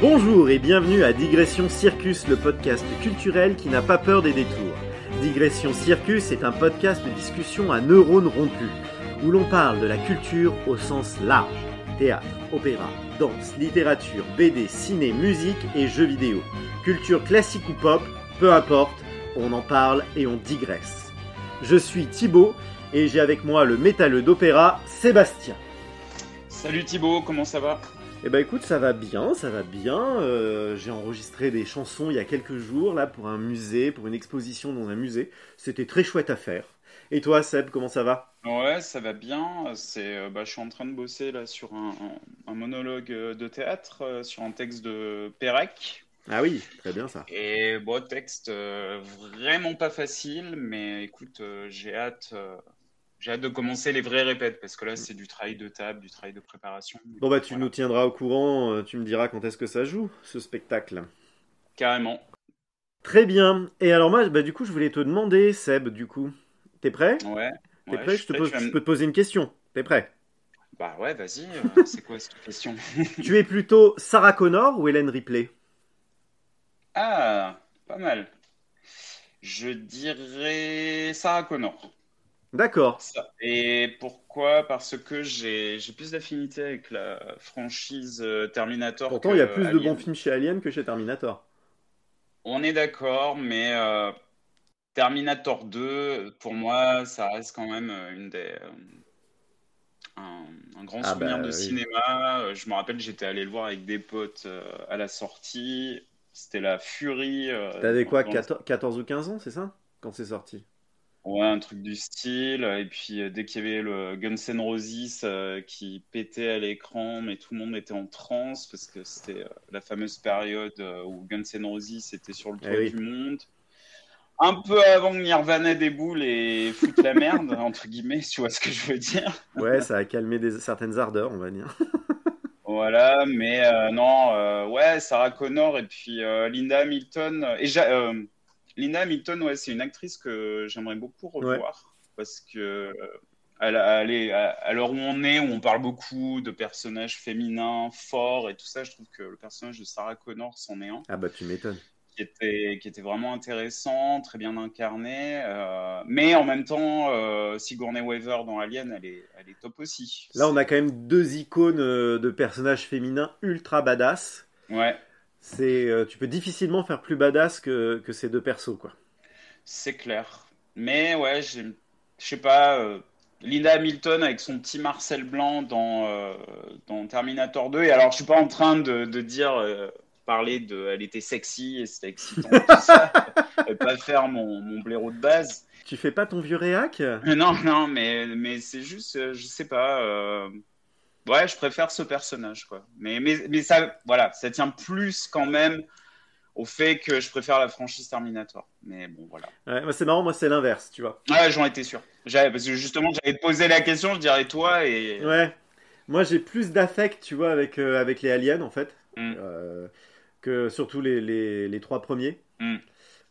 Bonjour et bienvenue à Digression Circus, le podcast culturel qui n'a pas peur des détours. Digression Circus est un podcast de discussion à neurones rompus, où l'on parle de la culture au sens large. Théâtre, opéra, danse, littérature, BD, ciné, musique et jeux vidéo. Culture classique ou pop, peu importe, on en parle et on digresse. Je suis Thibaut et j'ai avec moi le métalleux d'opéra, Sébastien. Salut Thibaut, comment ça va? Eh ben écoute, ça va bien, ça va bien. Euh, j'ai enregistré des chansons il y a quelques jours là pour un musée, pour une exposition dans un musée. C'était très chouette à faire. Et toi, Seb, comment ça va? Ouais, ça va bien. C'est, euh, bah, je suis en train de bosser là sur un, un- un monologue euh, de théâtre, euh, sur un texte de Pérec. Ah oui, très bien ça. Et bon, texte vraiment pas facile, mais écoute, j'ai hâte, j'ai hâte de commencer les vraies répètes parce que là, c'est du travail de table, du travail de préparation. Bon bah tu Voilà. nous tiendras au courant, euh, tu me diras quand est-ce que ça joue, ce spectacle. Carrément. Très bien. Et alors moi, bah du coup, je voulais te demander, Seb, du coup, t'es prêt? Ouais. T'es Ouais, prêt? je je, te pose- je peux te poser une question. T'es prêt? Bah ouais, vas-y. euh, c'est quoi cette question? Tu es plutôt Sarah Connor ou Hélène Ripley? Ah, pas mal. Je dirais Sarah Connor. D'accord. Et pourquoi? Parce que j'ai plus d'affinité avec la franchise euh, Terminator Pourtant, il y a plus de bons films chez Alien que chez Terminator. On est d'accord, mais euh, Terminator 2, pour moi, ça reste quand même euh, une des, euh, un, un grand Ah souvenir bah, de oui. cinéma. Je me rappelle, j'étais allé le voir avec des potes euh, à la sortie. C'était la furie. T'avais quoi, dans le 14, 14 ou 15 ans, c'est ça? Quand c'est sorti Ouais, un truc du style. Et puis, euh, dès qu'il y avait le Guns N' Roses euh, qui pétait à l'écran, mais tout le monde était en transe parce que c'était euh, la fameuse période où Guns N' Roses était sur le toit Eh oui. du monde. Un peu avant que Nirvana déboule et foute la merde, entre guillemets, tu vois ce que je veux dire. Ouais, ça a calmé des, certaines ardeurs, on va dire. Voilà, mais non, ouais, Sarah Connor et puis Linda Hamilton. Et j'a- euh, Linda Hamilton, ouais, c'est une actrice que j'aimerais beaucoup revoir parce que euh, elle, elle est, à, à l'heure où on est, où on parle beaucoup de personnages féminins forts et tout ça, je trouve que le personnage de Sarah Connor c'en est un Ah bah tu m'étonnes. qui était, qui était vraiment intéressant, très bien incarné. euh, mais en même temps, euh, Sigourney Weaver dans Alien, elle est, elle est top aussi. Là, on a quand même deux icônes euh, de personnages féminins ultra badass. Ouais. C'est, euh, tu peux difficilement faire plus badass que, que ces deux persos, quoi. C'est clair. Mais ouais, je sais pas, euh, Linda Hamilton avec son petit Marcel Blanc dans, euh, dans Terminator 2. Et alors, je suis pas en train de, de dire, euh, parler de, elle était sexy et c'était excitant, tout ça. Et pas faire mon, mon blaireau de base. Tu fais pas ton vieux réac? Non, non, mais, mais c'est juste, je sais pas. Ouais, je préfère ce personnage, quoi. Mais, mais, mais ça, voilà, ça tient plus quand même au fait que je préfère la franchise Terminator. Mais bon, voilà. Ouais, c'est marrant, moi c'est l'inverse, tu vois. Ouais, j'en étais sûr. Parce que justement, j'avais posé la question, je dirais toi et. Ouais. Moi j'ai plus d'affect, tu vois, avec, euh, avec les aliens, en fait. Mm. Euh, que surtout les, les, les trois premiers. Mm.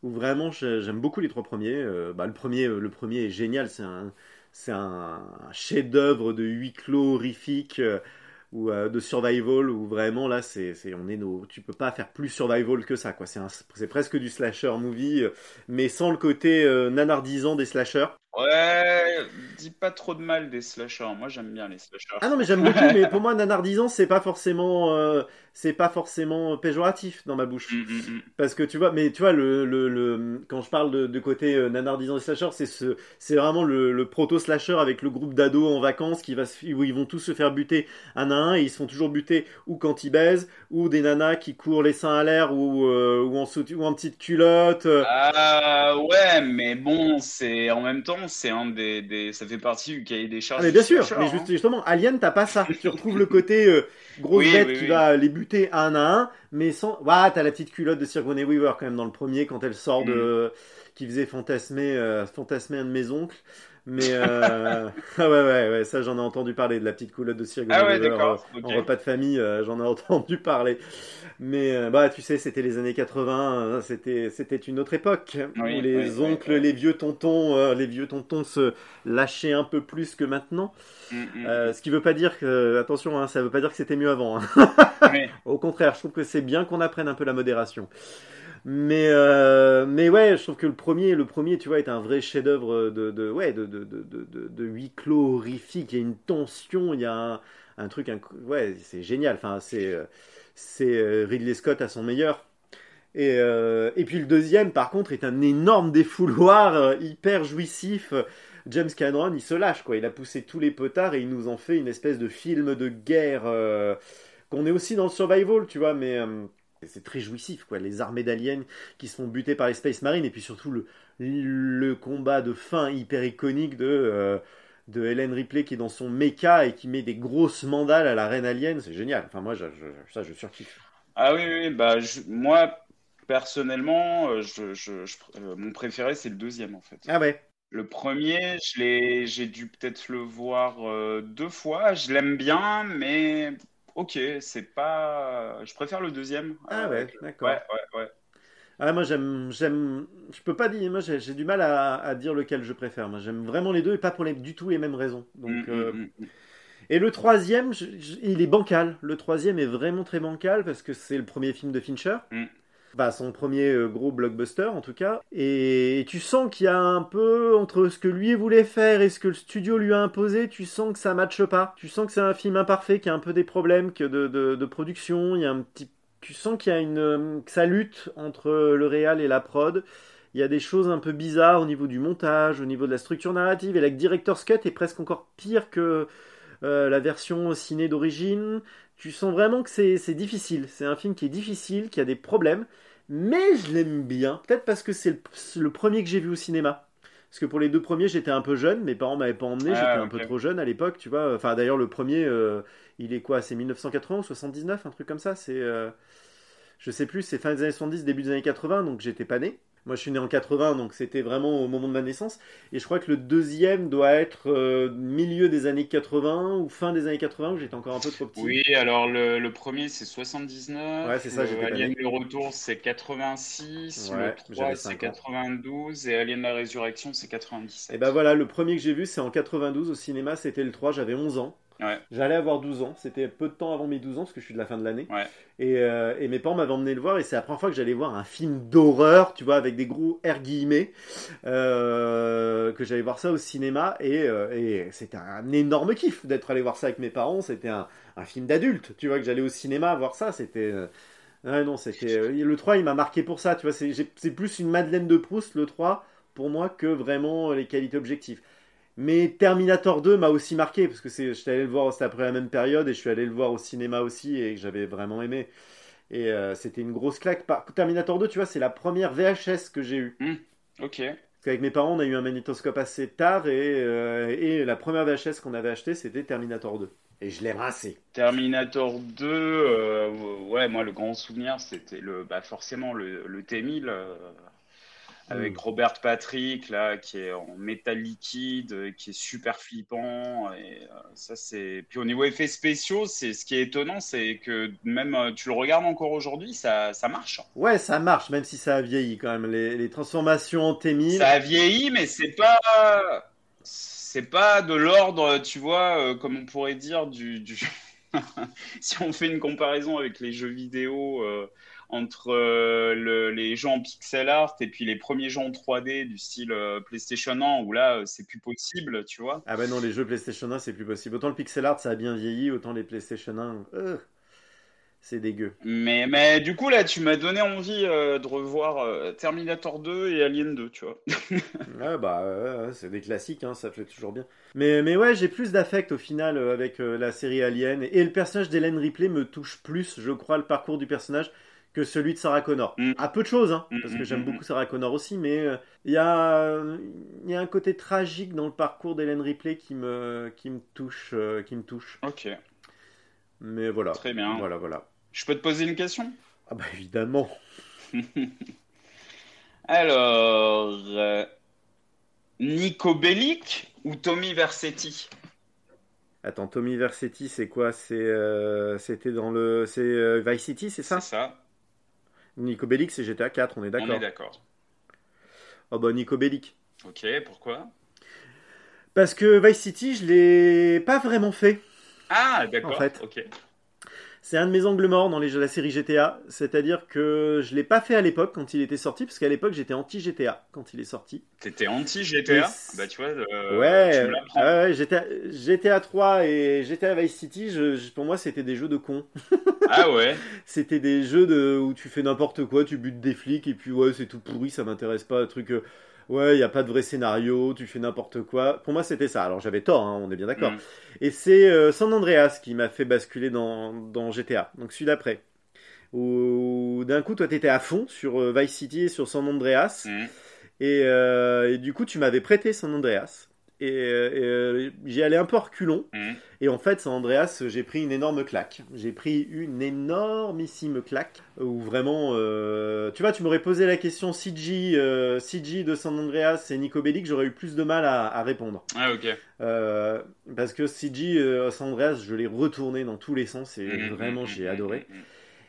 Où vraiment j'ai- j'aime beaucoup les trois premiers. Euh, bah, le, premier, le premier est génial, c'est un, c'est un chef-d'œuvre de huis clos horrifique. euh, ou euh, de survival où vraiment là c'est on est tu peux pas faire plus survival que ça quoi c'est presque du slasher movie euh, mais sans le côté nanardisant des slashers Ouais, dis pas trop de mal des slashers. Moi, j'aime bien les slashers. Ah non mais j'aime beaucoup mais pour moi nanardisant c'est pas forcément euh, c'est pas forcément péjoratif dans ma bouche Mm, mm, mm. parce que tu vois mais tu vois le, le, le- quand je parle de, de côté euh, nanardisant des slashers c'est ce c'est vraiment le, le proto slasher avec le groupe d'ados en vacances qui va se, où ils vont tous se faire buter un à un et ils se font toujours buter ou quand ils baisent ou des nanas qui courent les seins à l'air ou, euh, ou en ou en petite culotte. Ah ouais, mais bon, c'est en même temps, c'est un des, des, ça fait partie du cahier des charges. Ah, mais bien sûr, mais hein. juste- justement, Alien, t'as pas ça. Tu retrouves le côté euh, grosse Oui, bête oui, qui oui. va les buter un à un, mais sans. Waouh, t'as la petite culotte de Sigourney Weaver quand même dans le premier quand elle sort Mm. de. qui faisait fantasmer, euh, fantasmer un de mes oncles. Mais euh... ah ouais, ouais, ouais, ça j'en ai entendu parler de la petite coulotte de Sigourney Ah ouais, Weaver, d'accord, euh, en repas de famille, euh, j'en ai entendu parler. Mais euh, bah tu sais, c'était les années 80, euh, c'était c'était une autre époque Oui, où les oui, oncles, oui. les vieux tontons, les vieux tontons se lâchaient un peu plus que maintenant. Mm, mm. Euh, ce qui veut pas dire que attention, hein, ça veut pas dire que c'était mieux avant. hein. Au contraire, je trouve que c'est bien qu'on apprenne un peu la modération. Mais, euh, mais ouais, je trouve que le premier, le premier, tu vois, est un vrai chef-d'œuvre de, ouais, de, de, de, huis clos horrifique. Il y a une tension, il y a un, un truc, inc- ouais, c'est génial. Enfin, c'est, euh, euh, Ridley Scott à son meilleur. Et, et puis le deuxième, par contre, est un énorme défouloir hyper jouissif. James Cameron, il se lâche, quoi. Il a poussé tous les potards et il nous en fait une espèce de film de guerre qu'on est aussi dans le survival, tu vois, mais c'est très jouissif, quoi. Les armées d'aliens qui se font buter par les Space Marines et puis surtout le, le combat de fin hyper iconique de, euh, de Helen Ripley qui est dans son mecha et qui met des grosses mandales à la reine alien. C'est génial. Enfin, moi, je- je- ça, je surkiffe. Ah oui, oui, bah je- moi personnellement, euh, je, euh, mon préféré c'est le deuxième en fait. Ah ouais. Le premier, j'ai dû peut-être le voir euh, deux fois. Je l'aime bien, mais ok, c'est pas. Je préfère le deuxième. Ah ouais, d'accord. ouais, ouais, ouais. Ah, moi j'aime, j'aime, je peux pas dire, moi j'ai du mal à, à dire lequel je préfère. Moi j'aime vraiment les deux et pas pour les, du tout les mêmes raisons. Donc, Mm, euh, mm, mm. Et le troisième, je- je- il est bancal. Le troisième est vraiment très bancal parce que c'est le premier film de Fincher. Mm. Bah, son premier euh, gros blockbuster en tout cas. Et tu sens qu'il y a un peu entre ce que lui voulait faire et ce que le studio lui a imposé, tu sens que ça matche pas. Tu sens que c'est un film imparfait, qu'il y a un peu des problèmes de, production. Il y a un petit, tu sens qu'il y a une, euh, que ça lutte entre le réal et la prod. Il y a des choses un peu bizarres au niveau du montage, au niveau de la structure narrative. Et la Director's Cut est presque encore pire que euh, la version ciné d'origine. Tu sens vraiment que c'est difficile. C'est un film qui est difficile, qui a des problèmes. Mais je l'aime bien. Peut-être parce que c'est le, premier que j'ai vu au cinéma. Parce que pour les deux premiers, j'étais un peu jeune. Mes parents m'avaient pas emmené. Ah, j'étais un peu trop jeune à l'époque, tu vois. Enfin, d'ailleurs, le premier, euh, il est quoi? C'est 1980 ou 79 Un truc comme ça C'est. euh, je sais plus, c'est fin des années 70, début des années 80, donc j'étais pas né. Moi, je suis né en 80, donc c'était vraiment au moment de ma naissance. Et je crois que le deuxième doit être euh, milieu des années 80 ou fin des années 80, où j'étais encore un peu trop petit. Oui, alors le, le premier c'est 79, Ouais, c'est ça, le Alien le retour c'est 86, Ouais, le 3 j'avais c'est cinq ans. 92 et Alien la résurrection c'est 97. Et ben voilà, le premier que j'ai vu, c'est en 92 au cinéma, c'était le 3, j'avais 11 ans. Ouais. J'allais avoir 12 ans, c'était peu de temps avant mes 12 ans, parce que je suis de la fin de l'année. Ouais. Et, euh, et mes parents m'avaient emmené le voir, et c'est la première fois que j'allais voir un film d'horreur, tu vois, avec des gros R guillemets, euh, que j'allais voir ça au cinéma, et, euh, et c'était un énorme kiff d'être allé voir ça avec mes parents, c'était un, un film d'adulte, tu vois, que j'allais au cinéma voir ça, c'était... Ouais, non, c'était... Le 3, il m'a marqué pour ça, tu vois, c'est plus une Madeleine de Proust, le 3, pour moi, que vraiment les qualités objectives. Mais Terminator 2 m'a aussi marqué, parce que c'est, j'étais allé le voir, c'était après la même période, et je suis allé le voir au cinéma aussi, et que j'avais vraiment aimé. Et euh, c'était une grosse claque. Par... Terminator 2, tu vois, c'est la première VHS que j'ai eue. Ok. Parce qu'avec mes parents, on a eu un magnétoscope assez tard, et, euh, et la première VHS qu'on avait achetée, c'était Terminator 2. Et je l'ai rincé. Terminator 2, euh, ouais, moi le grand souvenir c'était le, bah forcément le, le T-1000 euh, avec Mm. Robert Patrick là qui est en métal liquide, euh, qui est super flippant et euh, ça c'est. Puis au niveau effets spéciaux, c'est ce qui est étonnant, c'est que même euh, tu le regardes encore aujourd'hui, ça, ça marche. Ouais, ça marche, même si ça a vieilli quand même. Les, les transformations en T1000. Ça a vieilli, mais c'est pas. C'est pas de l'ordre, tu vois, euh, comme on pourrait dire, du, du... si on fait une comparaison avec les jeux vidéo entre euh, le- les jeux en pixel art et puis les premiers jeux en 3D du style euh, PlayStation 1 où là euh, c'est plus possible, tu vois. Ah bah non, les jeux PlayStation 1, c'est plus possible. Autant le pixel art, ça a bien vieilli, autant les PlayStation 1, euh, c'est dégueu. Mais, mais du coup là tu m'as donné envie euh, de revoir euh, Terminator 2 et Alien 2, tu vois. Ouais, bah, c'est des classiques, hein, ça fait toujours bien. Mais, mais ouais, j'ai plus d'affect au final avec la série Alien. Et le personnage d'Hélène Ripley me touche plus, je crois, le parcours du personnage que celui de Sarah Connor. Mm. À peu de choses, hein, parce que mm, j'aime mm, beaucoup Sarah Connor aussi, mais euh, il y, a, il y a un côté tragique dans le parcours d'Hélène Ripley qui me, qui me touche. euh, qui me touche. Ok, Mais voilà. très bien. Voilà, voilà. Je peux te poser une question? Ah bah évidemment. Alors, euh, Nico Bellic ou Tommy Versetti Attends, Tommy Versetti, c'est quoi? C'est c'était dans le c'est Vice City, c'est ça? C'est ça. Nico Bellic, c'est GTA 4, on est d'accord. On est d'accord. Oh bah Nico Bellic. Ok, pourquoi? Parce que Vice City, je l'ai pas vraiment fait. Ah, d'accord. En fait. Ok. C'est un de mes angles morts dans les jeux de la série GTA, c'est-à-dire que je l'ai pas fait à l'époque quand il était sorti, parce qu'à l'époque j'étais anti GTA quand il est sorti. T'étais anti GTA Bah tu vois, euh, ouais, ouais, GTA, GTA 3 et GTA Vice City, pour moi c'était des jeux de cons. ah ouais C'était des jeux de, où tu fais n'importe quoi, tu butes des flics et puis ouais c'est tout pourri, ça m'intéresse pas, un truc. Euh, ouais, il n'y a pas de vrai scénario, tu fais n'importe quoi. Pour moi, c'était ça. Alors j'avais tort, hein, on est bien d'accord. Mm. Et c'est euh, San Andreas qui m'a fait basculer dans, dans GTA, donc celui d'après. Où d'un coup, toi, t'étais à fond sur euh, Vice City et sur San Andreas. Mm. Et, euh, et, du coup, tu m'avais prêté San Andreas et, euh, euh, j'y allais un peu reculon. Mmh. Et en fait, San Andreas, j'ai pris une énorme claque. J'ai pris une énormissime claque où vraiment, euh, tu vois, tu m'aurais posé la question CG, CG de San Andreas et Nico Bellic, j'aurais eu plus de mal à, répondre. Ah ok. parce que CG, San Andreas, je l'ai retourné dans tous les sens et mmh, vraiment mmh, j'ai adoré.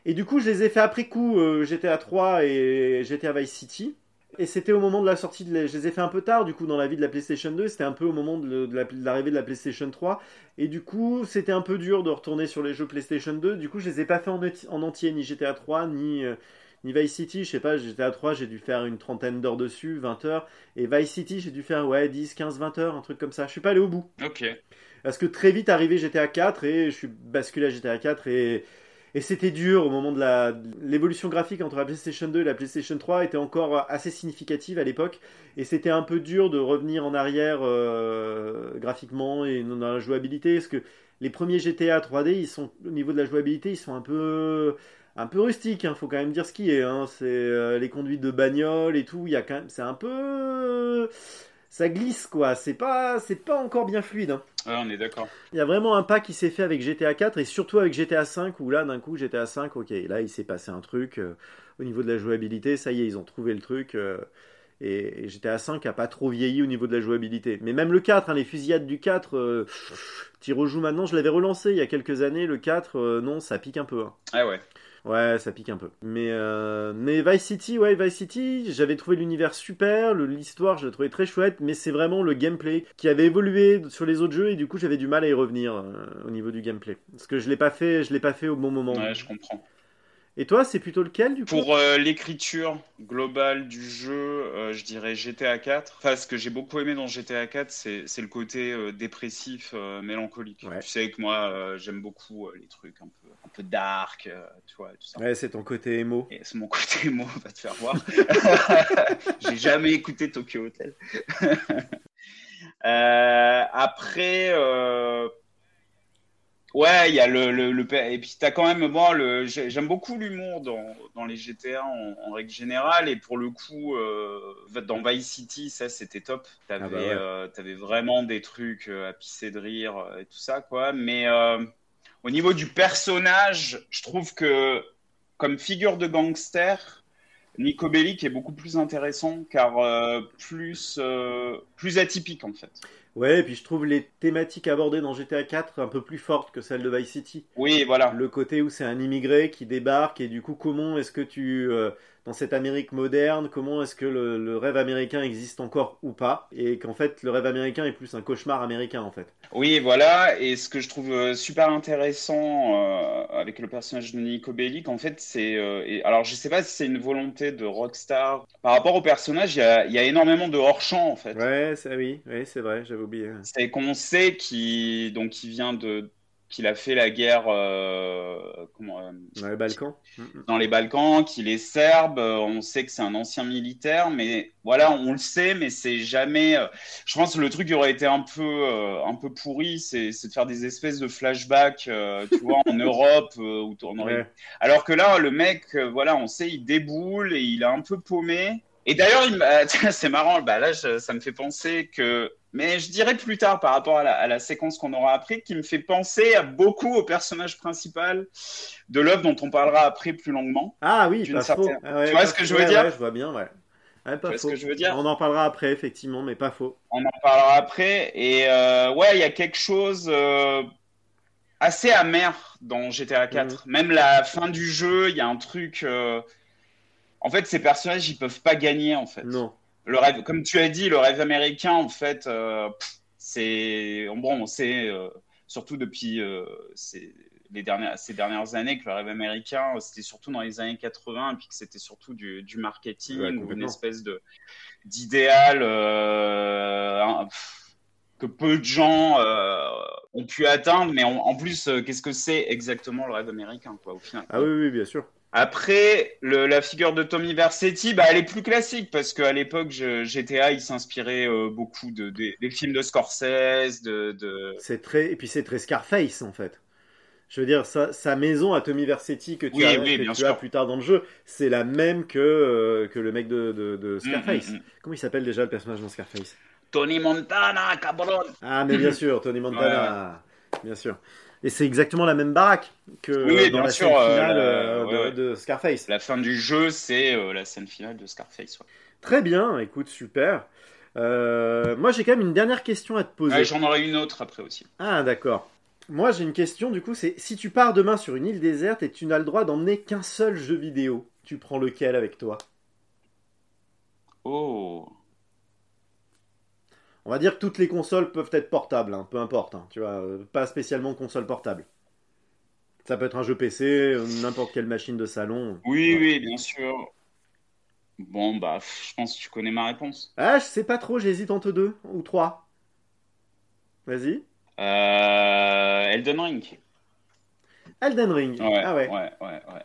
Et du coup, je les ai fait après coup. J'étais à 3 et j'étais à Vice City. Et c'était au moment de la sortie de Je les ai fait un peu tard, du coup, dans la vie de la PlayStation 2. C'était un peu au moment de, l'arrivée de la PlayStation 3. Et du coup, c'était un peu dur de retourner sur les jeux PlayStation 2. Du coup, je les ai pas fait en, entier, ni GTA 3, ni, euh, ni Vice City. Je sais pas, GTA 3, j'ai dû faire une trentaine d'heures dessus, 20 heures. Et Vice City, j'ai dû faire, ouais, 10, 15, 20 heures, un truc comme ça. Je suis pas allé au bout. Ok. Parce que très vite arrivé GTA 4 et je suis basculé à GTA 4 et et c'était dur au moment de la l'évolution graphique entre la PlayStation 2 et la PlayStation 3 était encore assez significative à l'époque et c'était un peu dur de revenir en arrière euh, graphiquement et dans la jouabilité parce que les premiers GTA 3D ils sont au niveau de la jouabilité ils sont un peu un peu rustiques il hein, faut quand même dire ce qui est hein. c'est euh, les conduites de bagnole et tout il y a quand même c'est un peu ça glisse quoi. C'est pas, c'est pas encore bien fluide. Hein. On est d'accord. Il y a vraiment un pas qui s'est fait avec GTA 4 et surtout avec GTA 5 où là d'un coup GTA 5, ok, là il s'est passé un truc euh, au niveau de la jouabilité. Ça y est, ils ont trouvé le truc. Euh, et, GTA 5 a pas trop vieilli au niveau de la jouabilité. Mais même le 4, hein, les fusillades du 4, euh, tu rejoues maintenant. Je l'avais relancé il y a quelques années. Le 4, non, ça pique un peu. Hein. Ah ouais. Ouais, ça pique un peu. Mais, euh, mais Vice City, ouais, Vice City, j'avais trouvé l'univers super, l'histoire, je l'ai trouvé très chouette, mais c'est vraiment le gameplay qui avait évolué sur les autres jeux et du coup j'avais du mal à y revenir euh, au niveau du gameplay. Parce que je l'ai pas fait, je l'ai pas fait au bon moment. Ouais, je comprends. Et toi, c'est plutôt lequel du coup? Pour euh, l'écriture globale du jeu, euh, je dirais GTA 4. Enfin, ce que j'ai beaucoup aimé dans GTA 4, c'est le côté euh, dépressif, mélancolique. Tu sais que moi, j'aime beaucoup les trucs un peu, un peu dark, tu vois, tout ça. Ouais, c'est ton côté émo. C'est mon côté émo, va te faire voir. j'ai jamais écouté Tokyo Hotel. après Ouais, il y a le, le, le, et puis t'as quand même bon le j'aime beaucoup l'humour dans, dans les GTA en, règle générale et pour le coup euh, dans Vice City ça c'était top. T'avais ah bah euh, avais vraiment des trucs euh, à pisser de rire et tout ça quoi. Mais au niveau du personnage je trouve que comme figure de gangster Nico Bellic est beaucoup plus intéressant car plus plus atypique en fait Ouais, et puis je trouve les thématiques abordées dans GTA 4 un peu plus fortes que celles de Vice City. Oui, voilà. Le côté où c'est un immigré qui débarque et du coup, comment est-ce que tu, euh, dans cette Amérique moderne, comment est-ce que le, rêve américain existe encore ou pas Et qu'en fait, le rêve américain est plus un cauchemar américain en fait. Oui, voilà. Et ce que je trouve euh, super intéressant euh, avec le personnage de Nico Bellic, en fait, c'est. alors, je sais pas si c'est une volonté de Rockstar. Par rapport au personnage, il y a, y a, énormément de hors-champ en fait. Ouais, ça, oui, oui c'est vrai, j'avais c'est qu'on sait qu'il donc vient de qu'il a fait la guerre euh, comment, euh, dans les Balkans. Dans les Balkans, qu'il est serbe. Euh, on sait que c'est un ancien militaire, mais voilà, on le sait, mais c'est jamais. je pense que le truc qui aurait été un peu un peu pourri, c'est de faire des espèces de flashbacks, tu vois, en Europe où Alors que là, le mec, voilà, on sait, il déboule et il est un peu paumé. Et d'ailleurs, c'est marrant, bah là, ça me fait penser que mais je dirais plus tard par rapport à la, séquence qu'on aura appris, qui me fait penser à beaucoup au personnage principal de l'œuvre dont on parlera après plus longuement. Ah oui, pas faux. Ah tu vois ce que je veux dire Je vois bien, ouais. pas ce que je veux dire On en parlera après, effectivement, mais pas faux. On en parlera après. Et ouais, il y a quelque chose assez amer dans GTA 4. Mhm. Même la fin du jeu, il y a un truc. En fait, ces personnages, ils peuvent pas gagner, en fait. Non. Le rêve, comme tu as dit, le rêve américain, en fait, c'est bon, on sait surtout depuis ces les dernières, ces dernières années que le rêve américain, c'était surtout dans les années 80, et puis que c'était surtout du, du marketing ou une espèce de d'idéal euh, que peu de gens euh, ont pu atteindre, mais en plus, euh, qu'est-ce que c'est exactement le rêve américain, quoi, au final Ah oui, oui, bien sûr. Après, le, la figure de Tommy Vercetti, bah, elle est plus classique parce qu'à l'époque, GTA, il s'inspirait beaucoup de, des films de Scorsese, de. de... C'est très et puis c'est très Scarface en fait. Je veux dire, sa, sa maison à Tommy Vercetti que tu, as, que tu as, plus tard dans le jeu, c'est la même que, euh, que le mec de, de, de mm, Scarface. Mm, mm. Comment il s'appelle déjà le personnage dans Scarface? Tony Montana, cabron Ah, mais bien sûr, Tony Montana, bien sûr. Et c'est exactement la même baraque que dans la scène euh, finale euh, de, Scarface. La fin du jeu, c'est la scène finale de Scarface. Très bien, écoute, super. moi, j'ai quand même une dernière question à te poser. J'en aurai une autre après aussi. Ah, d'accord. Moi, j'ai une question, du coup, c'est si tu pars demain sur une île déserte et tu n'as le droit d'emmener qu'un seul jeu vidéo, tu prends lequel avec toi? Oh On va dire que toutes les consoles peuvent être portables, hein, peu importe, hein, tu vois, euh, pas spécialement console portable. Ça peut être un jeu PC, euh, n'importe quelle machine de salon. Oui, oui, bien sûr. Bon, bah, je pense que tu connais ma réponse. Ah, je sais pas trop, j'hésite entre deux ou trois. Vas-y. Euh, Elden Ring. Elden Ring. Ouais, ah ouais. Ouais, ouais, ouais.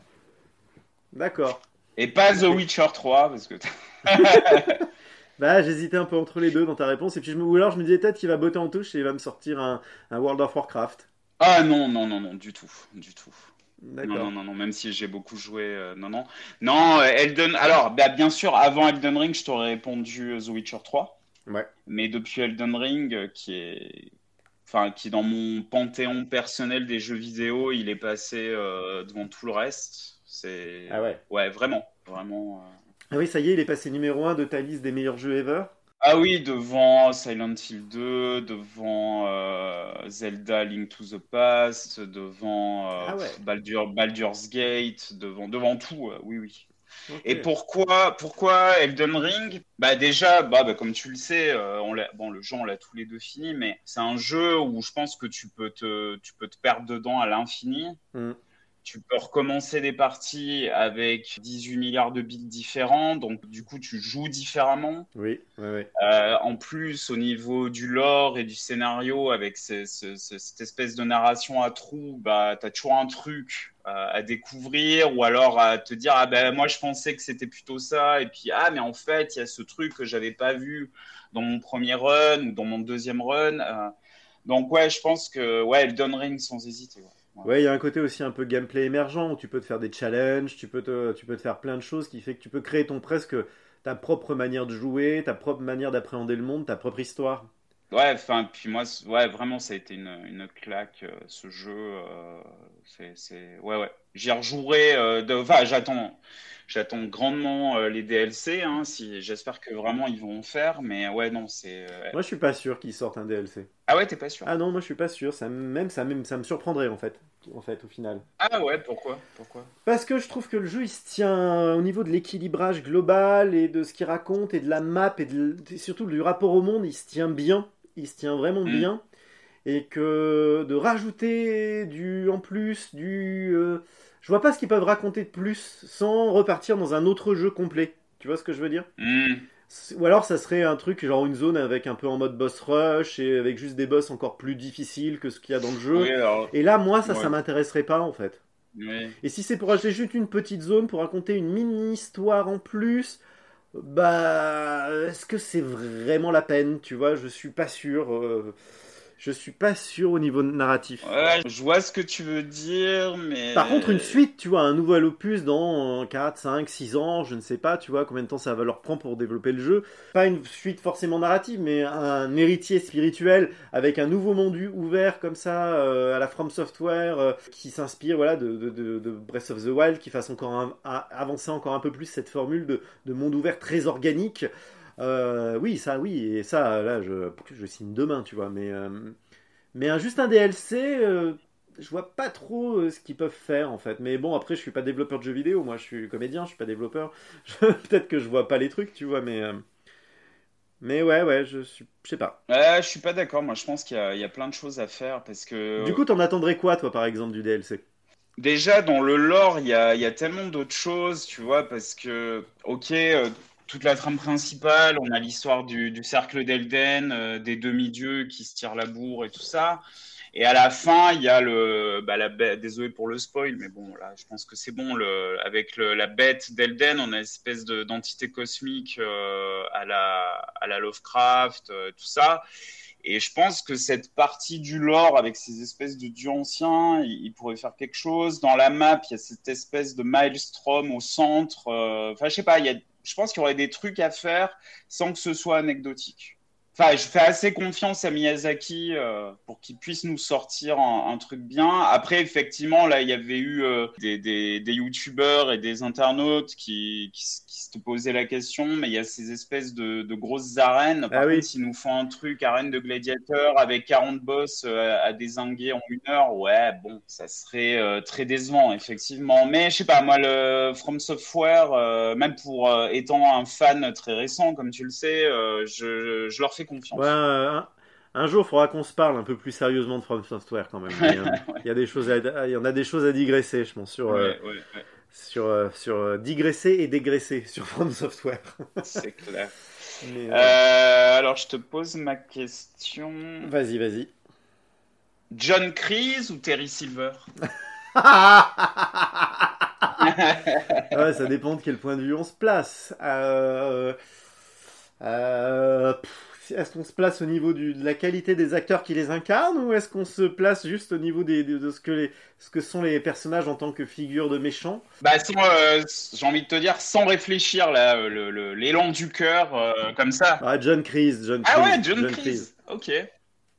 D'accord. Et pas The Witcher 3 parce que. bah, j'hésitais un peu entre les deux dans ta réponse et puis je me ou alors je me disais peut-être qu'il va botter en touche et il va me sortir un, World of Warcraft. Ah non non non non du tout du tout. Non, non, non, non, même si j'ai beaucoup joué, euh, non, non. Non, Elden. Alors, bah, bien sûr, avant Elden Ring, je t'aurais répondu The Witcher 3. Ouais. Mais depuis Elden Ring, euh, qui est enfin qui dans mon panthéon personnel des jeux vidéo, il est passé euh, devant tout le reste. C'est ah ouais. Ouais, vraiment, vraiment. Euh. Ah oui, ça y est, il est passé numéro 1 de ta liste des meilleurs jeux ever. Ah oui, devant Silent Hill 2, devant euh, Zelda Link to the Past, devant ah Baldur's Gate, devant, devant tout, oui, oui. Et pourquoi, pourquoi Elden Ring? Bah déjà, bah, bah, comme tu le sais, euh, on bon, le jeu on l'a tous les deux fini, mais c'est un jeu où je pense que tu peux te, tu peux te perdre dedans à l'infini. Mm. Tu peux recommencer des parties avec 18 milliards de bits différents, donc du coup tu joues différemment. Oui, oui, oui. Euh, en plus, au niveau du lore et du scénario, avec cette espèce de narration à trous, bah, tu as toujours un truc euh, à découvrir ou alors à te dire ah ben moi je pensais que c'était plutôt ça et puis ah mais en fait il y a ce truc que j'avais pas vu dans mon premier run ou dans mon deuxième run euh. donc ouais je pense que ouais Elden Ring sans hésiter ouais il y a un côté aussi un peu gameplay émergent où tu peux te faire des challenges tu peux te tu peux te faire plein de choses qui fait que tu peux créer ton presque ta propre manière de jouer ta propre manière d'appréhender le monde ta propre histoire Ouais, enfin, puis moi, ouais, vraiment, ça a été une, une claque, euh, ce jeu. Euh, c'est, ouais, ouais. J'y rejouerai. Euh, de... Enfin, j'attends, j'attends grandement les DLC. Hein, si, j'espère que vraiment ils vont en faire. Mais ouais, non, c'est. Moi, je suis pas sûr qu'ils sortent un DLC. Ah ouais, t'es pas sûr? Ah non, moi, je suis pas sûr. Ça, même, ça, même, ça me surprendrait en fait, en fait, au final. Ah ouais, pourquoi? Pourquoi? Parce que je trouve que le jeu, il se tient au niveau de l'équilibrage global et de ce qu'il raconte et de la map et de... surtout du rapport au monde, il se tient bien il se tient vraiment mm. bien. Et que de rajouter du en plus, du. Euh, je vois pas ce qu'ils peuvent raconter de plus sans repartir dans un autre jeu complet. Tu vois ce que je veux dire? Mm. Ou alors ça serait un truc genre une zone avec un peu en mode boss rush et avec juste des boss encore plus difficiles que ce qu'il y a dans le jeu. Et là, moi, ça, ça m'intéresserait pas en fait. Et si c'est pour acheter juste une petite zone pour raconter une mini histoire en plus, bah, est-ce que c'est vraiment la peine Tu vois, je suis pas sûr. Euh, je suis pas sûr au niveau narratif. Ouais, je vois ce que tu veux dire, mais. Par contre, une suite, tu vois, un nouvel opus dans 4, 5, 6 ans, je ne sais pas, tu vois, combien de temps ça va leur prendre pour développer le jeu. Pas une suite forcément narrative, mais un héritier spirituel avec un nouveau monde ouvert comme ça, euh, à la From Software, euh, qui s'inspire voilà, de, de, de, Breath of the Wild, qui fasse encore avancer encore un peu plus cette formule de, monde ouvert très organique. Euh, oui, ça, oui, et ça, là, je, je signe demain, tu vois, mais, euh, mais juste un DLC, euh, je vois pas trop ce qu'ils peuvent faire en fait. Mais bon, après, je suis pas développeur de jeux vidéo, moi, je suis comédien, je suis pas développeur. Peut-être que je vois pas les trucs, tu vois, mais. Mais ouais, ouais, je suis, je sais pas. Ouais, je suis pas d'accord. Moi, je pense qu'il y, y, a plein de choses à faire parce que. Du coup, t'en attendrais quoi, toi, par exemple, du DLC Déjà, dans le lore, il y a, y a, tellement d'autres choses, tu vois, parce que, ok, toute la trame principale, on a l'histoire du, cercle d'Elden, euh, des demi-dieux qui se tirent la bourre et tout ça. Et à la fin, il y a le, bah, la bête, désolé pour le spoil, mais bon, là, je pense que c'est bon. Le, avec la bête d'Elden, on a une espèce d'entité cosmique euh, à, la, à la Lovecraft, euh, tout ça. Et je pense que cette partie du lore avec ces espèces de dieux anciens, il, pourrait faire quelque chose. Dans la map, il y a cette espèce de maelstrom au centre. Enfin, je sais pas, il y a je pense qu'il y aurait des trucs à faire sans que ce soit anecdotique. Enfin, je fais assez confiance à Miyazaki euh, pour qu'il puisse nous sortir un, truc bien. Après, effectivement, là, il y avait eu euh, des, des, des youtubeurs et des internautes qui, qui, se posaient la question, mais il y a ces espèces de, de grosses arènes. Par ah contre, s'ils nous font un truc, arène de gladiateurs avec 40 boss euh, à désinguer en une heure, ouais, bon, ça serait très décevant, effectivement. Mais je sais pas, moi, le From Software, même pour étant un fan très récent, comme tu le sais, je, je leur fais confiance. un, jour, il faudra qu'on se parle un peu plus sérieusement de From Software quand même. Il y, a des choses il y en a des choses à digresser, je pense, sur, euh, sur, euh, sur euh, digresser et dégraisser sur From Software. C'est clair. alors, je te pose ma question. Vas-y, vas-y. John Kreese ou Terry Silver? Ouais, ça dépend de quel point de vue on se place. Euh, euh, est-ce qu'on se place au niveau du, de la qualité des acteurs qui les incarnent ou est-ce qu'on se place juste au niveau des, de, ce, que les, ce que sont les personnages en tant que figures de méchants bah, euh, J'ai envie de te dire, sans réfléchir, l'élan du cœur, euh, comme ça. Ah, John Kreese. John ah ouais, John, John Ok.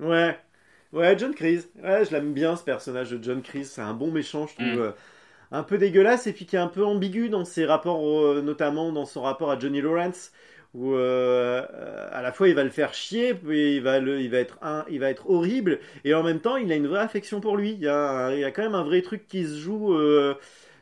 Ouais. Ouais, John Kreese. Ouais, je l'aime bien ce personnage de John Kreese. C'est un bon méchant, je trouve. Mm. Euh, un peu dégueulasse et puis qui est un peu ambigu dans ses rapports, notamment dans son rapport à Johnny Lawrence où euh, à la fois il va le faire chier, puis il va, le, il, va être un, il va être horrible, et en même temps il a une vraie affection pour lui. Il y a, il y a quand même un vrai truc qui se joue euh,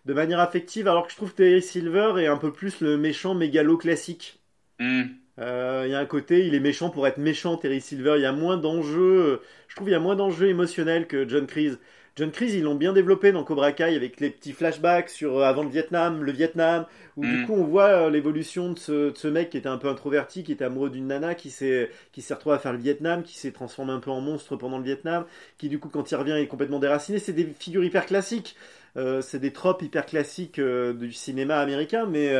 de manière affective, alors que je trouve Terry Silver est un peu plus le méchant mégalo classique. Hmm. Euh, il y a un côté, il est méchant pour être méchant, Terry Silver. Il y a moins d'enjeux, je trouve il y a moins d'enjeux émotionnels que John Kreese. John Kreese, ils l'ont bien développé dans Cobra Kai avec les petits flashbacks sur euh, avant le Vietnam, le Vietnam, où du mm. coup on voit euh, l'évolution de ce, mec qui était un peu introverti, qui était amoureux d'une nana, qui s'est qui s'est retrouvé à faire le Vietnam, qui s'est transformé un peu en monstre pendant le Vietnam, qui du coup quand il revient est complètement déraciné. C'est des figures hyper classiques, euh, c'est des tropes hyper classiques du cinéma américain, mais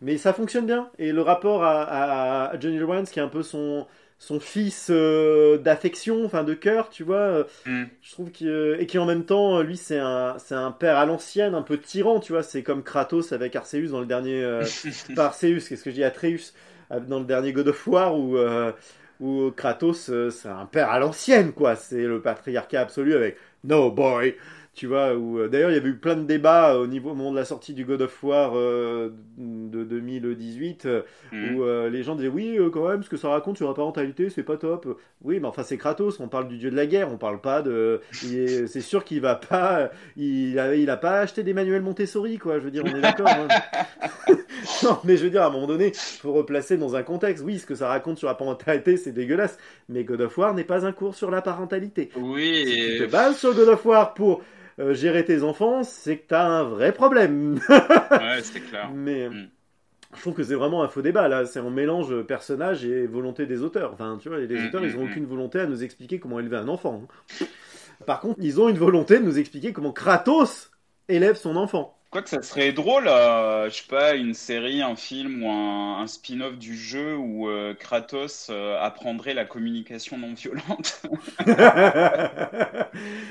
mais ça fonctionne bien. Et le rapport à, à Johnny Lawrence, qui est un peu son son fils euh, d'affection, enfin de cœur, tu vois. Euh, mm. Je trouve euh, et qui en même temps, lui, c'est un c'est un père à l'ancienne, un peu tyran, tu vois. C'est comme Kratos avec Arceus dans le dernier, pas Arceus, qu'est-ce que je dis, Atreus dans le dernier God of War où où Kratos c'est un père à l'ancienne, quoi. C'est le patriarcat absolu avec No boy tu vois, où euh, d'ailleurs il y avait eu plein de débats euh, au niveau au moment de la sortie du God of War euh, de 2018 mhm. où les gens disaient oui quand même ce que ça raconte sur la parentalité c'est pas top. Oui mais enfin c'est Kratos, on parle du dieu de la guerre, on parle pas de c'est sûr qu'il va pas il a, il a pas acheté des manuels Montessori quoi, je veux dire on est d'accord. Hein. non mais je veux dire à un moment donné faut replacer dans un contexte. Oui ce que ça raconte sur la parentalité c'est dégueulasse mais God of War n'est pas un cours sur la parentalité. Oui. Si tu te bases sur God of War pour euh, gérer tes enfants, c'est que tu as un vrai problème. ouais, c'est clair. Mais mm. je trouve que c'est vraiment un faux débat là. C'est un mélange personnage et volonté des auteurs. Enfin, tu vois, les mm, auteurs, ils n'ont mm, aucune volonté à nous expliquer comment élever un enfant. Hein. Par contre, ils ont une volonté de nous expliquer comment Kratos élève son enfant. Quoi que ça serait drôle, euh, je sais pas, une série, un film ou un, spin-off du jeu où euh, Kratos euh, apprendrait la communication non violente.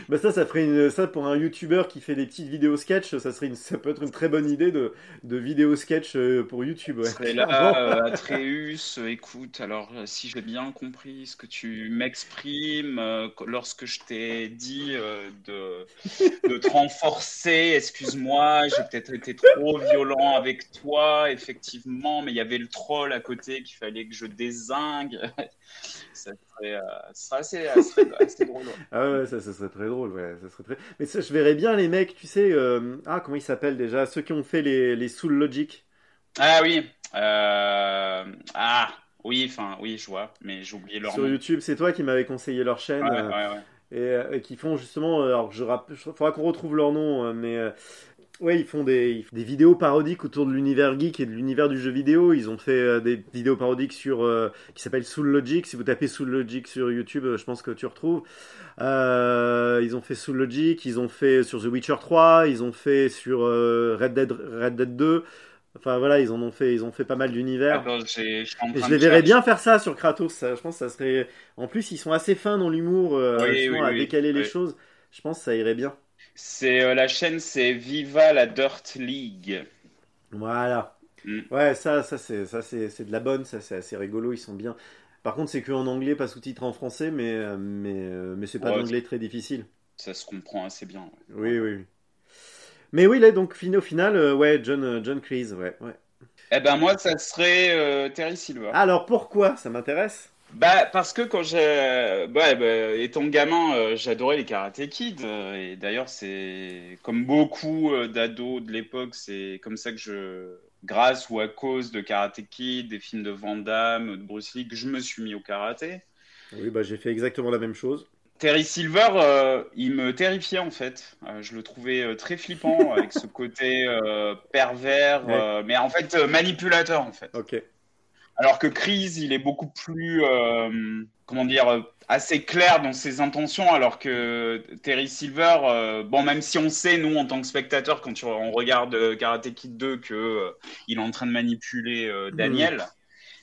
bah ça, ça ferait une, ça pour un YouTuber qui fait des petites vidéos sketch, ça serait une, ça peut être une très bonne idée de, de vidéo sketch pour YouTube. Ouais. là, Atreus, écoute, alors si j'ai bien compris ce que tu m'exprimes lorsque je t'ai dit de, de te renforcer, excuse-moi j'ai peut-être été trop violent avec toi, effectivement, mais il y avait le troll à côté qu'il fallait que je désingue. ça serait, euh, assez, assez, drôle. Ah ouais, ça, ça, serait très drôle, ouais. Ça serait très... Mais ça, je verrais bien les mecs, tu sais, euh, ah, comment ils s'appellent déjà Ceux qui ont fait les, les Soul Logic. Ah oui. Euh... Ah, oui, enfin, oui, je vois, mais j'ai oublié leur Sur nom. YouTube, c'est toi qui m'avais conseillé leur chaîne. Ouais, ouais, ouais. Et, et, qui font justement, alors je il faudra qu'on retrouve leur nom, mais Ouais, ils font des, des, vidéos parodiques autour de l'univers geek et de l'univers du jeu vidéo. Ils ont fait euh, des vidéos parodiques sur euh, qui s'appellent Soul Logic. Si vous tapez Soul Logic sur YouTube, euh, je pense que tu retrouves. ils ont fait Soul Logic, ils ont fait sur The Witcher 3, ils ont fait sur Red Dead Red Dead 2. Enfin voilà, ils en ont fait, ils ont fait pas mal d'univers. Ah, et je les verrais bien faire ça sur Kratos. je pense que ça serait. En plus, ils sont assez fins dans l'humour, à décaler les choses. Je pense que ça irait bien. C'est euh, la chaîne, c'est Viva la Dirt League. Voilà. Mm. Ouais, ça, ça c'est ça c'est de la bonne, ça c'est assez rigolo, ils sont bien. Par contre, c'est que en anglais, pas sous-titré en français, mais euh, mais euh, mais c'est pas d'anglais très difficile. Ça se comprend assez bien. Oui, oui, Mais oui, là donc au final, ouais, John John Cleese, ouais, ouais. Eh ben moi, ça serait Terry Silver. Alors pourquoi Ça m'intéresse? Bah parce que quand j'ai, bah, bah, étant gamin, euh, j'adorais les Karate Kids euh, et d'ailleurs c'est comme beaucoup euh, d'ados de l'époque, c'est comme ça que je, grâce ou à cause de Karate Kid, des films de Van Damme, de Bruce Lee, que je me suis mis au karaté. Oui, bah j'ai fait exactement la même chose. Terry Silver, il me terrifiait en fait. je le trouvais très flippant avec ce côté pervers, mais en fait manipulateur en fait. Ok. Alors que Chris, il est beaucoup plus, euh, comment dire, assez clair dans ses intentions, alors que Terry Silver, euh, bon, même si on sait, nous, en tant que spectateurs, quand on regarde euh, Karate Kid 2, que il est en train de manipuler Daniel. Mm.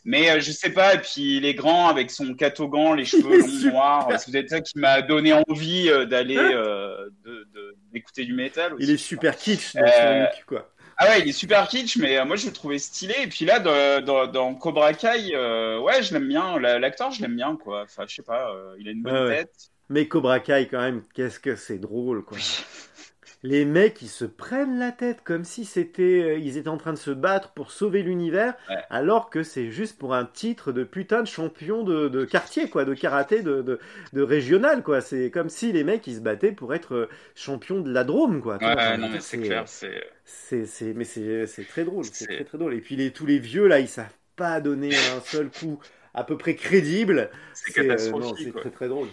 Mais je sais pas, et puis il est grand avec son catogan, les cheveux longs noirs. C'est peut-être ça qui m'a donné envie d'aller d'écouter du métal. Il est super kitsch dans son look, quoi. Ah ouais, il est super kitsch, mais euh, moi je le trouvais stylé. Et puis là, dans, Cobra Kai, euh, ouais, je l'aime bien. L'acteur, je l'aime bien, quoi. Enfin, je sais pas, euh, il a une bonne tête. Mais Cobra Kai, quand même, qu'est-ce que c'est drôle, quoi les mecs ils se prennent la tête comme si c'était euh, ils étaient en train de se battre pour sauver l'univers alors que c'est juste pour un titre de putain de champion de, quartier quoi de karaté de, de, régional quoi. C'est comme si les mecs ils se battaient pour être euh, champion de la Drôme quoi. Ouais, non mais c'est clair c'est c'est mais c'est très drôle c'est très très drôle. Et puis les tous les vieux là ils savent pas donner un seul coup à peu près crédible. C'est euh, très très drôle.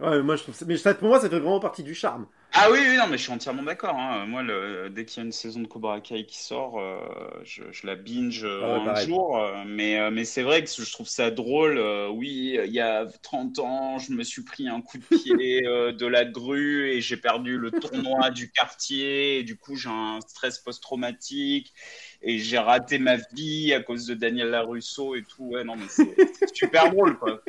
Ouais moi je trouve mais ça, pour moi ça fait vraiment partie du charme ah oui, oui, non, mais je suis entièrement d'accord. Hein. Moi, le, dès qu'il y a une saison de Cobra Kai qui sort, euh, je, la binge euh, ah un jour. Euh, mais, mais c'est vrai que je trouve ça drôle. oui, il y a 30 ans, je me suis pris un coup de pied de la grue et j'ai perdu le tournoi du quartier. Et du coup, j'ai un stress post-traumatique et j'ai raté ma vie à cause de Daniel Larusso et tout. Ouais, non, mais c'est super drôle, quoi.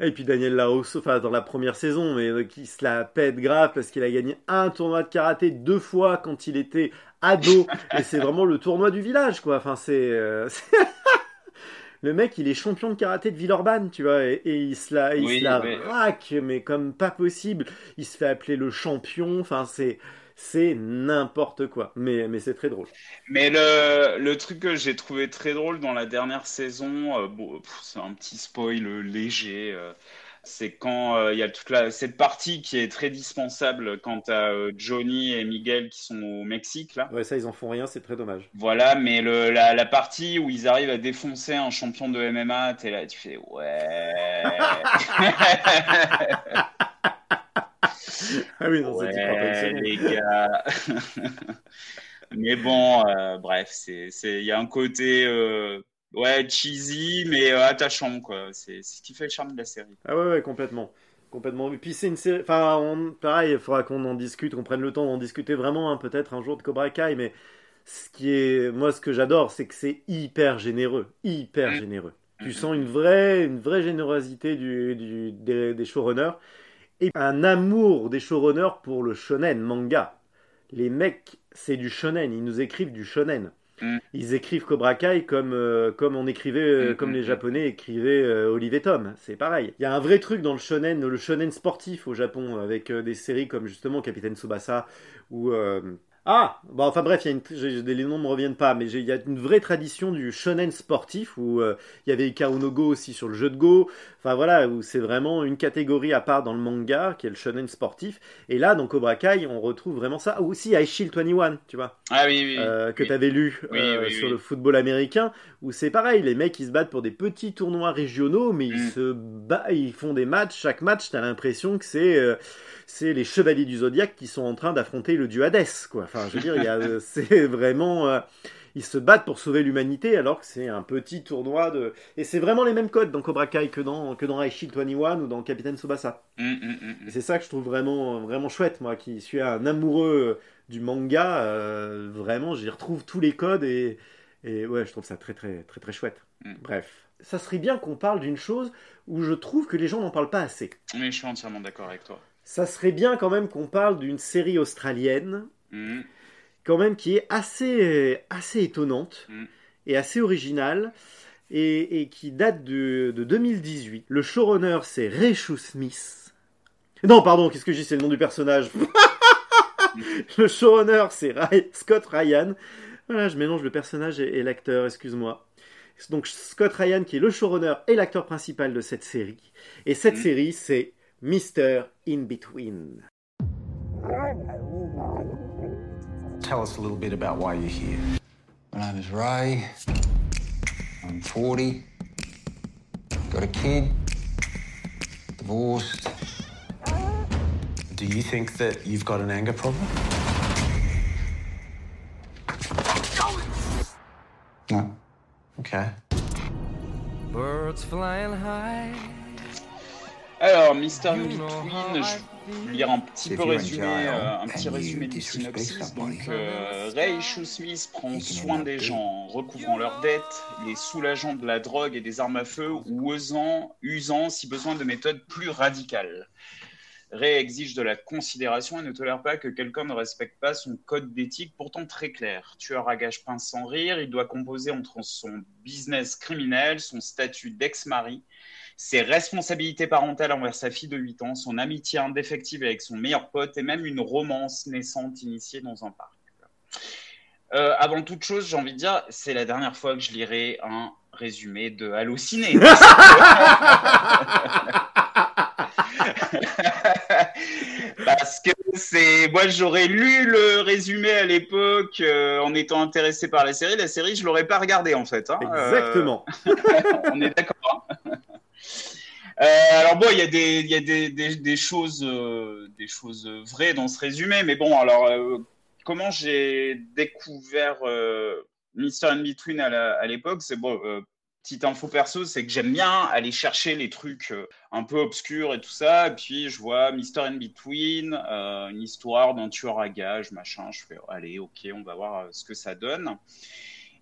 Et puis Daniel Larusso, enfin, dans la première saison, mais euh, qui se la pète grave parce qu'il a gagné un tournoi de karaté deux fois quand il était ado. et c'est vraiment le tournoi du village, quoi. Enfin, c'est. Euh, le mec, il est champion de karaté de Villeurbanne, tu vois, et, il se la, il se la raque, mais comme pas possible. Il se fait appeler le champion. Enfin, c'est c'est n'importe quoi. Mais, mais c'est très drôle. Mais le, le truc que j'ai trouvé très drôle dans la dernière saison, euh, bon, c'est un petit spoil léger. Euh, c'est quand euh, il y a toute la, cette partie qui est très dispensable quand tu as Johnny et Miguel qui sont au Mexique. Là. Ouais, ça, ils en font rien, c'est très dommage. Voilà, mais le, la, la, partie où ils arrivent à défoncer un champion de MMA, tu es là, tu fais ouais. ah oui, non, ouais, les gars. mais bon, euh, bref, c'est, il y a un côté euh, ouais cheesy mais euh, attachant quoi. C'est ce qui fait le charme de la série. Ah ouais, ouais complètement. complètement. Et puis c'est une série. Enfin, pareil, il faudra qu'on en discute, qu'on prenne le temps d'en discuter vraiment, hein, peut-être un jour de Cobra Kai, mais ce qui est. Moi, ce que j'adore, c'est que c'est hyper généreux. Hyper mm. généreux. Tu mm. sens une vraie, une vraie générosité du, du des, des showrunners et un amour des showrunners pour le shonen manga. Les mecs, c'est du shonen, ils nous écrivent du shonen. Mm. Ils écrivent Cobra Kai comme, euh, comme on écrivait, euh, mm, comme mm, les Japonais écrivaient euh, Olive et Tom. C'est pareil. Il y a un vrai truc dans le shonen, le shonen sportif au Japon, avec des séries comme justement Capitaine Tsubasa ou ah, bah enfin bref, y a une, les noms ne me reviennent pas, mais il y a une vraie tradition du shonen sportif où euh, il y avait Ikaru no Go aussi sur le jeu de Go. Enfin voilà, où c'est vraiment une catégorie à part dans le manga qui est le shonen sportif. Et là, dans Cobra Kai, on retrouve vraiment ça. Ou aussi Shield 21, tu vois. Ah oui, oui. Euh, que tu avais lu euh, sur le football américain, où c'est pareil, les mecs ils se battent pour des petits tournois régionaux, mais ils mm. se battent, ils font des matchs. Chaque match, tu as l'impression que c'est c'est les chevaliers du zodiaque qui sont en train d'affronter le dieu Hadès, quoi. Enfin, je veux dire, euh, c'est vraiment. Euh, ils se battent pour sauver l'humanité alors que c'est un petit tournoi de. Et c'est vraiment les mêmes codes dans Cobra Kai que dans, que dans 21 ou dans Capitaine Tsubasa. Mm, mm, mm, c'est ça que je trouve vraiment, vraiment chouette, moi qui suis un amoureux du manga. Euh, vraiment, j'y retrouve tous les codes et, et ouais, je trouve ça très, très, très, très chouette. Bref. Ça serait bien qu'on parle d'une chose où je trouve que les gens n'en parlent pas assez. Mais je suis entièrement d'accord avec toi ça serait bien quand même qu'on parle d'une série australienne, mm. quand même qui est assez, assez étonnante mm. et assez originale. Et, qui date de, 2018. Le showrunner, c'est Rachel Smith. Non, pardon, qu'est-ce que je dis? C'est le nom du personnage. le showrunner, c'est Scott Ryan. Voilà, je mélange le personnage et, l'acteur, excuse-moi. Donc Scott Ryan, qui est le showrunner et l'acteur principal de cette série. Et cette mm. série, c'est Mr. In Between. Tell us a little bit about why you're here. My name is Ray. I'm 40. Got a kid. Divorced. Do you think that you've got an anger problem? No. Okay. Birds flying high. Alors, Mister in Between, je vais lire un petit peu résumé, euh, un petit résumé du synopsis. Donc, euh, Ray Smith prend soin des gens, recouvrant leurs dettes, les soulageant de la drogue et des armes à feu, ou osant, usant, si besoin, de méthodes plus radicales. Ray exige de la considération et ne tolère pas que quelqu'un ne respecte pas son code d'éthique pourtant très clair. Tueur à gage pince sans rire, il doit composer entre son business criminel, son statut d'ex-mari ses responsabilités parentales envers sa fille de 8 ans, son amitié indéfectible avec son meilleur pote et même une romance naissante initiée dans un parc. Euh, avant toute chose, j'ai envie de dire, c'est la dernière fois que je lirai un résumé de Halluciné. Parce que c'est moi j'aurais lu le résumé à l'époque euh, en étant intéressé par la série. La série je l'aurais pas regardée en fait. Hein. Exactement. Euh, on est d'accord. Hein. Euh, alors bon, il y a des, il y a des, des, choses, euh, des choses vraies dans ce résumé, mais bon, alors euh, comment j'ai découvert Mister in Between à l'époque, c'est bon. Petite info perso, c'est que j'aime bien aller chercher les trucs un peu obscurs et tout ça. Et puis je vois Mister in Between, une histoire d'un tueur à gages, machin. Je fais, allez, ok, on va voir ce que ça donne.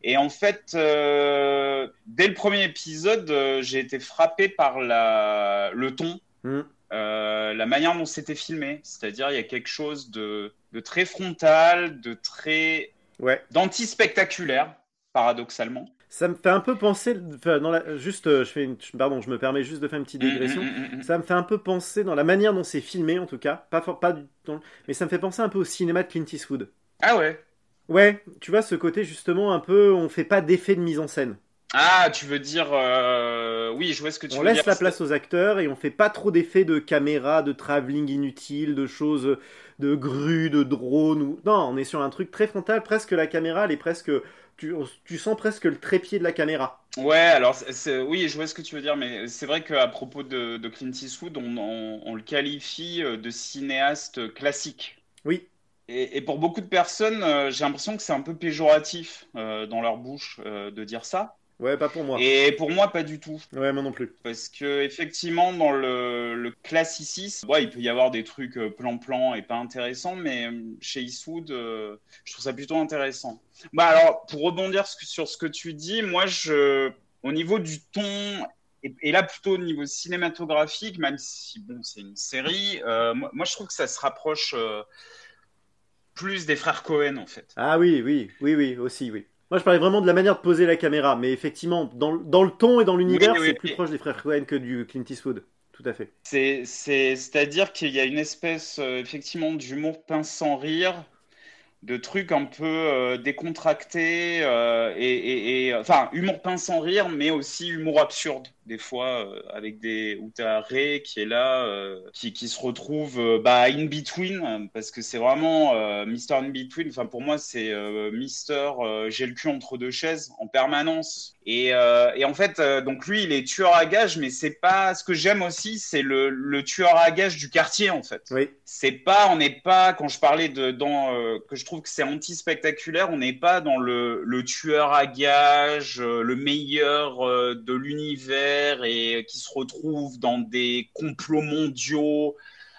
Et en fait, euh, dès le premier épisode, euh, j'ai été frappé par la, le ton, hmm. euh, la manière dont c'était filmé. C'est-à-dire, il y a quelque chose de, de très frontal, de très. Ouais. d'anti-spectaculaire, paradoxalement. Ça me fait un peu penser, dans la, juste, je fais une, pardon, je me permets juste de faire une petite mm, mm, digression. Mm, ça me fait un peu penser dans la manière dont c'est filmé, en tout cas, pas, pas du mais ça me fait penser un peu au cinéma de Clint Eastwood. Ah ouais. Ouais, tu vois ce côté justement un peu, on fait pas d'effet de mise en scène. Ah, tu veux dire, euh, oui, je vois ce que tu veux dire. On laisse la place aux acteurs et on fait pas trop d'effets de caméra, de travelling inutile, de choses, de grues, de drones ou non, on est sur un truc très frontal, presque la caméra, elle est presque, tu, sens presque le trépied de la caméra. Ouais, alors oui, je vois ce que tu veux dire, mais c'est vrai qu'à propos de, Clint Eastwood, on, le qualifie euh, de cinéaste classique. Oui. Et, pour beaucoup de personnes, euh, j'ai l'impression que c'est un peu péjoratif euh, dans leur bouche euh, de dire ça. Ouais, pas pour moi. Et pour moi, pas du tout. Ouais, moi non plus. Parce que effectivement, dans le, le classicisme, ouais, il peut y avoir des trucs euh, plan-plan et pas intéressants, mais euh, chez Eastwood, euh, je trouve ça plutôt intéressant. Bah alors, pour rebondir sur ce que tu dis, moi, je, au niveau du ton et, là, plutôt au niveau cinématographique, même si bon, c'est une série, moi, moi, je trouve que ça se rapproche plus des frères Cohen, en fait. Ah oui, oui, oui, oui, aussi, oui. Moi, je parlais vraiment de la manière de poser la caméra, mais effectivement, dans, dans le ton et dans l'univers, c'est plus proche des frères Cohen que du Clint Eastwood. Tout à fait. C'est-à-dire qu'il y a une espèce, euh, effectivement, d'humour pince sans rire, de trucs un peu euh, décontractés euh, et, et, enfin humour pince sans rire mais aussi humour absurde des fois euh, avec des où t'as Ray qui est là qui, qui, se retrouve bah in between parce que c'est vraiment Mister in between enfin pour moi c'est Mister j'ai le cul entre deux chaises en permanence et, et en fait donc lui il est tueur à gage mais c'est pas ce que j'aime aussi c'est le, le, tueur à gage du quartier en fait oui. c'est pas on n'est pas quand je parlais de dans que je trouve que c'est anti-spectaculaire. On n'est pas dans le, tueur à gage, euh, le meilleur euh, de l'univers et qui se retrouve dans des complots mondiaux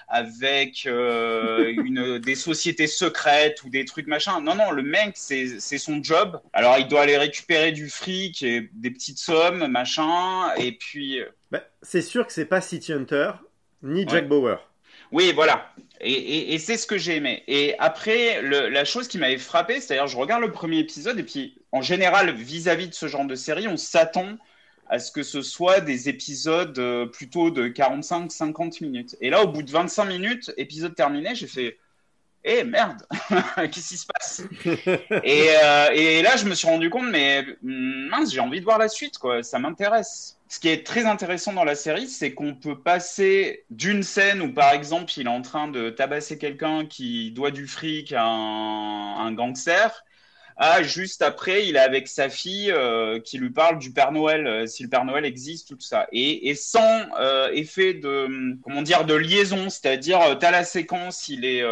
avec euh, une, des sociétés secrètes ou des trucs machin. Non, non, le mec, c'est son job. Alors, il doit aller récupérer du fric et des petites sommes, machin, et puis... Bah, c'est sûr que c'est pas City Hunter, ni Jack Bauer. Oui, voilà. Et, c'est ce que j'ai aimé. Et après, la chose qui m'avait frappé, c'est-à-dire, je regarde le premier épisode, et puis, en général, vis-à-vis de ce genre de série, on s'attend à ce que ce soit des épisodes euh, plutôt de 45-50 minutes. Et là, au bout de 25 minutes, épisode terminé, j'ai fait Eh merde, qu'est-ce qui se passe? Et, euh, et, là, je me suis rendu compte, mais hmm, mince, j'ai envie de voir la suite, quoi. Ça m'intéresse ce qui est très intéressant dans la série, c'est qu'on peut passer d'une scène où, par exemple, il est en train de tabasser quelqu'un qui doit du fric à un, gangster, à juste après, il est avec sa fille euh, qui lui parle du Père Noël, euh, si le Père Noël existe, tout ça. Et, sans euh, effet de, comment dire, de liaison, c'est-à-dire, tu as la séquence, il, est,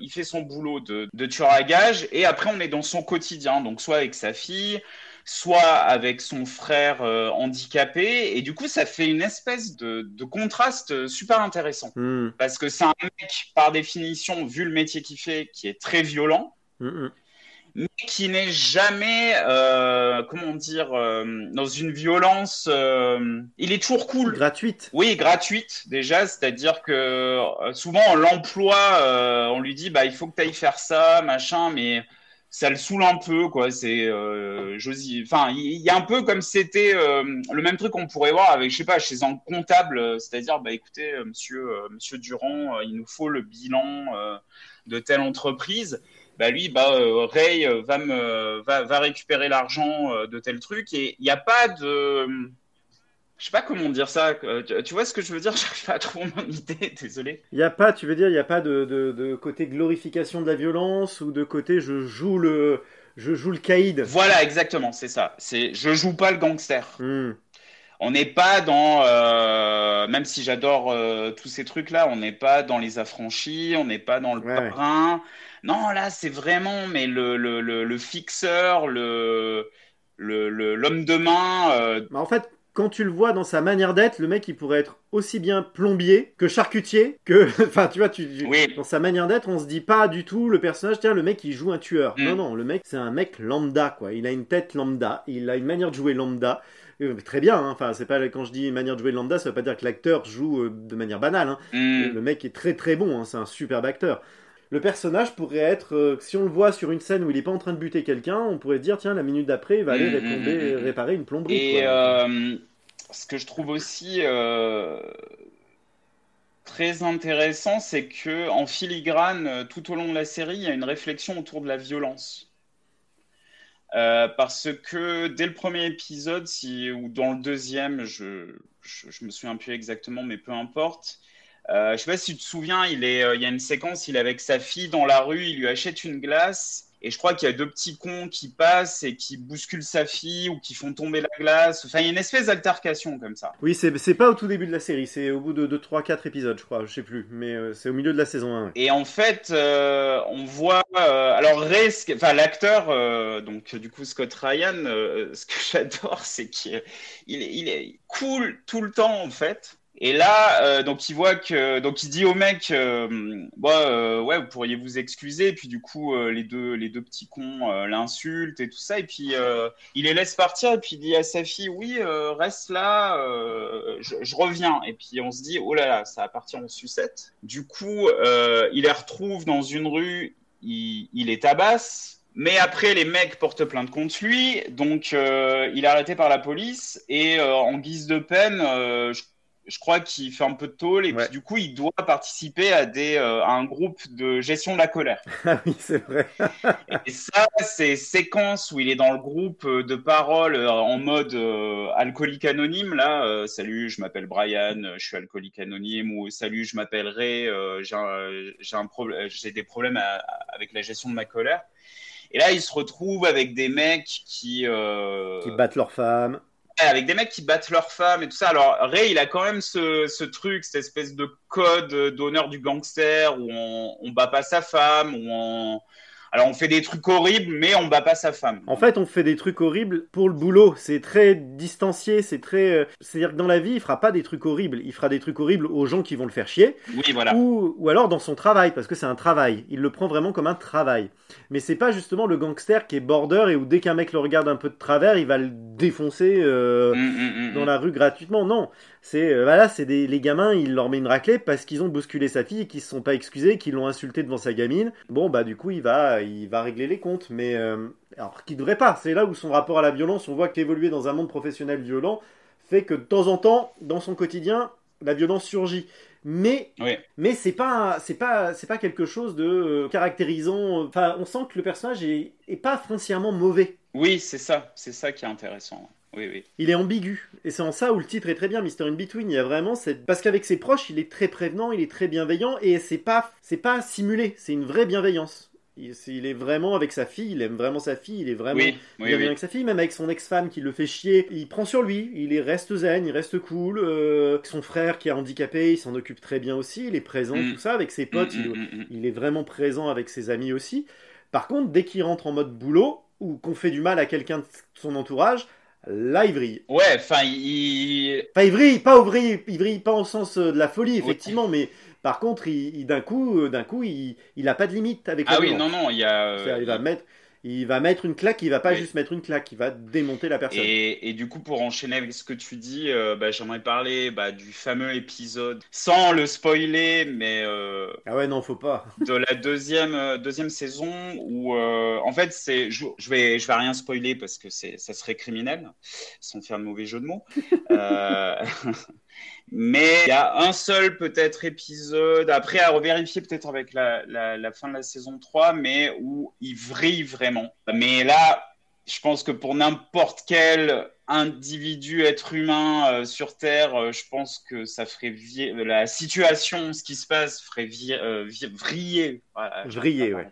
il fait son boulot de, de tueur à gage, et après, on est dans son quotidien, donc soit avec sa fille, soit avec son frère euh, handicapé. Et du coup, ça fait une espèce de, contraste super intéressant. Hmm. Parce que c'est un mec, par définition, vu le métier qu'il fait, qui est très violent. Hmm, hmm. Mais qui n'est jamais, euh, comment dire, euh, dans une violence. il est toujours cool. Gratuite. Oui, gratuite déjà, c'est-à-dire que souvent on l'emploie, on lui dit bah il faut que tu ailles faire ça, machin, mais ça le saoule un peu quoi c'est euh, enfin il y, a un peu comme c'était euh, le même truc qu'on pourrait voir avec je sais pas chez un comptable c'est-à-dire bah écoutez euh, monsieur euh, monsieur Durand il nous faut le bilan de telle entreprise bah lui bah Ray va me va, va récupérer l'argent de tel truc et il n'y a pas de je sais pas comment dire ça. Euh, tu vois ce que je veux dire? J'arrive pas à trouver mon idée, désolé. Il n'y a pas, tu veux dire, il n'y a pas de, de, côté glorification de la violence ou de côté je joue le, je joue le caïd. Voilà, exactement, c'est ça. C'est je joue pas le gangster. Hmm. On n'est pas dans, euh, même si j'adore euh, tous ces trucs-là, on n'est pas dans les affranchis, on n'est pas dans le ouais, Non, là, c'est vraiment, mais le, le, le, fixeur, le l'homme de main. en fait, quand tu le vois dans sa manière d'être, le mec il pourrait être aussi bien plombier que charcutier, que. Enfin, tu vois, tu, dans sa manière d'être, on se dit pas du tout le personnage, tiens, le mec il joue un tueur. Mm. Non, non, le mec c'est un mec lambda, quoi. Il a une tête lambda, il a une manière de jouer lambda. Euh, très bien, hein. enfin, c'est pas quand je dis manière de jouer lambda, ça veut pas dire que l'acteur joue euh, de manière banale. Hein. Mm. Le mec est très très bon, hein. c'est un superbe acteur le personnage pourrait être, euh, si on le voit sur une scène où il n'est pas en train de buter quelqu'un, on pourrait dire, tiens, la minute d'après, il va aller mm, mm, mm, réparer une plomberie. Et euh, ce que je trouve aussi euh, très intéressant, c'est que en filigrane, tout au long de la série, il y a une réflexion autour de la violence. parce que dès le premier épisode, si, ou dans le deuxième, je, je, me souviens plus exactement, mais peu importe, euh, je sais pas si tu te souviens, il, est, euh, il y a une séquence, il est avec sa fille dans la rue, il lui achète une glace Et je crois qu'il y a deux petits cons qui passent et qui bousculent sa fille ou qui font tomber la glace. Enfin, il y a une espèce d'altercation comme ça. Oui, c'est pas au tout début de la série, c'est au bout de 2, 3, 4 épisodes, je crois, je sais plus, mais euh, c'est au milieu de la saison 1. Et en fait, euh, on voit. Euh, alors, Ray, enfin, l'acteur, donc du coup, Scott Ryan, ce que j'adore, c'est qu'il il est cool tout le temps, en fait. Et là, euh, donc il voit que, donc il dit au mec, euh, euh, ouais, vous pourriez vous excuser. Et puis du coup, les deux, les deux petits cons l'insultent et tout ça. Et puis il les laisse partir. Et puis il dit à sa fille, oui, reste là, je, reviens. Et puis on se dit, oh là là, ça va partir en sucette. Du coup, il les retrouve dans une rue, il, il les tabasse. Mais après, les mecs portent plainte contre lui, donc il est arrêté par la police et en guise de peine, je je crois qu'il fait un peu de tôle et puis du coup il doit participer à des euh, à un groupe de gestion de la colère. Ah oui, c'est vrai. et ça, ces séquences où il est dans le groupe de parole euh, en mode euh, alcoolique anonyme là, salut, je m'appelle Brian, je suis alcoolique anonyme ou salut, je m'appelle Ray, j'ai un, un problème, j'ai des problèmes avec la gestion de ma colère. Et là, il se retrouve avec des mecs qui qui battent leurs femmes avec des mecs qui battent leurs femmes et tout ça. Alors Ray, il a quand même ce, ce truc, cette espèce de code d'honneur du gangster où on, on bat pas sa femme, où on, alors on fait des trucs horribles, mais on bat pas sa femme. En fait, on fait des trucs horribles pour le boulot. C'est très distancié, c'est très. Euh, c'est-à-dire que dans la vie, il fera pas des trucs horribles. Il fera des trucs horribles aux gens qui vont le faire chier. Oui, voilà. Ou, ou alors dans son travail, parce que c'est un travail. Il le prend vraiment comme un travail. Mais c'est pas justement le gangster qui est border et où dès qu'un mec le regarde un peu de travers, il va le défoncer euh, mm, mm, mm, dans la rue gratuitement. Non, c'est euh, voilà, c'est des les gamins, il leur met une raclée parce qu'ils ont bousculé sa fille et qu'ils se sont pas excusés, qu'ils l'ont insulté devant sa gamine. Bon bah du coup il va il va régler les comptes, mais euh, alors qu'il devrait pas. C'est là où son rapport à la violence, on voit qu'évoluer dans un monde professionnel violent fait que de temps en temps dans son quotidien la violence surgit. Mais mais c'est pas c'est pas c'est pas quelque chose de euh, caractérisant. Enfin on sent que le personnage est, est pas foncièrement mauvais. Oui c'est ça c'est ça qui est intéressant. Il est ambigu. Et c'est en ça où le titre est très bien, Mister In Between. Il y a vraiment cette. Parce qu'avec ses proches, il est très prévenant, il est très bienveillant, et c'est pas, c'est pas simulé, c'est une vraie bienveillance. Il, est vraiment avec sa fille, il aime vraiment sa fille, il est vraiment bien avec sa fille, même avec son ex-femme qui le fait chier. Il prend sur lui, il est reste zen, il reste cool. Euh, son frère qui est handicapé, il s'en occupe très bien aussi, il est présent, mm. tout ça. Avec ses potes, mm, mm, il, est vraiment présent avec ses amis aussi. Par contre, dès qu'il rentre en mode boulot, ou qu'on fait du mal à quelqu'un de son entourage, Là, il vrille. Ouais, enfin, il. Enfin, il vrille, pas il vrille pas au sens euh, de la folie, effectivement, mais par contre, il, d'un coup, euh, d'un coup, il, il a pas de limite avec. Ah oui, non, non, il y a. Il va mettre, il va mettre une claque, il va pas juste mettre une claque, il va démonter la personne. Et, du coup, pour enchaîner avec ce que tu dis, euh, bah, j'aimerais parler bah, du fameux épisode, sans le spoiler, mais... Euh, ah ouais, non, faut pas. de la deuxième, euh, deuxième saison, où en fait, c'est, je, je, vais, je vais rien spoiler parce que c'est, ça serait criminel, sans faire de mauvais jeu de mots. Mais il y a un seul peut-être épisode, après à revérifier peut-être avec la, la, fin de la saison 3, mais où il vrille vraiment. Mais là, je pense que pour n'importe quel individu, être humain euh, sur Terre, euh, je pense que ça ferait la situation, ce qui se passe, ferait euh, vriller. Voilà, vriller, ouais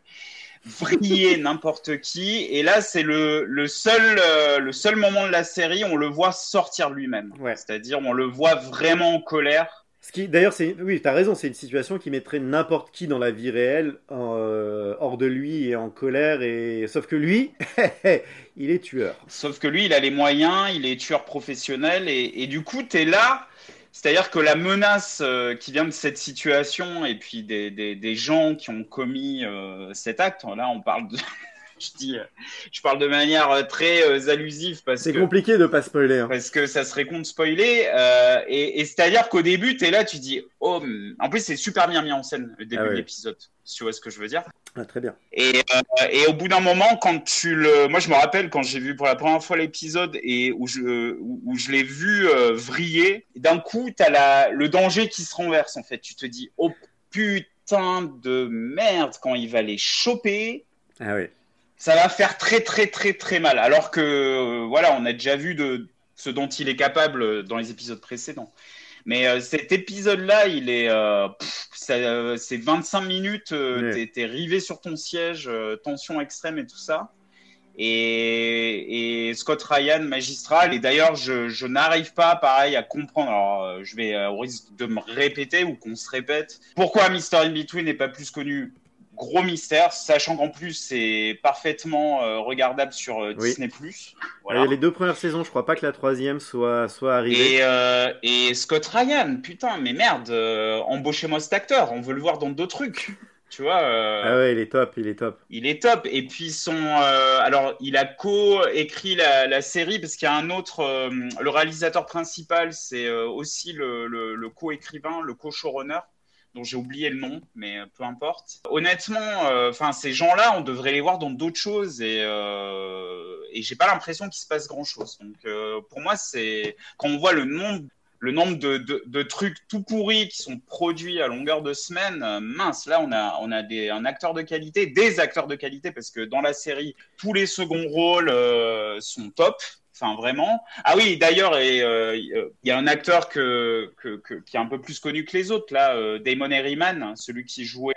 vriller n'importe qui. Et là, c'est le, le, seul, euh, le seul moment de la série où on le voit sortir lui-même. C'est-à-dire, on le voit vraiment en colère. Ce qui, d'ailleurs, c'est, oui, t'as raison, c'est une situation qui mettrait n'importe qui dans la vie réelle euh, hors de lui et en colère. Et sauf que lui, il est tueur. Sauf que lui, il a les moyens, il est tueur professionnel, et, et du coup, t'es là c'est-à-dire que la menace euh, qui vient de cette situation et puis des, gens qui ont commis euh, cet acte, là on parle de, je dis, euh, je parle de manière euh, très euh, allusive parce que c'est compliqué de pas spoiler. Hein. Parce que ça serait con de spoiler. Euh, et, et c'est-à-dire qu'au début, tu es là, tu dis, oh, en plus c'est super bien mis en scène le début ah de l'épisode. Si tu vois ce que je veux dire. Ah, très bien. Et, et au bout d'un moment, quand tu le, moi je me rappelle quand j'ai vu pour la première fois l'épisode et où je où, je l'ai vu vriller, d'un coup, tu as la, le danger qui se renverse en fait. Tu te dis, oh putain de merde quand il va les choper. Ah oui ça va faire très très très très mal. Alors que euh, voilà, on a déjà vu de ce dont il est capable dans les épisodes précédents. Mais cet épisode-là, il est, c'est 25 minutes, tu t'es rivé sur ton siège, tension extrême et tout ça et, Scott Ryan magistral. Et d'ailleurs, je, n'arrive pas, pareil, à comprendre. Alors, euh, je vais euh, au risque de me répéter ou qu'on se répète. Pourquoi Mister In Between n'est pas plus connu Gros mystère, sachant qu'en plus c'est parfaitement euh, regardable sur Disney+. Voilà. les deux premières saisons, je crois pas que la troisième soit soit arrivée. Et, et Scott Ryan, putain, mais merde, embauchez-moi cet acteur, on veut le voir dans d'autres trucs. Tu vois. Euh, ah ouais, il est top, il est top. Il est top. Et puis son, euh, alors il a co-écrit la, série parce qu'il y a un autre, euh, le réalisateur principal, c'est aussi le, le, co-écrivain, le co-showrunner dont j'ai oublié le nom, mais peu importe. Honnêtement, enfin ces gens-là, on devrait les voir dans d'autres choses et, et j'ai pas l'impression qu'il se passe grand-chose. Donc pour moi, c'est quand on voit le nombre de, trucs tout pourris qui sont produits à longueur de semaine, euh, mince, là on a, des, un acteur de qualité, des acteurs de qualité, parce que dans la série, tous les seconds rôles euh, sont top. Enfin, vraiment. Ah oui, d'ailleurs, euh, il y a un acteur que, que, qui est un peu plus connu que les autres, là, Damon Herriman, celui qui jouait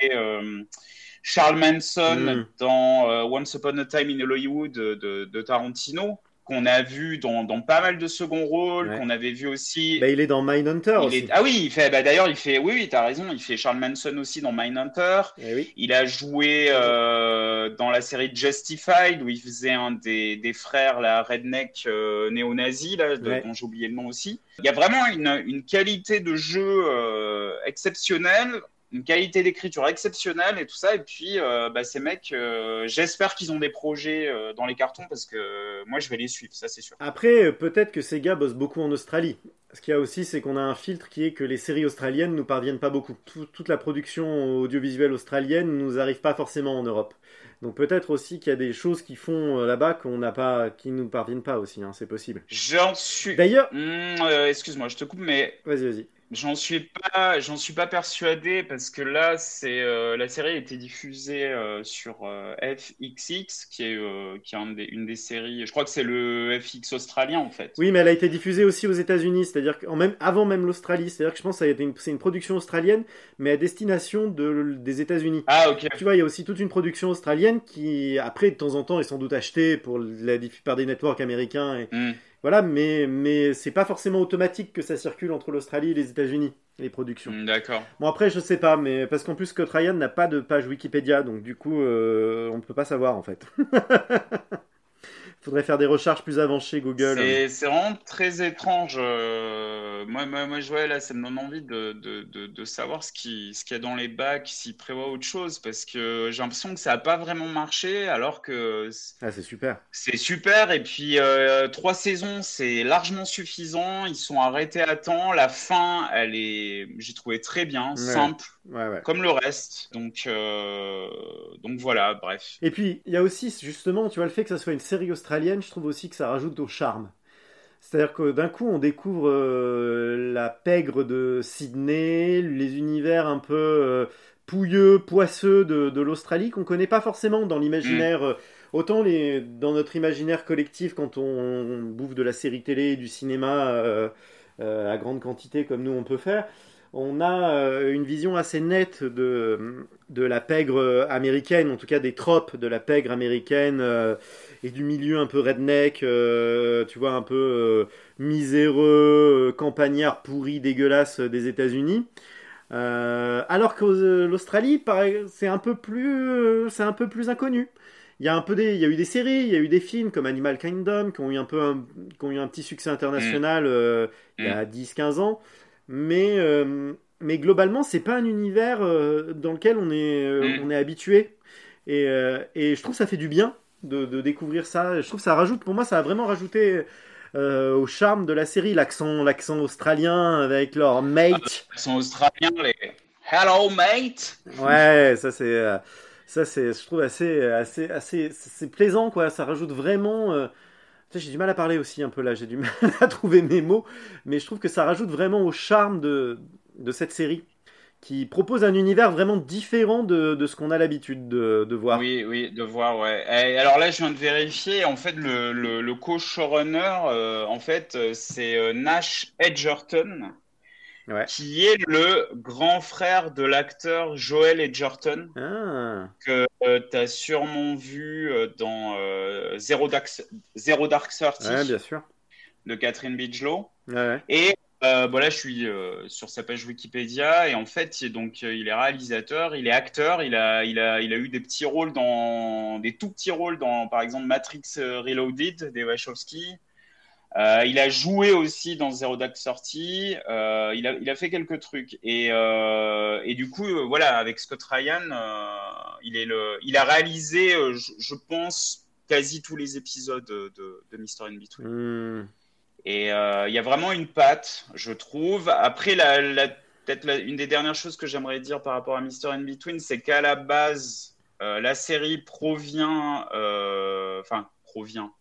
Charles Manson mm. dans Once Upon a Time in Hollywood de, de Tarantino qu'on a vu dans, dans, pas mal de second rôles, qu'on avait vu aussi. Bah, il est dans Mindhunter aussi. Ah oui, il fait. Bah, D'ailleurs, il fait. Oui, oui, t'as raison. Il fait Charles Manson aussi dans Mindhunter. Eh oui. Il a joué euh, dans la série Justified où il faisait un des, des frères, la redneck euh, néo-nazi, là, dont j'ai oublié le nom aussi. Il y a vraiment une, une qualité de jeu euh, exceptionnelle une qualité d'écriture exceptionnelle et tout ça. Et puis, euh, bah, ces mecs, euh, j'espère qu'ils ont des projets euh, dans les cartons parce que moi, je vais les suivre, ça c'est sûr. Après, peut-être que ces gars bossent beaucoup en Australie. Ce qu'il y a aussi, c'est qu'on a un filtre qui est que les séries australiennes nous parviennent pas beaucoup. toute la production audiovisuelle australienne nous arrive pas forcément en Europe. Donc peut-être aussi qu'il y a des choses qui font là-bas qu'on n'a pas, qui nous parviennent pas aussi. Hein, c'est possible. J'en suis. D'ailleurs. Hmm, excuse-moi, je te coupe, mais. Vas-y, vas-y. J'en suis pas, j'en suis pas persuadé parce que là, c'est euh, la série a été diffusée euh, sur euh, FXX, qui est qui est une des séries. Je crois que c'est le FX australien en fait. Oui, mais elle a été diffusée aussi aux États-Unis, c'est-à-dire même avant même l'Australie. C'est-à-dire que je pense que c'est une production australienne, mais à destination de, des États-Unis. Ah ok. Tu vois, il y a aussi toute une production australienne qui, après, de temps en temps, est sans doute achetée pour la par des networks américains et. Hmm. Voilà, mais, mais c'est pas forcément automatique que ça circule entre l'Australie et les États-Unis, les productions. Mm, d'accord. Bon, après, je sais pas, mais parce qu'en plus, Scott Ryan n'a pas de page Wikipédia, donc du coup, euh, on ne peut pas savoir en fait. faudrait faire des recherches plus avancées Google. C'est vraiment très étrange. Euh, moi, moi, moi, je vois là, ça me donne envie de, de, de, savoir ce qu'il ce qu'il y a dans les bacs, s'il prévoit autre chose, parce que j'ai l'impression que ça n'a pas vraiment marché, alors que. Ah, c'est super. C'est super, et puis euh, trois saisons, c'est largement suffisant. Ils sont arrêtés à temps. La fin, elle est, j'ai trouvé très bien, simple. Comme le reste. Donc, euh, donc voilà, bref. Et puis, il y a aussi, justement, tu vois, le fait que ça soit une série australienne, je trouve aussi que ça rajoute au charme. C'est-à-dire que d'un coup, on découvre euh, la pègre de Sydney, les univers un peu euh, pouilleux, poisseux de, l'Australie qu'on connaît pas forcément dans l'imaginaire. Autant les, dans notre imaginaire collectif, quand on, on, bouffe de la série télé, du cinéma à grande quantité comme nous on peut faire, on a euh, une vision assez nette de, de la pègre américaine, en tout cas des tropes de la pègre américaine euh, et du milieu un peu redneck, euh, tu vois, un peu miséreux, campagnard pourri, dégueulasse des États-Unis. alors que l'Australie, c'est un peu plus, c'est un peu plus inconnu. Il y a un peu des, il y a eu des séries, il y a eu des films comme Animal Kingdom qui ont eu un peu un, qui ont eu un petit succès international mm. il y a 10-15 mm. ans mais, euh, mais globalement, c'est pas un univers euh, dans lequel on est, euh, mm. on est habitué. Et, et, je trouve que ça fait du bien de, de, découvrir ça. Je trouve que ça rajoute, pour moi, ça a vraiment rajouté au charme de la série l'accent, l'accent australien avec leur mate. L'accent australien, les Hello mate. Ouais, ça c'est, ça c'est, je trouve assez, assez, assez, c'est plaisant quoi. Ça rajoute vraiment j'ai du mal à parler aussi un peu là, j'ai du mal à trouver mes mots, mais je trouve que ça rajoute vraiment au charme de, de cette série qui propose un univers vraiment différent de, de ce qu'on a l'habitude de, de, voir. Oui, oui, de voir, ouais. Alors là, je viens de vérifier, en fait, le, le, co-showrunner, euh, en fait, c'est euh, Nash Edgerton. Qui est le grand frère de l'acteur Joel Edgerton, ah. que euh, tu as sûrement vu euh, dans euh, Zero, Dark, Zero Dark Thirty bien sûr. de Catherine Bigelow. Ouais. Et voilà, je suis sur sa page Wikipédia et en fait, donc il est réalisateur, il est acteur, il a, il a, il a eu des petits rôles dans des tout petits rôles dans, par exemple, Matrix Reloaded des Wachowski. Euh, il a joué aussi dans Zero Dark Thirty. Euh, il, a, il a fait quelques trucs. Et, euh, et du coup, voilà, avec Scott Ryan, il, est le, il a réalisé, je, je, pense, quasi tous les épisodes de, de Mystery in Between. Mm. Et il y a vraiment une patte, je trouve. Après, la, la peut-être une des dernières choses que j'aimerais dire par rapport à Mystery in Between, c'est qu'à la base, la série provient, enfin, provient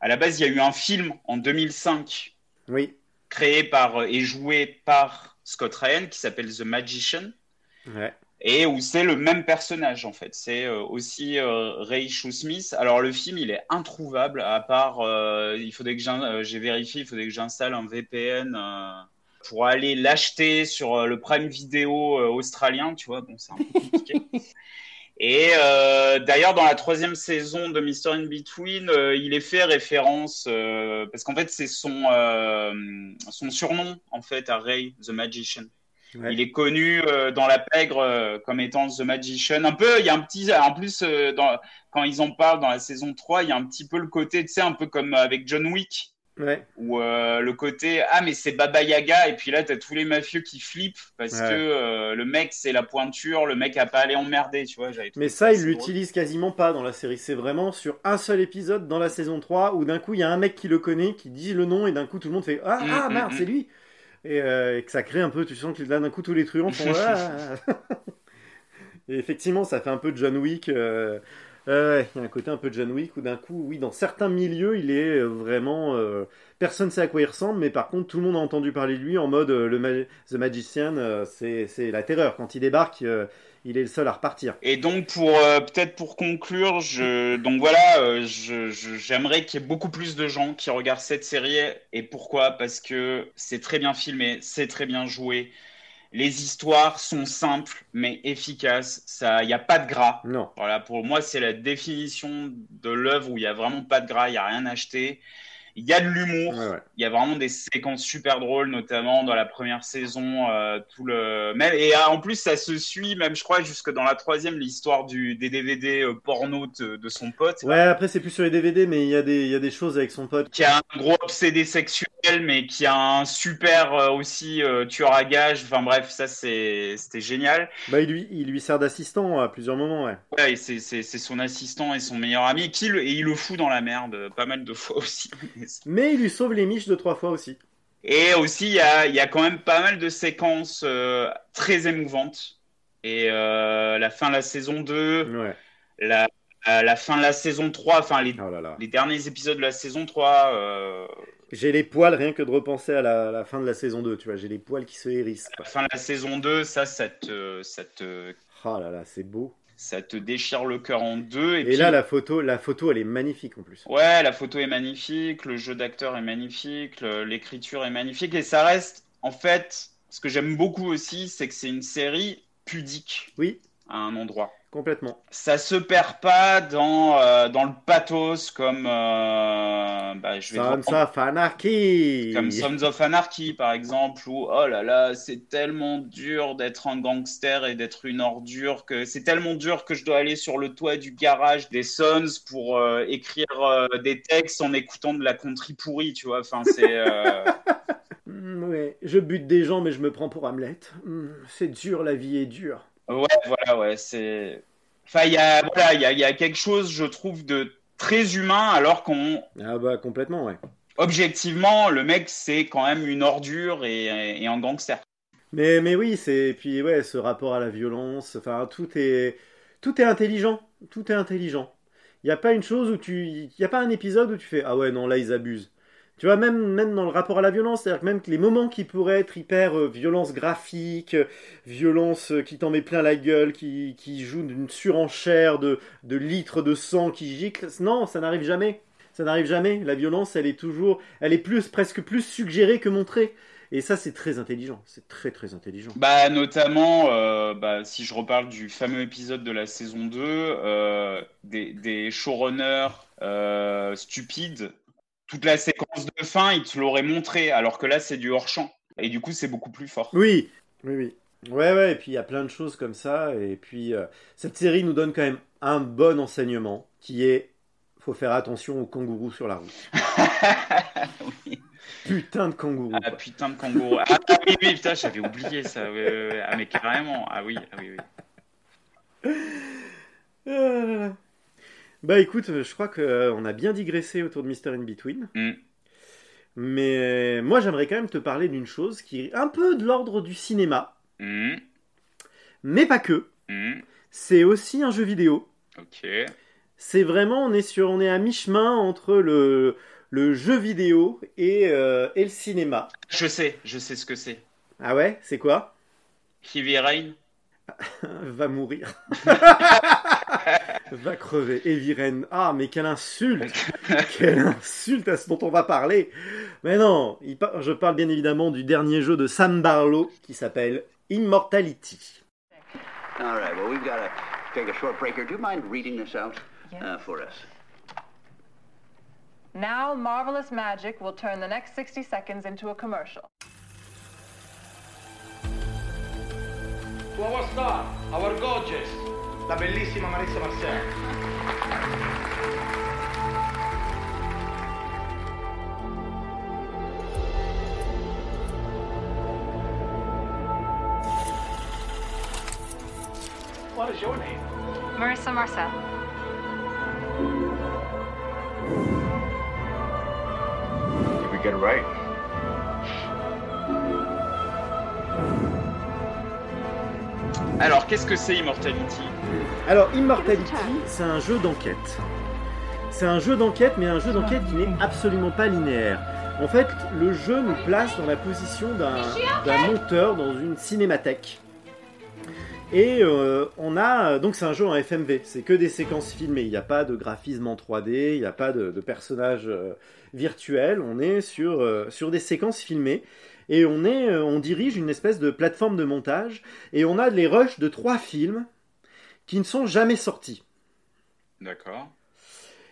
à la base, il y a eu un film en 2005 oui. créé par et joué par Scott Ryan qui s'appelle The Magician. Ouais. Et où c'est le même personnage en fait. C'est euh, aussi euh, Ray Smith. Alors le film il est introuvable à part euh, il faudrait que euh, j'ai vérifié, il faudrait que j'installe un VPN euh, pour aller l'acheter sur le Prime Video australien, tu vois. Bon c'est un peu compliqué. Et euh, d'ailleurs, dans la troisième saison de Mystery in Between, euh, il est fait référence euh, parce qu'en fait, c'est son euh, son surnom en fait à Ray, the Magician. Ouais. Il est connu euh, dans la pègre euh, comme étant The Magician. Un peu, il y a un petit, en plus, dans, quand ils en parlent dans la saison 3, il y a un petit peu le côté, tu sais, un peu comme avec John Wick. Ouais. Ou euh, le côté ah mais c'est Baba Yaga et puis là t'as tous les mafieux qui flippent parce Ouais. que euh, le mec c'est la pointure, le mec a pas allé emmerder, tu vois. Mais ça, il assez drôle. l'utilise quasiment pas dans la série. C'est vraiment sur un seul épisode dans la saison 3 où d'un coup, il y a un mec qui le connaît, qui dit le nom et d'un coup, tout le monde fait Ah, Mm, ah mm, merde, mm. c'est lui et, euh, et que ça crée un peu, tu sens que là, d'un coup, tous les truands font Ah Et effectivement, ça fait un peu John Wick. Il y a un côté un peu John Wick où d'un coup, oui, dans certains milieux, il est euh, vraiment. euh, personne sait à quoi il ressemble, mais par contre, tout le monde a entendu parler de lui en mode euh, le The Magician, euh, c'est la terreur. Quand il débarque, il est le seul à repartir. Et donc pour peut-être pour conclure, je donc voilà, j'aimerais qu'il y ait beaucoup plus de gens qui regardent cette série. Et pourquoi? Parce que c'est très bien filmé, c'est très bien joué. Les histoires sont simples mais efficaces. Ça, il n'y a pas de gras. Non. Voilà, pour moi, c'est la définition de l'œuvre où il y a vraiment pas de gras, il y a rien acheté. Il y a de l'humour. Ouais, ouais. Il y a vraiment des séquences super drôles, notamment dans la première saison. euh, tout le même et ah, en plus ça se suit, même je crois jusque dans la troisième, l'histoire du des DVD euh, porno de, de son pote, Ouais, après, c'est plus sur les DVD, mais il y, a des- il y a des choses avec son pote. qui a un gros obsédé sexuel, mais qui a un super euh, aussi euh, tueur à gages. Enfin bref, ça c'était génial. Bah, il lui, il lui sert d'assistant à plusieurs moments, ouais. Ouais, c'est son assistant et son meilleur ami, et qui le- et il le fout dans la merde euh, pas mal de fois aussi. Mais il lui sauve les miches deux, trois fois aussi. Et aussi, il y a, y a quand même pas mal de séquences euh, très émouvantes. Et la fin de la saison 2, Ouais. la, la, fin de la saison 3, enfin les, Oh là là. les derniers épisodes de la saison 3, euh, J'ai les poils rien que de repenser à la, la fin de la saison 2, tu vois. J'ai les poils qui se hérissent. la fin de la saison 2, ça, ça te, ça te, Oh là là, c'est beau. ça te déchire le cœur en deux. Et, Et, puis, là, la photo, la photo, elle est magnifique en plus. ouais, la photo est magnifique, le jeu d'acteur est magnifique, l'écriture est magnifique. Et ça reste, en fait, ce que j'aime beaucoup aussi, c'est que c'est une série pudique Oui, à un endroit. Complètement. ça se perd pas dans, euh, dans le pathos comme euh, bah, je vais Sons of Anarchy. comme Sons of Anarchy par exemple où oh là là c'est tellement dur d'être un gangster et d'être une ordure que c'est tellement dur que je dois aller sur le toit du garage des Sons pour euh, écrire euh, des textes en écoutant de la country pourrie tu vois enfin c'est ouais, je bute des gens, mais je me prends pour Hamlet. Mm, c'est dur, la vie est dure. Ouais voilà ouais c'est enfin il y a voilà il y a, il y a quelque chose je trouve de très humain alors qu'on Ah bah complètement, ouais. objectivement, le mec, c'est quand même une ordure et, et un gangster. Mais, mais oui, c'est puis ouais, ce rapport à la violence, enfin tout est tout est intelligent, tout est intelligent. Il n'y a pas une chose où tu il y a pas un épisode où tu fais ah ouais non là ils abusent. Tu vois même même dans le rapport à la violence, c'est-à-dire que même les moments qui pourraient être hyper euh, violence graphique, euh, violence euh, qui t'en met plein la gueule, qui qui joue d'une surenchère de de litres de sang qui gicle, non, ça n'arrive jamais. Ça n'arrive jamais. La violence, elle est toujours, elle est plus presque plus suggérée que montrée. Et ça, c'est très intelligent. C'est très, très intelligent. Bah, notamment, euh, bah, si je reparle du fameux épisode de la saison 2, euh, des, des showrunners stupides, toute la séquence de fin, ils te l'auraient montré, alors que là, c'est du hors-champ. Et du coup, c'est beaucoup plus fort. Oui, oui, oui. Ouais, ouais, et puis il y a plein de choses comme ça. Et puis, euh, cette série nous donne quand même un bon enseignement qui est faut faire attention aux kangourous sur la route. oui. Putain de kangourous. Ah, quoi. putain de kangourou. Ah, ah oui, oui, putain, j'avais oublié ça. Ah, mais carrément. Ah oui, ah oui, oui. Ah. Bah écoute, euh, je crois qu'on a bien digressé autour de Mister In Between. Mm. Mais euh, moi, j'aimerais quand même te parler d'une chose qui est un peu de l'ordre du cinéma, Mm. mais pas que. Mm. C'est aussi un jeu vidéo. Ok. C'est vraiment, on est sur, on est à mi-chemin entre le, le jeu vidéo et, euh, et le cinéma. Je sais, je sais ce que c'est. Ah ouais, c'est quoi? Heavy Rain Va mourir. va crever. Eviren. Ah, mais quelle insulte Quelle insulte à ce dont on va parler Mais non, il par- je parle bien évidemment du dernier jeu de Sam Barlow qui s'appelle Immortality. All right, well, we've got to take a short break here. Do you mind reading this out uh, for us? Now, marvelous magic will turn the next 60 seconds into a commercial. To our star, our gorgeous, la bellissima Marissa Marcel. What is your name? Marissa Marcel. Did we get it right? Alors, qu'est-ce que c'est Immortality? Alors, Immortality, c'est un jeu d'enquête. C'est un jeu d'enquête, mais un jeu d'enquête qui n'est absolument pas linéaire. En fait, le jeu nous place dans la position d'un d'un monteur dans une cinémathèque. Et euh, on a donc c'est un jeu en FMV, c'est que des séquences filmées. Il n'y a pas de graphisme en 3D, il n'y a pas de, de personnages euh, virtuels. On est sur euh, sur des séquences filmées et on est euh, on dirige une espèce de plateforme de montage et on a les rushs de trois films qui ne sont jamais sortis. D'accord.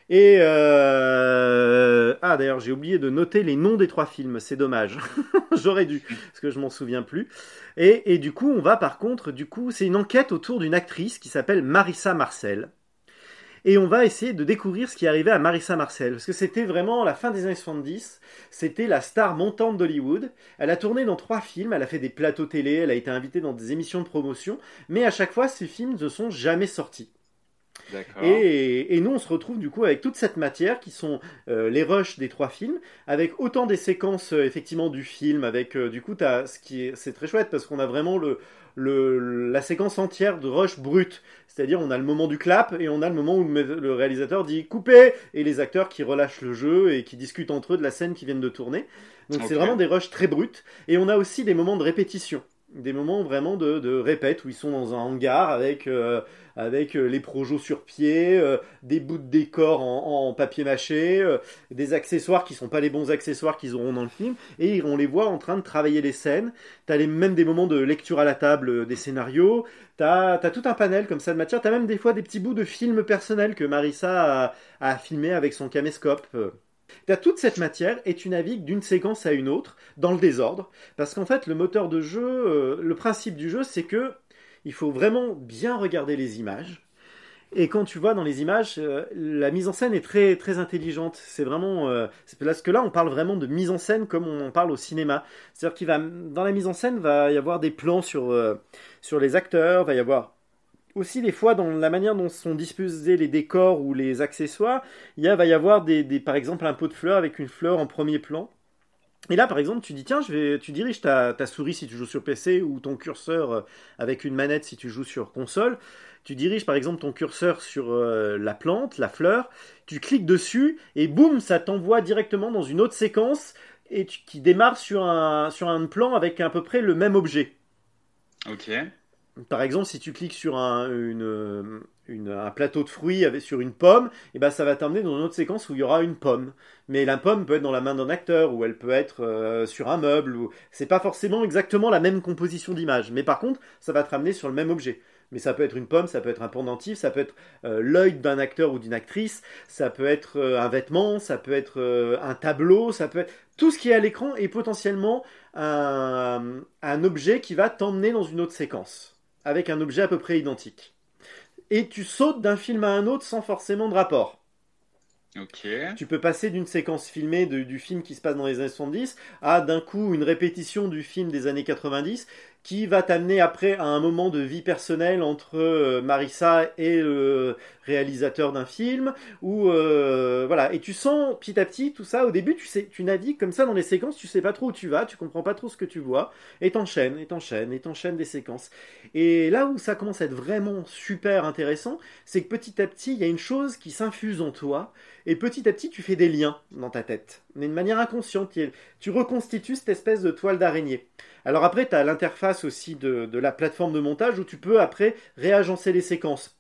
Et euh... ah d'ailleurs j'ai oublié de noter les noms des trois films, c'est dommage. J'aurais dû parce que je m'en souviens plus. Et, et du coup on va par contre du coup c'est une enquête autour d'une actrice qui s'appelle Marissa Marcel. Et on va essayer de découvrir ce qui arrivait à Marissa Marcel parce que c'était vraiment la fin des années 70. C'était la star montante d'Hollywood. Elle a tourné dans trois films, elle a fait des plateaux télé, elle a été invitée dans des émissions de promotion, mais à chaque fois ces films ne sont jamais sortis. Et, et nous, on se retrouve du coup avec toute cette matière qui sont euh, les rushs des trois films, avec autant des séquences euh, effectivement du film, avec euh, du coup, ce qui est, c'est très chouette parce qu'on a vraiment le, le, la séquence entière de rush brut. C'est-à-dire, on a le moment du clap et on a le moment où le, réalisateur dit couper et les acteurs qui relâchent le jeu et qui discutent entre eux de la scène qu'ils viennent de tourner. Donc, c'est vraiment des rushs très bruts. Et on a aussi des moments de répétition. Des moments vraiment de, de répète où ils sont dans un hangar avec, euh, avec euh, les projos sur pied, euh, des bouts de décor en, papier mâché, des accessoires qui sont pas les bons accessoires qu'ils auront dans le film, et on les voit en train de travailler les scènes. T'as les, même des moments de lecture à la table des scénarios. T'as as tout un panel comme ça de matière. T'as même des fois des petits bouts de films personnels que Marissa a, a filmé avec son caméscope. Toute cette matière et tu navigues d'une séquence à une autre dans le désordre. Parce qu'en fait, le moteur de jeu, euh, le principe du jeu, c'est que il faut vraiment bien regarder les images. Et quand tu vois dans les images, euh, la mise en scène est très très intelligente. C'est vraiment euh, parce que là on parle vraiment de mise en scène comme on en parle au cinéma. C'est-à-dire qu'il va dans la mise en scène va y avoir des plans sur euh, sur les acteurs, va y avoir aussi des fois dans la manière dont sont disposés les décors ou les accessoires, il va y avoir des, par exemple un pot de fleurs avec une fleur en premier plan. Et là, par exemple, tu dis tiens, tu diriges ta, ta souris si tu joues sur PC ou ton curseur euh, avec une manette si tu joues sur console. Tu diriges par exemple ton curseur sur euh, la plante, la fleur, tu cliques dessus et boum, ça t'envoie directement dans une autre séquence et tu- qui démarre sur un, sur un plan avec à peu près le même objet. Ok. Par exemple, si tu cliques sur un, un plateau de fruits sur une pomme, et ben ça va t'emmener dans une autre séquence où il y aura une pomme. Mais la pomme peut être dans la main d'un acteur, ou elle peut être euh, sur un meuble, ou c'est pas forcément exactement la même composition d'image. Mais par contre, ça va te ramener sur le même objet. Mais ça peut être une pomme, ça peut être un pendentif, ça peut être euh, l'œil d'un acteur ou d'une actrice, ça peut être euh, un vêtement, ça peut être euh, un tableau, ça peut être tout ce qui est à l'écran est potentiellement un objet qui va t'emmener dans une autre séquence avec un objet à peu près identique. Et tu sautes d'un film à un autre sans forcément de rapport. Ok. Tu peux passer d'une séquence filmée de- du film qui se passe dans les années 70 à d'un coup une répétition du film des années 90 qui va t'amener après à un moment de vie personnelle entre euh, Marissa et le réalisateur d'un film ou euh, voilà. Et tu sens petit à petit tout ça. Au début tu sais tu navigues comme ça dans les séquences. Tu sais pas trop où tu vas. Tu comprends pas trop ce que tu vois. Et t'enchaînes et t'enchaînes et t'enchaînes des séquences. Et là où ça commence à être vraiment super intéressant c'est que petit à petit il y a une chose qui s'infuse en toi et petit à petit, tu fais des liens dans ta tête, mais de manière inconsciente. Tu- Tu reconstitues cette espèce de toile d'araignée. Alors après, tu as l'interface aussi de, de la plateforme de montage où tu peux après réagencer les séquences.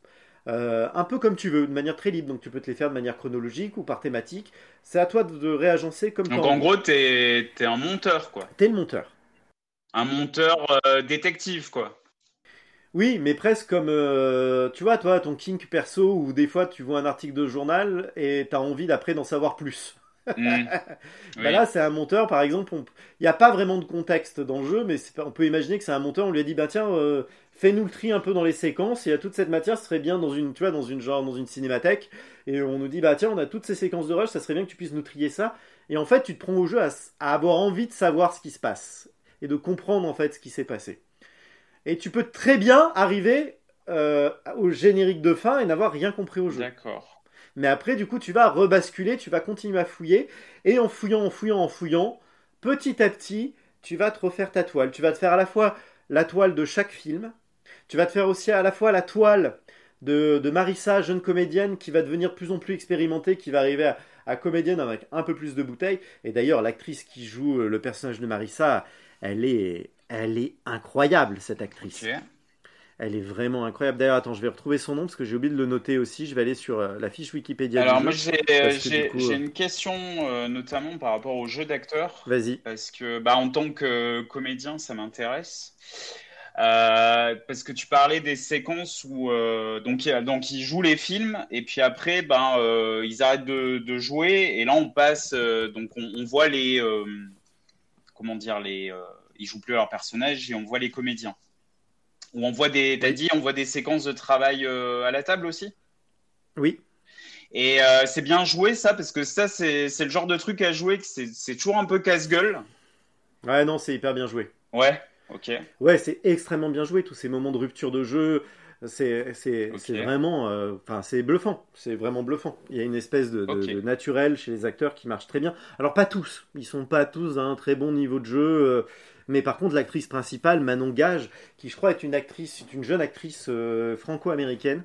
Euh, un peu comme tu veux, de manière très libre. Donc tu peux te les faire de manière chronologique ou par thématique. C'est à toi de, de réagencer comme Donc t'as en gros, t'es es un monteur, quoi. T'es le monteur. Un monteur euh, détective, quoi. Oui, mais presque comme, euh, tu vois, toi, ton kink perso, où des fois tu vois un article de journal et t'as envie d'après d'en savoir plus. Hmm. Bah là, c'est un monteur, par exemple, on- il n'y a pas vraiment de contexte dans le jeu, mais on peut imaginer que c'est un monteur, on lui a dit, bah tiens, euh, fais-nous le tri un peu dans les séquences, et à toute cette matière, ce serait bien dans une, tu vois, dans une genre, dans une cinémathèque, et on nous dit, bah tiens, on a toutes ces séquences de rush, ça serait bien que tu puisses nous trier ça, et en fait, tu te prends au jeu à, à avoir envie de savoir ce qui se passe, et de comprendre en fait ce qui s'est passé. Et tu peux très bien arriver euh, au générique de fin et n'avoir rien compris au jeu. D'accord. Mais après, du coup, tu vas rebasculer, tu vas continuer à fouiller, et en fouillant, en fouillant, en fouillant, petit à petit, tu vas te refaire ta toile. Tu vas te faire à la fois la toile de chaque film, tu vas te faire aussi à la fois la toile de, de Marissa, jeune comédienne, qui va devenir de plus en plus expérimentée, qui va arriver à, à comédienne avec un peu plus de bouteilles. Et d'ailleurs, l'actrice qui joue euh, le personnage de Marissa, elle est, elle est incroyable, cette actrice. Elle est vraiment incroyable. D'ailleurs, attends, je vais retrouver son nom parce que j'ai oublié de le noter aussi. Je vais aller sur euh, la fiche Wikipédia. Alors du moi j'ai que euh, une question euh, notamment par rapport au jeu d'acteur Vas-y. parce que bah en tant que comédien ça m'intéresse Euh, parce que tu parlais des séquences où euh, donc donc ils jouent les films et puis après ben ils arrêtent de, de jouer et là on passe donc on, on voit les comment dire les ils jouent plus leur personnage et on voit les comédiens ou on voit des t'as dit on voit des séquences de travail euh, à la table aussi? Oui. et euh, c'est bien joué ça, parce que ça, c'est c'est le genre de truc à jouer que c'est c'est toujours un peu casse-gueule. Ouais, non, c'est hyper bien joué. Ouais, ok. Ouais, c'est extrêmement bien joué. Tous ces moments de rupture de jeu, c'est c'est Ok. c'est vraiment, euh, enfin, c'est bluffant. C'est vraiment bluffant. Il y a une espèce de, de- Ok. de naturel chez les acteurs qui marche très bien. Alors pas tous, ils sont pas tous à un très bon niveau de jeu. euh, mais par contre, l'actrice principale, Manon Gage, qui je crois est une actrice, c'est une jeune actrice euh, franco-américaine.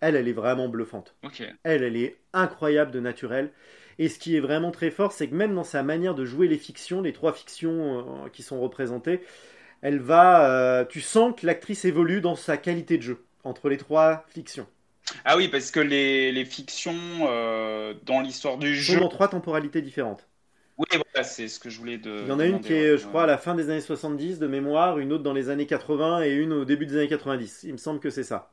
Elle, elle est vraiment bluffante. Elle, elle est incroyable de naturel. Et ce qui est vraiment très fort, c'est que même dans sa manière de jouer les fictions, les trois fictions euh, qui sont représentées, elle va. euh, tu sens que l'actrice évolue dans sa qualité de jeu entre les trois fictions. Ah oui, parce que les, les fictions euh, dans l'histoire du Elles sont jeu. dans trois temporalités différentes. Oui, voilà, c'est ce que je voulais de. Il y en a une qui est, je crois, à la fin des années 70 de mémoire, une autre dans les années 80 et une au début des années 90. Il me semble que c'est ça.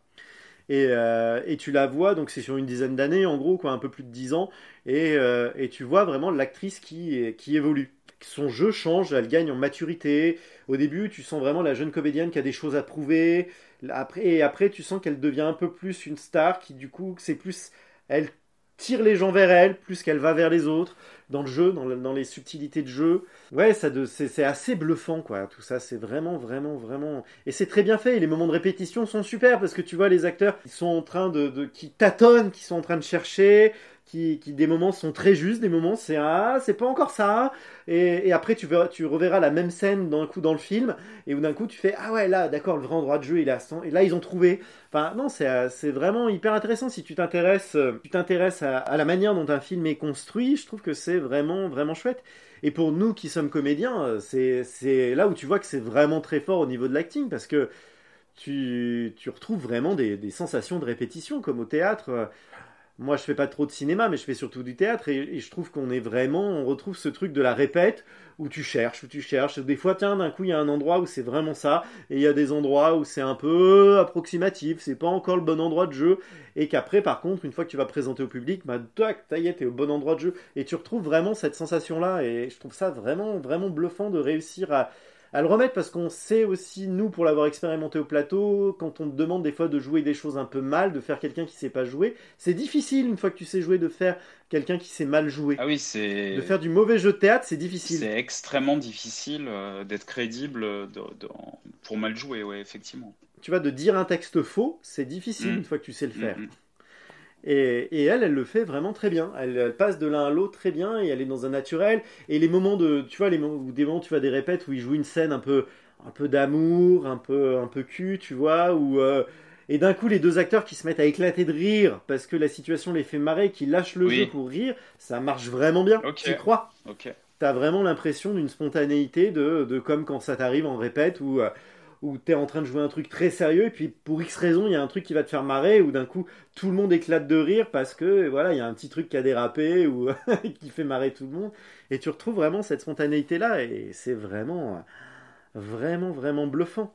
Et, euh, et tu la vois, donc c'est sur une dizaine d'années en gros, quoi, un peu plus de 10 ans, et, euh, et tu vois vraiment l'actrice qui, qui évolue. Son jeu change, elle gagne en maturité. Au début, tu sens vraiment la jeune comédienne qui a des choses à prouver. Après, et après, tu sens qu'elle devient un peu plus une star, qui du coup, c'est plus. Elle tire les gens vers elle, plus qu'elle va vers les autres, dans le jeu, dans, dans les subtilités de jeu. Ouais, ça c'est assez bluffant, quoi. Tout ça, c'est vraiment, vraiment, vraiment. Et c'est très bien fait. Et les moments de répétition sont super parce que tu vois les acteurs qui sont en train de, de- qui tâtonnent, qui sont en train de chercher, qui, des moments sont très justes, des moments c'est ah, c'est pas encore ça. Et, après tu verras, tu reverras la même scène d'un coup dans le film et où d'un coup tu fais ah ouais là, d'accord, le vrai endroit de jeu il est à 100. Et là ils ont trouvé. Enfin non, c'est, vraiment hyper intéressant si tu t'intéresses, euh, tu t'intéresses à, la manière dont un film est construit. Je trouve que c'est vraiment, vraiment chouette. Et pour nous qui sommes comédiens, euh, c'est c'est là où tu vois que c'est vraiment très fort au niveau de l'acting parce que tu, tu retrouves vraiment des, des sensations de répétition, comme au théâtre. Moi, je fais pas trop de cinéma, mais je fais surtout du théâtre, et, je trouve qu'on est vraiment, on retrouve ce truc de la répète, où tu cherches, où tu cherches. Des fois, tiens, d'un coup, il y a un endroit où c'est vraiment ça, et il y a des endroits où c'est un peu approximatif, c'est pas encore le bon endroit de jeu, et qu'après, par contre, une fois que tu vas présenter au public, bah, tac, ça y est, t'es au bon endroit de jeu, et tu retrouves vraiment cette sensation-là, et je trouve ça vraiment, vraiment bluffant de réussir à, à le remettre parce qu'on sait aussi, nous, pour l'avoir expérimenté au plateau, quand on te demande des fois de jouer des choses un peu mal, de faire quelqu'un qui sait pas jouer, c'est difficile une fois que tu sais jouer de faire quelqu'un qui sait mal jouer. Ah oui, c'est. De faire du mauvais jeu de théâtre, c'est difficile. C'est extrêmement difficile euh, d'être crédible de- de- pour mal jouer, ouais, effectivement. Tu vois, de dire un texte faux, c'est difficile Mm. une fois que tu sais le faire. Mm, mm. Et, et elle, elle le fait vraiment très bien. Elle, elle passe de l'un à l'autre très bien et elle est dans un naturel. Et les moments de, tu vois, les mo- ou des moments où tu vois des répètes où il joue une scène un peu, un peu d'amour, un peu, un peu cul, tu vois, où euh, et d'un coup les deux acteurs qui se mettent à éclater de rire parce que la situation les fait marrer, qui lâchent le Oui. jeu pour rire, ça marche vraiment bien. Tu crois? Ok. T'as vraiment l'impression d'une spontanéité de, de comme quand ça t'arrive en répète où, euh, où t'es en train de jouer un truc très sérieux et puis pour X raison il y a un truc qui va te faire marrer ou d'un coup tout le monde éclate de rire parce que voilà il y a un petit truc qui a dérapé ou qui fait marrer tout le monde et tu retrouves vraiment cette spontanéité là et c'est vraiment vraiment vraiment bluffant.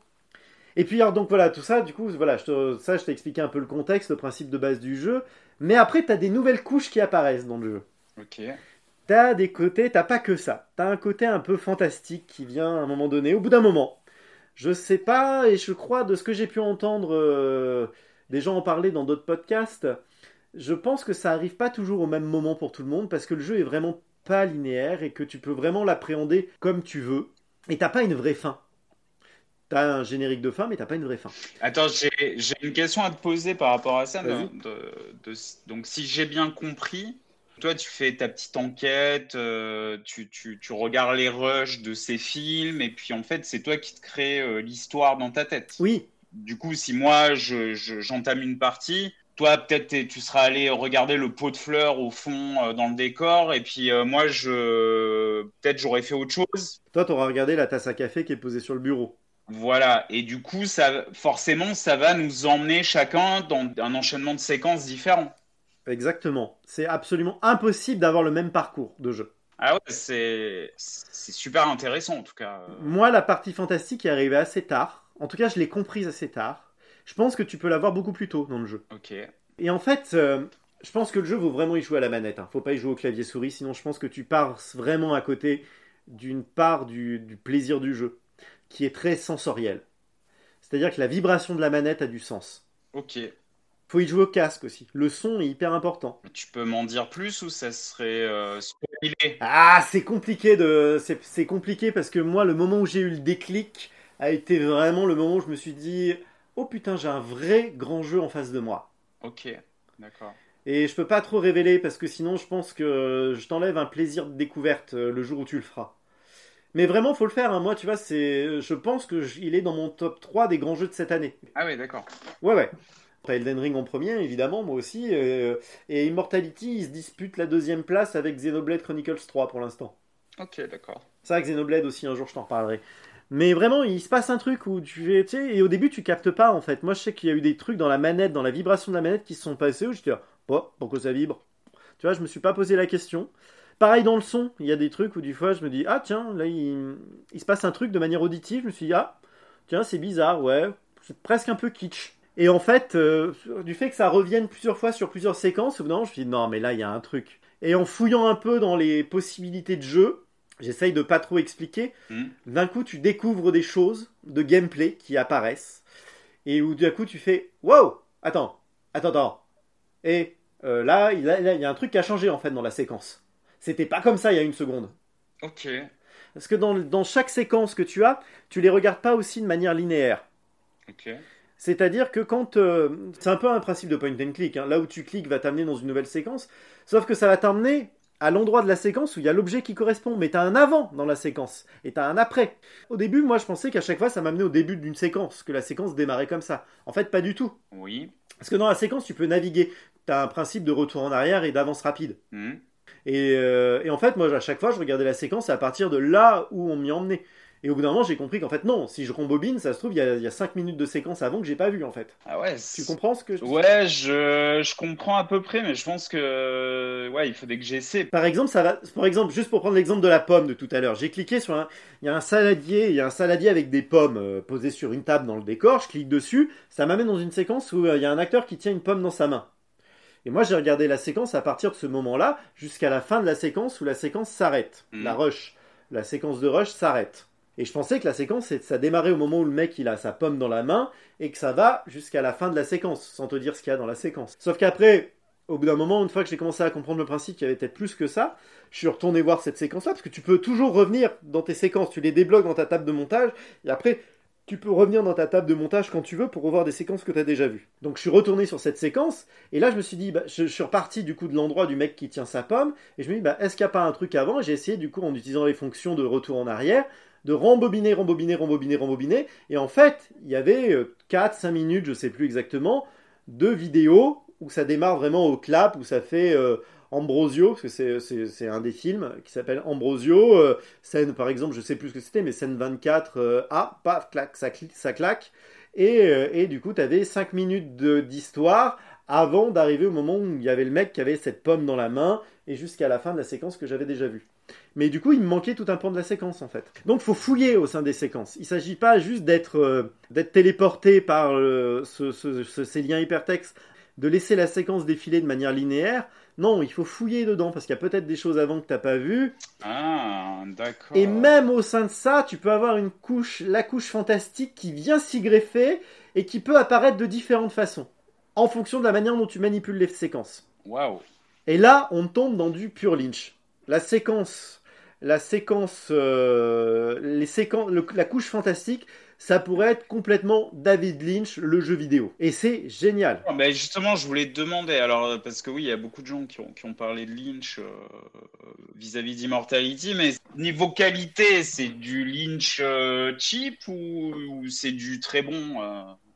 Et puis alors donc voilà tout ça du coup voilà je te, ça je t'ai expliqué un peu le contexte le principe de base du jeu mais après t'as des nouvelles couches qui apparaissent dans le jeu. Ok. T'as des côtés, t'as pas que ça. T'as un côté un peu fantastique qui vient à un moment donné, au bout d'un moment. Je sais pas, et je crois de ce que j'ai pu entendre euh, des gens en parler dans d'autres podcasts, je pense que ça arrive pas toujours au même moment pour tout le monde parce que le jeu est vraiment pas linéaire et que tu peux vraiment l'appréhender comme tu veux. Et t'as pas une vraie fin. T'as un générique de fin, mais t'as pas une vraie fin. Attends, j'ai une question à te poser par rapport à ça. de- de- donc, si j'ai bien compris, toi, tu fais ta petite enquête, euh, tu, tu- tu regardes les rushs de ces films, et puis en fait, c'est toi qui te crée euh, l'histoire dans ta tête. Oui, Du coup, si moi, je- je- j'entame une partie, toi, peut-être tu seras allé regarder le pot de fleurs au fond euh, dans le décor, et puis moi, je peut-être j'aurais fait autre chose. toi t'auras regardé la tasse à café qui est posée sur le bureau. Voilà, et du coup, ça, forcément, ça va nous emmener chacun dans un enchaînement de séquences différents. Exactement. C'est absolument impossible d'avoir le même parcours de jeu. Ah ouais, c'est super intéressant en tout cas. Moi, la partie fantastique est arrivée assez tard. En tout cas, je l'ai comprise assez tard. Je pense que tu peux l'avoir beaucoup plus tôt dans le jeu. Ok. Et en fait, euh, je pense que le jeu vaut vraiment y jouer à la manette. Hein. Faut pas y jouer au clavier souris, sinon je pense que tu pars vraiment à côté d'une part du, du plaisir du jeu, qui est très sensoriel. C'est-à-dire que la vibration de la manette a du sens. Ok. Faut y jouer au casque aussi. Le son est hyper important. Tu peux m'en dire plus ou ça serait euh, spoilé? Ah, c'est compliqué de, c'est compliqué parce que moi, le moment où j'ai eu le déclic a été vraiment le moment où je me suis dit, oh putain, j'ai un vrai grand jeu en face de moi. Ok, d'accord. Et je peux pas trop révéler parce que sinon, je pense que je t'enlève un plaisir de découverte euh, le jour où tu le feras. Mais vraiment, faut le faire. hein. Moi, tu vois, c'est, je pense que il est dans mon top 3 des grands jeux de cette année. Ah ouais, d'accord. Ouais, ouais. Elden Ring en premier, évidemment, moi aussi. euh, et Immortality, il se dispute la deuxième place avec Xenoblade Chronicles 3 pour l'instant. Ok, d'accord. Que Xenoblade aussi, un jour, je t'en reparlerai. Mais vraiment, il se passe un truc où tu es, tu sais, et au début, tu captes pas, en fait. Moi, je sais qu'il y a eu des trucs dans la manette, dans la vibration de la manette qui se sont passés où je dis, oh, pourquoi ça vibre Tu vois, je me suis pas posé la question. Pareil dans le son, il y a des trucs où, du fois, je me dis, ah, tiens, là, il, il se passe un truc de manière auditive. Je me suis dit, ah, tiens, c'est bizarre, ouais, c'est presque un peu kitsch. Et en fait, euh, du fait que ça revienne plusieurs fois sur plusieurs séquences, moment, je me dit, non, mais là, il y a un truc. Et en fouillant un peu dans les possibilités de jeu, j'essaye de pas trop expliquer. Mhm. D'un coup, tu découvres des choses de gameplay qui apparaissent. Et où d'un coup, tu fais Wow Attends, attends, attends. Et euh, là, il y a- là, il y a un truc qui a changé en fait dans la séquence. C'était pas comme ça il y a une seconde. Ok. Parce que dans, dans chaque séquence que tu as, tu les regardes pas aussi de manière linéaire. Ok. C'est-à-dire que quand... euh, c'est un peu un principe de point and click. hein. Là où tu cliques va t'amener dans une nouvelle séquence. Sauf que ça va t'emmener à l'endroit de la séquence où il y a l'objet qui correspond. Mais tu as un avant dans la séquence. Et tu as un après. Au début, moi, je pensais qu'à chaque fois, ça m'amenait au début d'une séquence. Que la séquence démarrait comme ça. En fait, pas du tout. Oui. Parce que dans la séquence, tu peux naviguer. Tu as un principe de retour en arrière et d'avance rapide. Mhm. Et, euh, et en fait, moi, à chaque fois, je regardais la séquence à partir de là où on m'y emmenait. Et au bout d'un moment, j'ai compris qu'en fait, non, si je rembobine, ça se trouve, il y a, il y a 5 minutes de séquence avant que j'ai pas vu, en fait. Ah ouais. Tu comprends ce que je Ouais, je, je comprends à peu près, mais je pense que ouais, il faudrait que j'essaie. Par exemple, ça va. Par exemple, juste pour prendre l'exemple de la pomme de tout à l'heure, j'ai cliqué sur un. Il y a un saladier, il y a un saladier avec des pommes euh, posées sur une table dans le décor. Je clique dessus, ça m'amène dans une séquence où euh, il y a un acteur qui tient une pomme dans sa main. Et moi, j'ai regardé la séquence à partir de ce moment-là jusqu'à la fin de la séquence où la séquence s'arrête. La rush, la séquence de rush s'arrête. Et je pensais que la séquence, ça démarrait au moment où le mec il a sa pomme dans la main et que ça va jusqu'à la fin de la séquence, sans te dire ce qu'il y a dans la séquence. Sauf qu'après, au bout d'un moment, une fois que j'ai commencé à comprendre le principe qu'il y avait peut-être plus que ça, je suis retourné voir cette séquence-là, parce que tu peux toujours revenir dans tes séquences, tu les débloques dans ta table de montage, et après, tu peux revenir dans ta table de montage quand tu veux pour revoir des séquences que tu as déjà vues. Donc je suis retourné sur cette séquence, et là je me suis dit, bah, je, suis reparti du coup de l'endroit du mec qui tient sa pomme, et je me dis, bah, est-ce qu'il n'y a pas un truc avant? J'ai essayé du coup, en utilisant les fonctions de retour en arrière, de rembobiner, rembobiner, rembobiner, rembobiner, et en fait, il y avait 4-5 minutes, je sais plus exactement, de vidéos où ça démarre vraiment au clap, où ça fait euh, Ambrosio, parce que c'est- un des films qui s'appelle Ambrosio, euh, scène par exemple, je sais plus ce que c'était, mais scène 24, euh, ah, paf, clac, ça, cli- ça claque, et, euh, et du coup, tu avais 5 minutes d'histoire avant d'arriver au moment où il y avait le mec qui avait cette pomme dans la main, et jusqu'à la fin de la séquence que j'avais déjà vue. Mais du coup, il me manquait tout un pan de la séquence en fait. Donc, faut fouiller au sein des séquences. Il s'agit pas juste d'être euh, d'être téléporté par euh, ce- ce- ce- ces liens hypertextes, de laisser la séquence défiler de manière linéaire. Non, il faut fouiller dedans parce qu'il y a peut-être des choses avant que t'as pas vues. Ah, d'accord. Et même au sein de ça, tu peux avoir une couche, la couche fantastique qui vient s'y greffer et qui peut apparaître de différentes façons en fonction de la manière dont tu manipules les séquences. Waouh. Et là, on tombe dans du pur Lynch. La séquence, la séquence, euh, les séquences, la couche fantastique, ça pourrait être complètement David Lynch, le jeu vidéo. Et c'est génial. Ah, justement, je voulais te demander, alors, euh, parce que oui, il y a beaucoup de gens qui ont, parlé de Lynch euh, vis-à-vis d'Immortality, mais niveau qualité, c'est du Lynch cheap ou, c'est du très bon,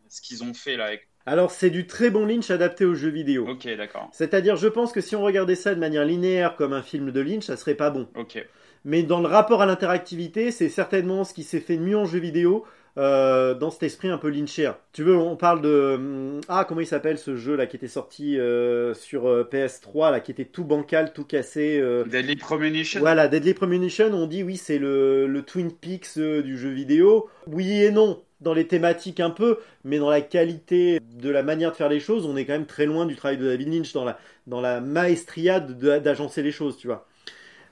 ce qu'ils ont fait là avec... Alors, c'est du très bon Lynch adapté au jeu vidéo. Ok, d'accord. C'est-à-dire, je pense que si on regardait ça de manière linéaire comme un film de Lynch, ça serait pas bon. Ok. Mais dans le rapport à l'interactivité, c'est certainement ce qui s'est fait de mieux en jeu vidéo. euh, dans cet esprit un peu lynchien. Tu veux, on parle de hum, ah comment il s'appelle ce jeu là qui était sorti euh, sur euh, PS3 là qui était tout bancal, tout cassé. Deadly Premonition voilà, Deadly Premonition, on dit oui, c'est le, le Twin Peaks du jeu vidéo. Oui et non, dans les thématiques un peu, mais dans la qualité de la manière de faire les choses, on est quand même très loin du travail de David Lynch dans la, dans la maestria d'agencer les choses, tu vois.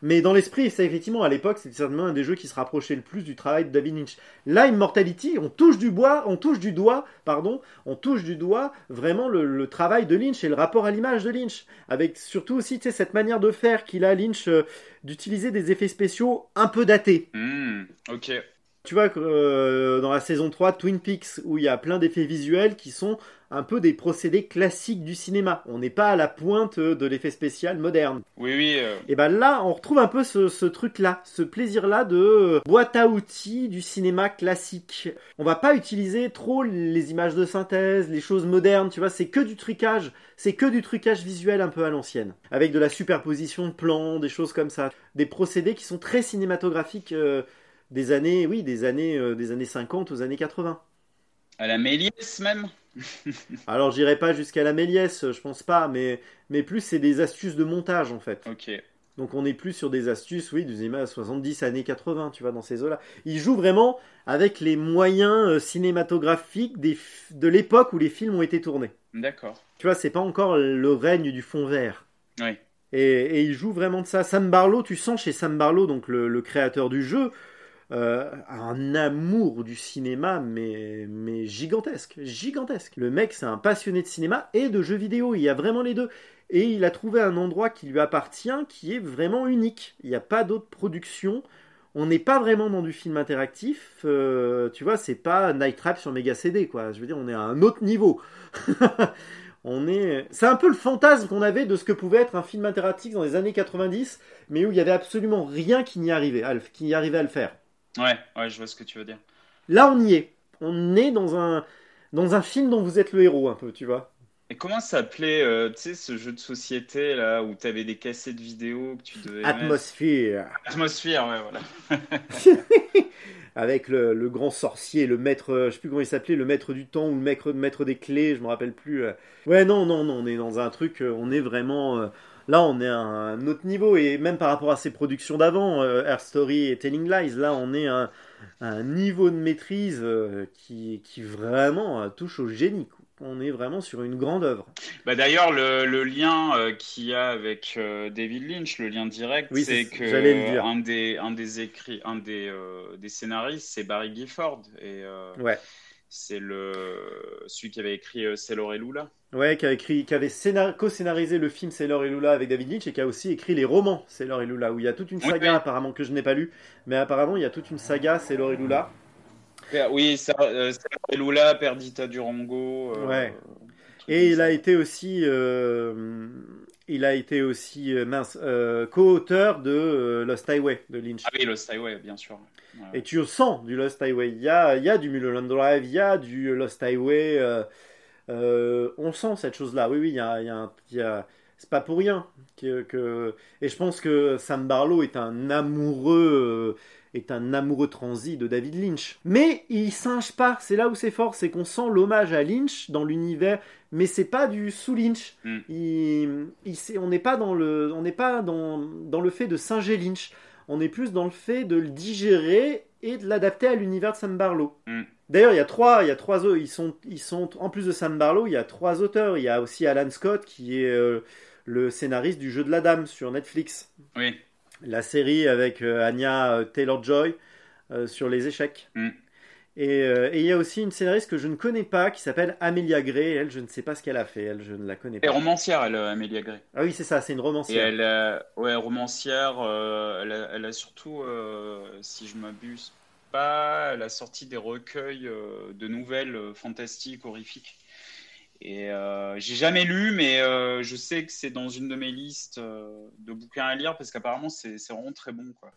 Mais dans l'esprit, ça effectivement, à l'époque, c'était certainement un des jeux qui se rapprochait le plus du travail de David Lynch. Là, Immortality, on touche du bois, on touche du doigt, pardon, on touche du doigt vraiment le, travail de Lynch et le rapport à l'image de Lynch, avec surtout aussi, tu sais, cette manière de faire qu'il a Lynch euh, d'utiliser des effets spéciaux un peu datés. Hmm, ok. Tu vois, euh, dans la saison 3 de Twin Peaks, où il y a plein d'effets visuels qui sont un peu des procédés classiques du cinéma. On n'est pas à la pointe de l'effet spécial moderne. Oui, oui. euh, Et ben là, on retrouve un peu ce, ce truc-là, ce plaisir-là de euh, boîte à outils du cinéma classique. On va pas utiliser trop les images de synthèse, les choses modernes, tu vois, c'est que du trucage, c'est que du trucage visuel un peu à l'ancienne, avec de la superposition de plans, des choses comme ça, des procédés qui sont très cinématographiques euh, des années, oui, des années, euh, des années 50 aux années 80. à la Méliès même Alors j'irai pas jusqu'à la Méliès, je pense pas, mais mais plus c'est des astuces de montage en fait. Ok. Donc on est plus sur des astuces, oui, des images 70, années 80, tu vois, dans ces eaux-là. Il joue vraiment avec les moyens euh, cinématographiques des de l'époque où les films ont été tournés. D'accord. Tu vois, c'est pas encore le règne du fond vert. Oui. Et, et il joue vraiment de ça. Sam Barlow, tu sens chez Sam Barlow, donc le, le créateur du jeu, euh, un amour du cinéma, mais, gigantesque, gigantesque. Le mec, c'est un passionné de cinéma et de jeux vidéo. Il y a vraiment les deux. Et il a trouvé un endroit qui lui appartient, qui est vraiment unique. Il n'y a pas d'autre production. On n'est pas vraiment dans du film interactif. euh, tu vois, c'est pas Night Trap sur Mega CD, quoi. Je veux dire, on est à un autre niveau. On est, c'est un peu le fantasme qu'on avait de ce que pouvait être un film interactif dans les années 90, mais où il y avait absolument rien qui n'y arrivait, qui y arrivait à le faire. Ouais, ouais, je vois ce que tu veux dire. Là, on y est. On est dans un, dans un film dont vous êtes le héros, un peu, tu vois. Et comment s'appelait, euh, tu sais, ce jeu de société là où tu avais des cassettes vidéo que tu devais. mettre? Atmosphère. Atmosphère, ouais, voilà. Avec le, le grand sorcier, le maître, je sais plus comment il s'appelait, le maître du temps ou le maître, maître des clés, je me rappelle plus. euh. Ouais, non, non, non, on est dans un truc, euh, on est vraiment. euh, Là, on est à un autre niveau, et même par rapport à ses productions d'avant, euh, Air Story et Telling Lies, là, on est à un, à un niveau de maîtrise euh, qui, qui vraiment euh, touche au génie. On est vraiment sur une grande œuvre. Bah, D'ailleurs, le, le lien euh, qu'il y a avec euh, David Lynch, le lien direct, Oui, c'est que le un des, un des écrits, un des, euh, des scénaristes, c'est Barry Gifford. Et euh, Ouais. C'est le, celui qui avait écrit euh, Sailor et Lula. Ouais, qui a écrit, qui avait scénar- co-scénarisé le film Sailor et Lula avec David Lynch et qui a aussi écrit les romans Sailor et Lula où il y a toute une saga oui. apparemment que je n'ai pas lu, mais apparemment il y a toute une saga Sailor et Lula. Oui, ça, euh, Sailor et Lula, Perdita Durango. euh, Ouais. Et il a été aussi, euh, il a été aussi mince, co-auteur de Lost Highway de Lynch. Ah oui, Lost Highway, bien sûr. Et tu sens du Lost Highway. Il y a, il y a du Mulholland Drive, il y a du Lost Highway. euh, euh, on sent cette chose-là. Oui, oui, il y a, il y a un- il y a- c'est pas pour rien que, que- Et je pense que Sam Barlow est un amoureux, euh, est un amoureux transi de David Lynch. Mais il singe pas. C'est là où c'est fort, c'est qu'on sent l'hommage à Lynch dans l'univers, mais c'est pas du sous Lynch. Mm. Il, il- c'est- on n'est pas dans le, on n'est pas dans, dans le fait de singer Lynch. On est plus dans le fait de le digérer et de l'adapter à l'univers de Sam Barlow. Mm. D'ailleurs, il y a trois, il y a trois, ils sont, ils sont, en plus de Sam Barlow, il y a trois auteurs. Il y a aussi Alan Scott qui est euh, le scénariste du Jeu de la Dame sur Netflix, Oui. la série avec euh, Anya Taylor Joy sur les échecs. Mm. Et, euh, et il y a aussi une scénariste que je ne connais pas qui s'appelle Amelia Gray. Elle, je ne sais pas ce qu'elle a fait. Elle, je ne la connais Et pas. romancière, elle, euh, Amélia Gray. Ah oui, c'est ça, c'est une Et romancière. elle, euh, ouais, romancière, euh, elle, a, elle a surtout, si je m'abuse pas, elle a sorti des recueils de nouvelles fantastiques, horrifiques. Et j'ai jamais lu, mais je sais que c'est dans une de mes listes de bouquins à lire parce qu'apparemment c'est vraiment très bon, quoi.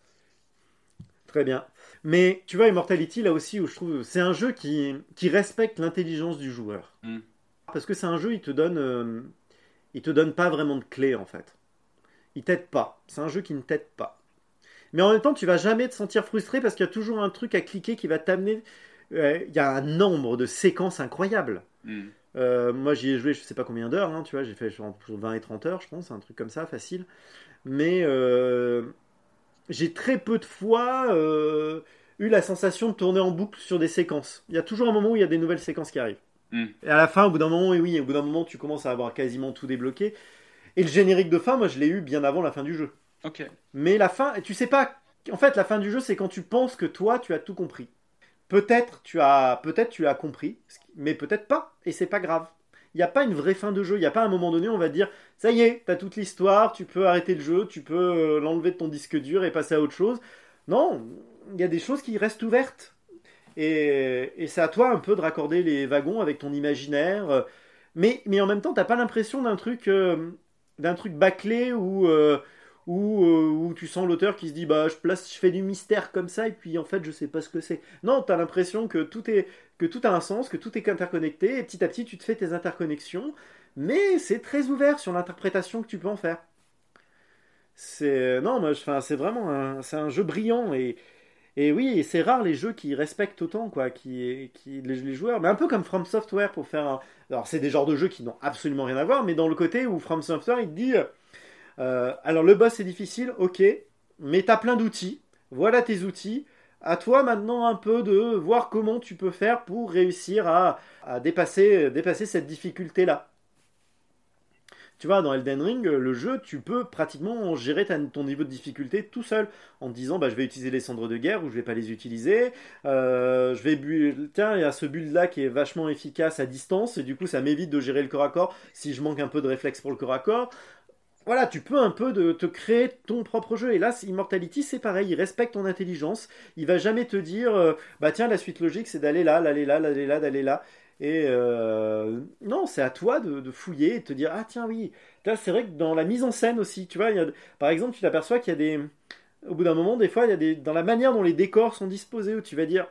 Très bien. Mais tu vois, Immortality, là aussi, où je trouve, c'est un jeu qui, qui respecte l'intelligence du joueur. Mm. Parce que c'est un jeu, il te donne, euh, il te donne pas vraiment de clés en fait. Il t'aide pas. C'est un jeu qui ne t'aide pas. Mais en même temps, tu vas jamais te sentir frustré parce qu'il y a toujours un truc à cliquer qui va t'amener. euh, Il y a un nombre de séquences incroyables. Mm. Euh, moi, j'y ai joué, je sais pas combien d'heures, hein, tu vois, j'ai fait genre 20 et 30 heures, je pense, un truc comme ça, facile. Mais euh, j'ai très peu de fois euh, eu la sensation de tourner en boucle sur des séquences. Il y a toujours un moment où il y a des nouvelles séquences qui arrivent. Mm. Et à la fin, au bout d'un moment, et oui, au bout d'un moment, tu commences à avoir quasiment tout débloqué. Et le générique de fin, moi, je l'ai eu bien avant la fin du jeu. Ok. Mais la fin, tu sais pas. En fait, la fin du jeu, c'est quand tu penses que toi, tu as tout compris. Peut-être tu as, peut-être tu as compris, mais peut-être pas, et c'est pas grave. Il n'y a pas une vraie fin de jeu. Il n'y a pas un moment donné, on va dire, ça y est, t'as toute l'histoire, tu peux arrêter le jeu, tu peux euh, l'enlever de ton disque dur et passer à autre chose. Non, il y a des choses qui restent ouvertes. Et, et c'est à toi un peu de raccorder les wagons avec ton imaginaire. euh, Mais, mais en même temps, t'as pas l'impression d'un truc, euh, d'un truc bâclé euh, où, euh, où tu sens l'auteur qui se dit bah je place, je fais du mystère comme ça et puis en fait je sais pas ce que c'est. Non, t'as l'impression que tout est, que tout a un sens, que tout est interconnecté et petit à petit tu te fais tes interconnexions, mais c'est très ouvert sur l'interprétation que tu peux en faire. C'est non, moi, enfin, c'est vraiment un, c'est un jeu brillant et et oui, c'est rare les jeux qui respectent autant quoi, qui, qui les, joueurs, mais un peu comme From Software pour faire. Alors c'est des genres de jeux qui n'ont absolument rien à voir, mais dans le côté où From Software il te dit, euh, alors le boss est difficile, ok, mais t'as plein d'outils, voilà tes outils. À toi maintenant un peu de voir comment tu peux faire pour réussir à, dépasser, cette difficulté là. Tu vois, dans Elden Ring, le jeu, tu peux pratiquement gérer ton niveau de difficulté tout seul, en te disant, bah, je vais utiliser les cendres de guerre ou je vais pas les utiliser. Euh, je vais tiens, il y a ce build là qui est vachement efficace à distance, et du coup, ça m'évite de gérer le corps à corps si je manque un peu de réflexe pour le corps à corps. Voilà, tu peux un peu te créer ton propre jeu. Et là, Immortality, c'est pareil. Il respecte ton intelligence. Il va jamais te dire, euh, bah tiens, la suite logique, c'est d'aller là, d'aller là, d'aller là, d'aller là. Et euh, non, c'est à toi de, fouiller et de te dire ah tiens oui. C'est vrai que dans la mise en scène aussi, tu vois, par exemple, tu t'aperçois qu'il y a des, au bout d'un moment, des fois, il y a des, dans la manière dont les décors sont disposés, où tu vas dire,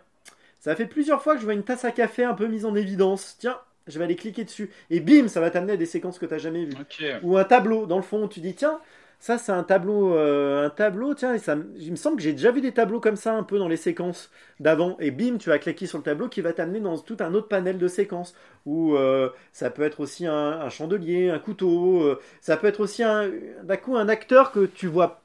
ça fait plusieurs fois que je vois une tasse à café un peu mise en évidence. Tiens, je vais aller cliquer dessus. Et bim, ça va t'amener à des séquences que tu n'as jamais vues. Ou un tableau, dans le fond, tu dis, tiens, ça c'est un tableau, euh, un tableau, tiens, et ça, il me semble que j'ai déjà vu des tableaux comme ça un peu dans les séquences d'avant. Et bim, tu vas cliquer sur le tableau qui va t'amener dans tout un autre panel de séquences. Ou euh, ça peut être aussi un, un chandelier, un couteau, euh, ça peut être aussi un, d'un coup un acteur que tu vois.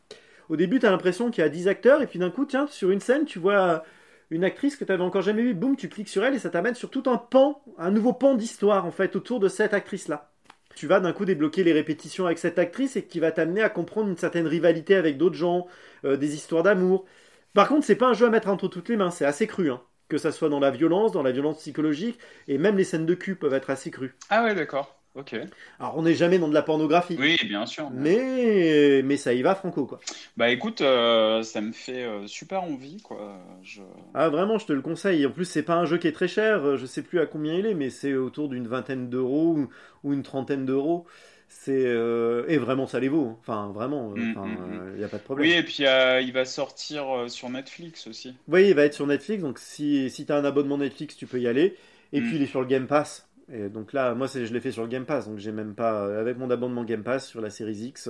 Au début, tu as l'impression qu'il y a 10 acteurs, et puis d'un coup, tiens, sur une scène, tu vois une actrice que tu avais encore jamais vue, boum, tu cliques sur elle, et ça t'amène sur tout un pan, un nouveau pan d'histoire, en fait, autour de cette actrice-là tu vas d'un coup débloquer les répétitions avec cette actrice et qui va t'amener à comprendre une certaine rivalité avec d'autres gens, euh, des histoires d'amour. Par contre, c'est pas un jeu à mettre entre toutes les mains, c'est assez cru, hein. que ça soit dans la violence, dans la violence psychologique, et même les scènes de cul peuvent être assez crues. Ah ouais, d'accord. Ok. Alors, on n'est jamais dans de la pornographie, Oui, bien sûr. mais mais ça y va franco quoi. Bah écoute, euh, ça me fait euh, super envie, quoi. Je... Ah vraiment, je te le conseille. En plus, c'est pas un jeu qui est très cher. Je sais plus à combien il est, mais c'est autour d'une vingtaine d'euros ou, ou une trentaine d'euros. C'est euh, et vraiment ça les vaut. Enfin vraiment, il Mm, enfin, mm, mm. y a pas de problème. Oui, et puis il va sortir sur Netflix aussi. Oui, il va être sur Netflix, donc si, si tu as un abonnement Netflix, tu peux y aller. Et Mm. puis il est sur le Game Pass. Et donc là, moi, je l'ai fait sur le Game Pass, donc j'ai même pas. euh, Avec mon abonnement Game Pass sur la série X,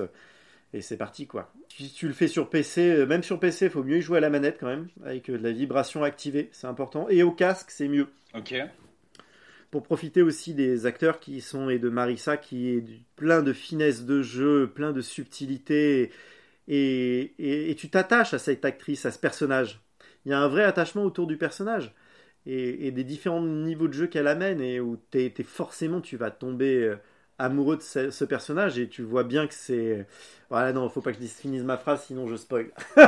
et c'est parti quoi. Si tu le fais sur PC, euh, même sur PC, il faut mieux y jouer à la manette quand même, avec euh, de la vibration activée, c'est important. Et au casque, c'est mieux. Ok. Pour profiter aussi des acteurs qui sont, et de Marissa, qui est plein de finesse de jeu, plein de subtilité. Et, et, et tu t'attaches à cette actrice, à ce personnage. Il y a un vrai attachement autour du personnage et, et des différents niveaux de jeu qu'elle amène et où t'es, t'es forcément tu vas tomber euh, amoureux de ce, ce personnage et tu vois bien que c'est voilà non faut pas que je finisse ma phrase sinon je spoil.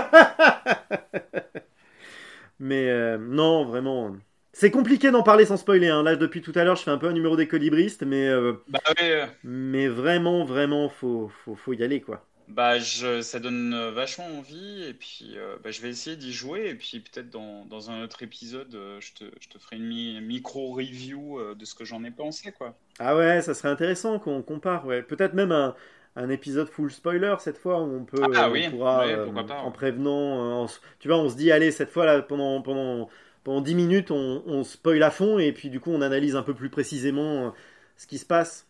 Mais euh, non vraiment c'est compliqué d'en parler sans spoiler hein. là depuis tout à l'heure je fais un peu un numéro des colibristes mais euh, Bah ouais, mais vraiment vraiment faut, faut, faut y aller quoi bah je, ça donne euh, vachement envie, et puis euh, bah, je vais essayer d'y jouer, et puis peut-être dans, dans un autre épisode, euh, je te, je te ferai une mi- micro-review euh, de ce que j'en ai pensé, quoi. Ah ouais, ça serait intéressant qu'on compare, ouais. Peut-être même un, un épisode full spoiler cette fois où on peut, Ah on oui, pourra, ouais, pourquoi pas, en prévenant, en tu vois, on se dit allez cette fois là pendant pendant pendant 10 minutes on, on spoil à fond et puis du coup on analyse un peu plus précisément ce qui se passe.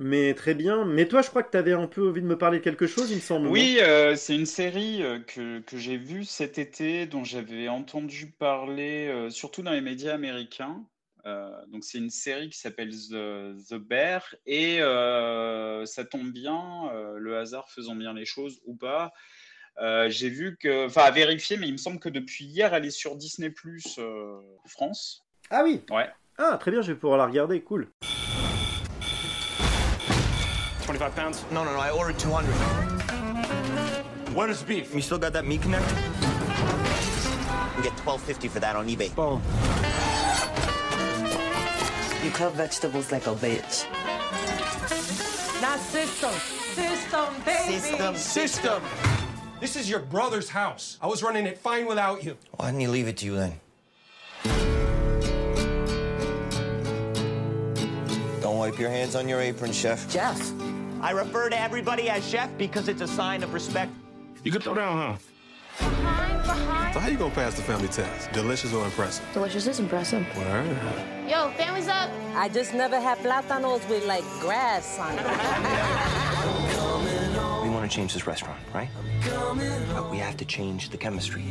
Mais très bien. Mais toi, je crois que tu avais un peu envie de me parler de quelque chose, il me semble. Oui, euh, c'est une série euh, que, que j'ai vue cet été, dont j'avais entendu parler, euh, surtout dans les médias américains. Euh, donc c'est une série qui s'appelle The, The Bear, et ça tombe bien, le hasard faisant bien les choses ou pas. J'ai vu que, enfin à vérifier, mais il me semble que depuis hier, elle est sur Disney Plus France. Ah oui. Ouais. Ah très bien, je vais pouvoir la regarder. Cool. 25 pounds? No, no, no. I ordered 200. Where is beef? You still got that meat connect? We get 12.50 for that on eBay. Bon. You cut vegetables like a bitch. Not system. System, baby. System. System! This is your brother's house. I was running it fine without you. Why didn't he leave it to you then? Don't wipe your hands on your apron, chef. Jeff. I refer to everybody as chef because it's a sign of respect. You could throw down, huh? So how you gonna pass the family test? Delicious or impressive? Delicious is impressive. Word. Yo, family's up. I just never had plátanos with like grass on it. We want to change this restaurant, right? But we have to change the chemistry.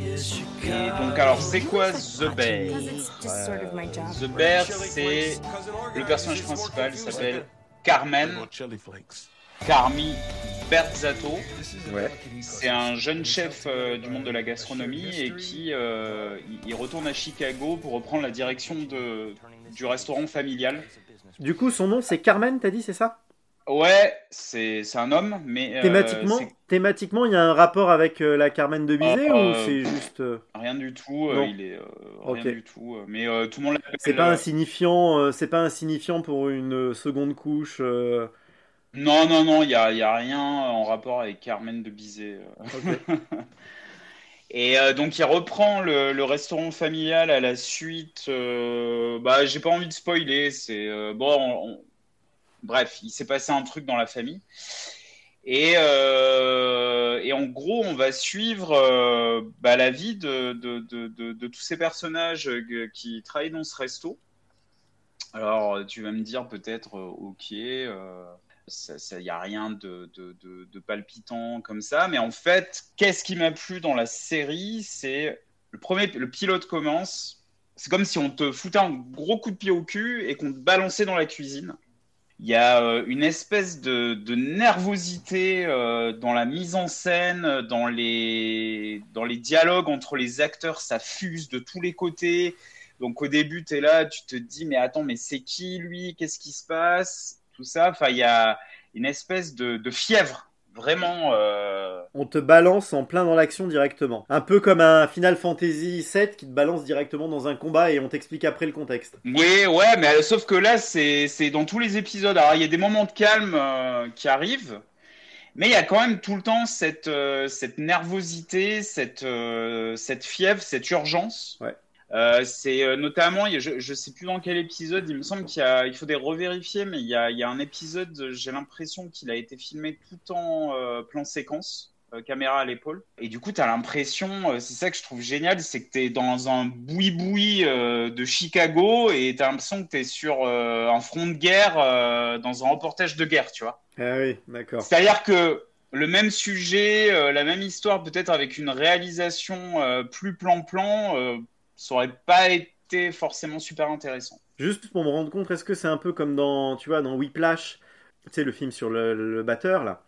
Et donc alors c'est quoi The Bear Just sort of my job. The Bear, c'est le personnage principal s'appelle Carmen. Carmi Berzatto. Ouais. C'est un jeune chef euh, du monde de la gastronomie et qui euh, il- retourne à Chicago pour reprendre la direction de, du restaurant familial. Du coup, son nom c'est Carmen, t'as dit, c'est ça? Ouais, c'est un homme, mais euh, Thématiquement, thématiquement, il y a un rapport avec la Carmen de Bizet Euh, ou c'est juste rien du tout. il est rien du tout. mais tout le monde l'appelle. c'est pas insignifiant, c'est pas insignifiant pour une seconde couche. Non, non, non, il y a, y a rien en rapport avec Carmen de Bizet. euh. Et euh, donc il reprend le, le restaurant familial à la suite. euh, bah, j'ai pas envie de spoiler. C'est euh, bon. on- on- Bref, il s'est passé un truc dans la famille. Et, et en gros, on va suivre bah, la vie de, de, de, de- tous ces personnages qui travaillent dans ce resto. Alors, tu vas me dire peut-être, ok, il n'y a rien de, palpitant comme ça, mais en fait, qu'est-ce qui m'a plu dans la série? C'est le premier, le pilote commence, c'est comme si on te foutait un gros coup de pied au cul et qu'on te balançait dans la cuisine. Il y a euh, une espèce de, de nervosité euh, dans la mise en scène, dans les, dans les dialogues entre les acteurs, ça fuse de tous les côtés. Donc au début, tu es là, tu te dis, mais attends, mais c'est qui lui? Qu'est-ce qui se passe? Tout ça. Enfin, il y a une espèce de, de fièvre, vraiment. Euh... On te balance en plein dans l'action directement. Un peu comme un Final Fantasy VII qui te balance directement dans un combat et on t'explique après le contexte. Oui, ouais, mais sauf que là, c'est dans tous les épisodes. Alors, il y a des moments de calme euh, qui arrivent. Mais il y a quand même tout le temps cette, euh, cette nervosité, cette, euh, cette fièvre, cette urgence. Ouais. Euh, c'est euh, notamment, je ne sais plus dans quel épisode, il me semble qu'il il des revérifier, mais il y a, il y a un épisode, j'ai l'impression qu'il a été filmé tout en euh, plan séquence, euh, caméra à l'épaule. Et du coup, tu as l'impression, c'est ça que je trouve génial, c'est que tu es dans un boui-boui de Chicago et tu as l'impression que tu es sur un front de guerre, dans un reportage de guerre, tu vois. Ah oui, d'accord. C'est-à-dire que le même sujet, la même histoire, peut-être avec une réalisation plus plan-plan ça aurait pas été forcément super intéressant. Juste pour me rendre compte, est-ce que c'est un peu comme dans, tu vois, dans Whiplash, tu sais, le film sur le, le batteur, là,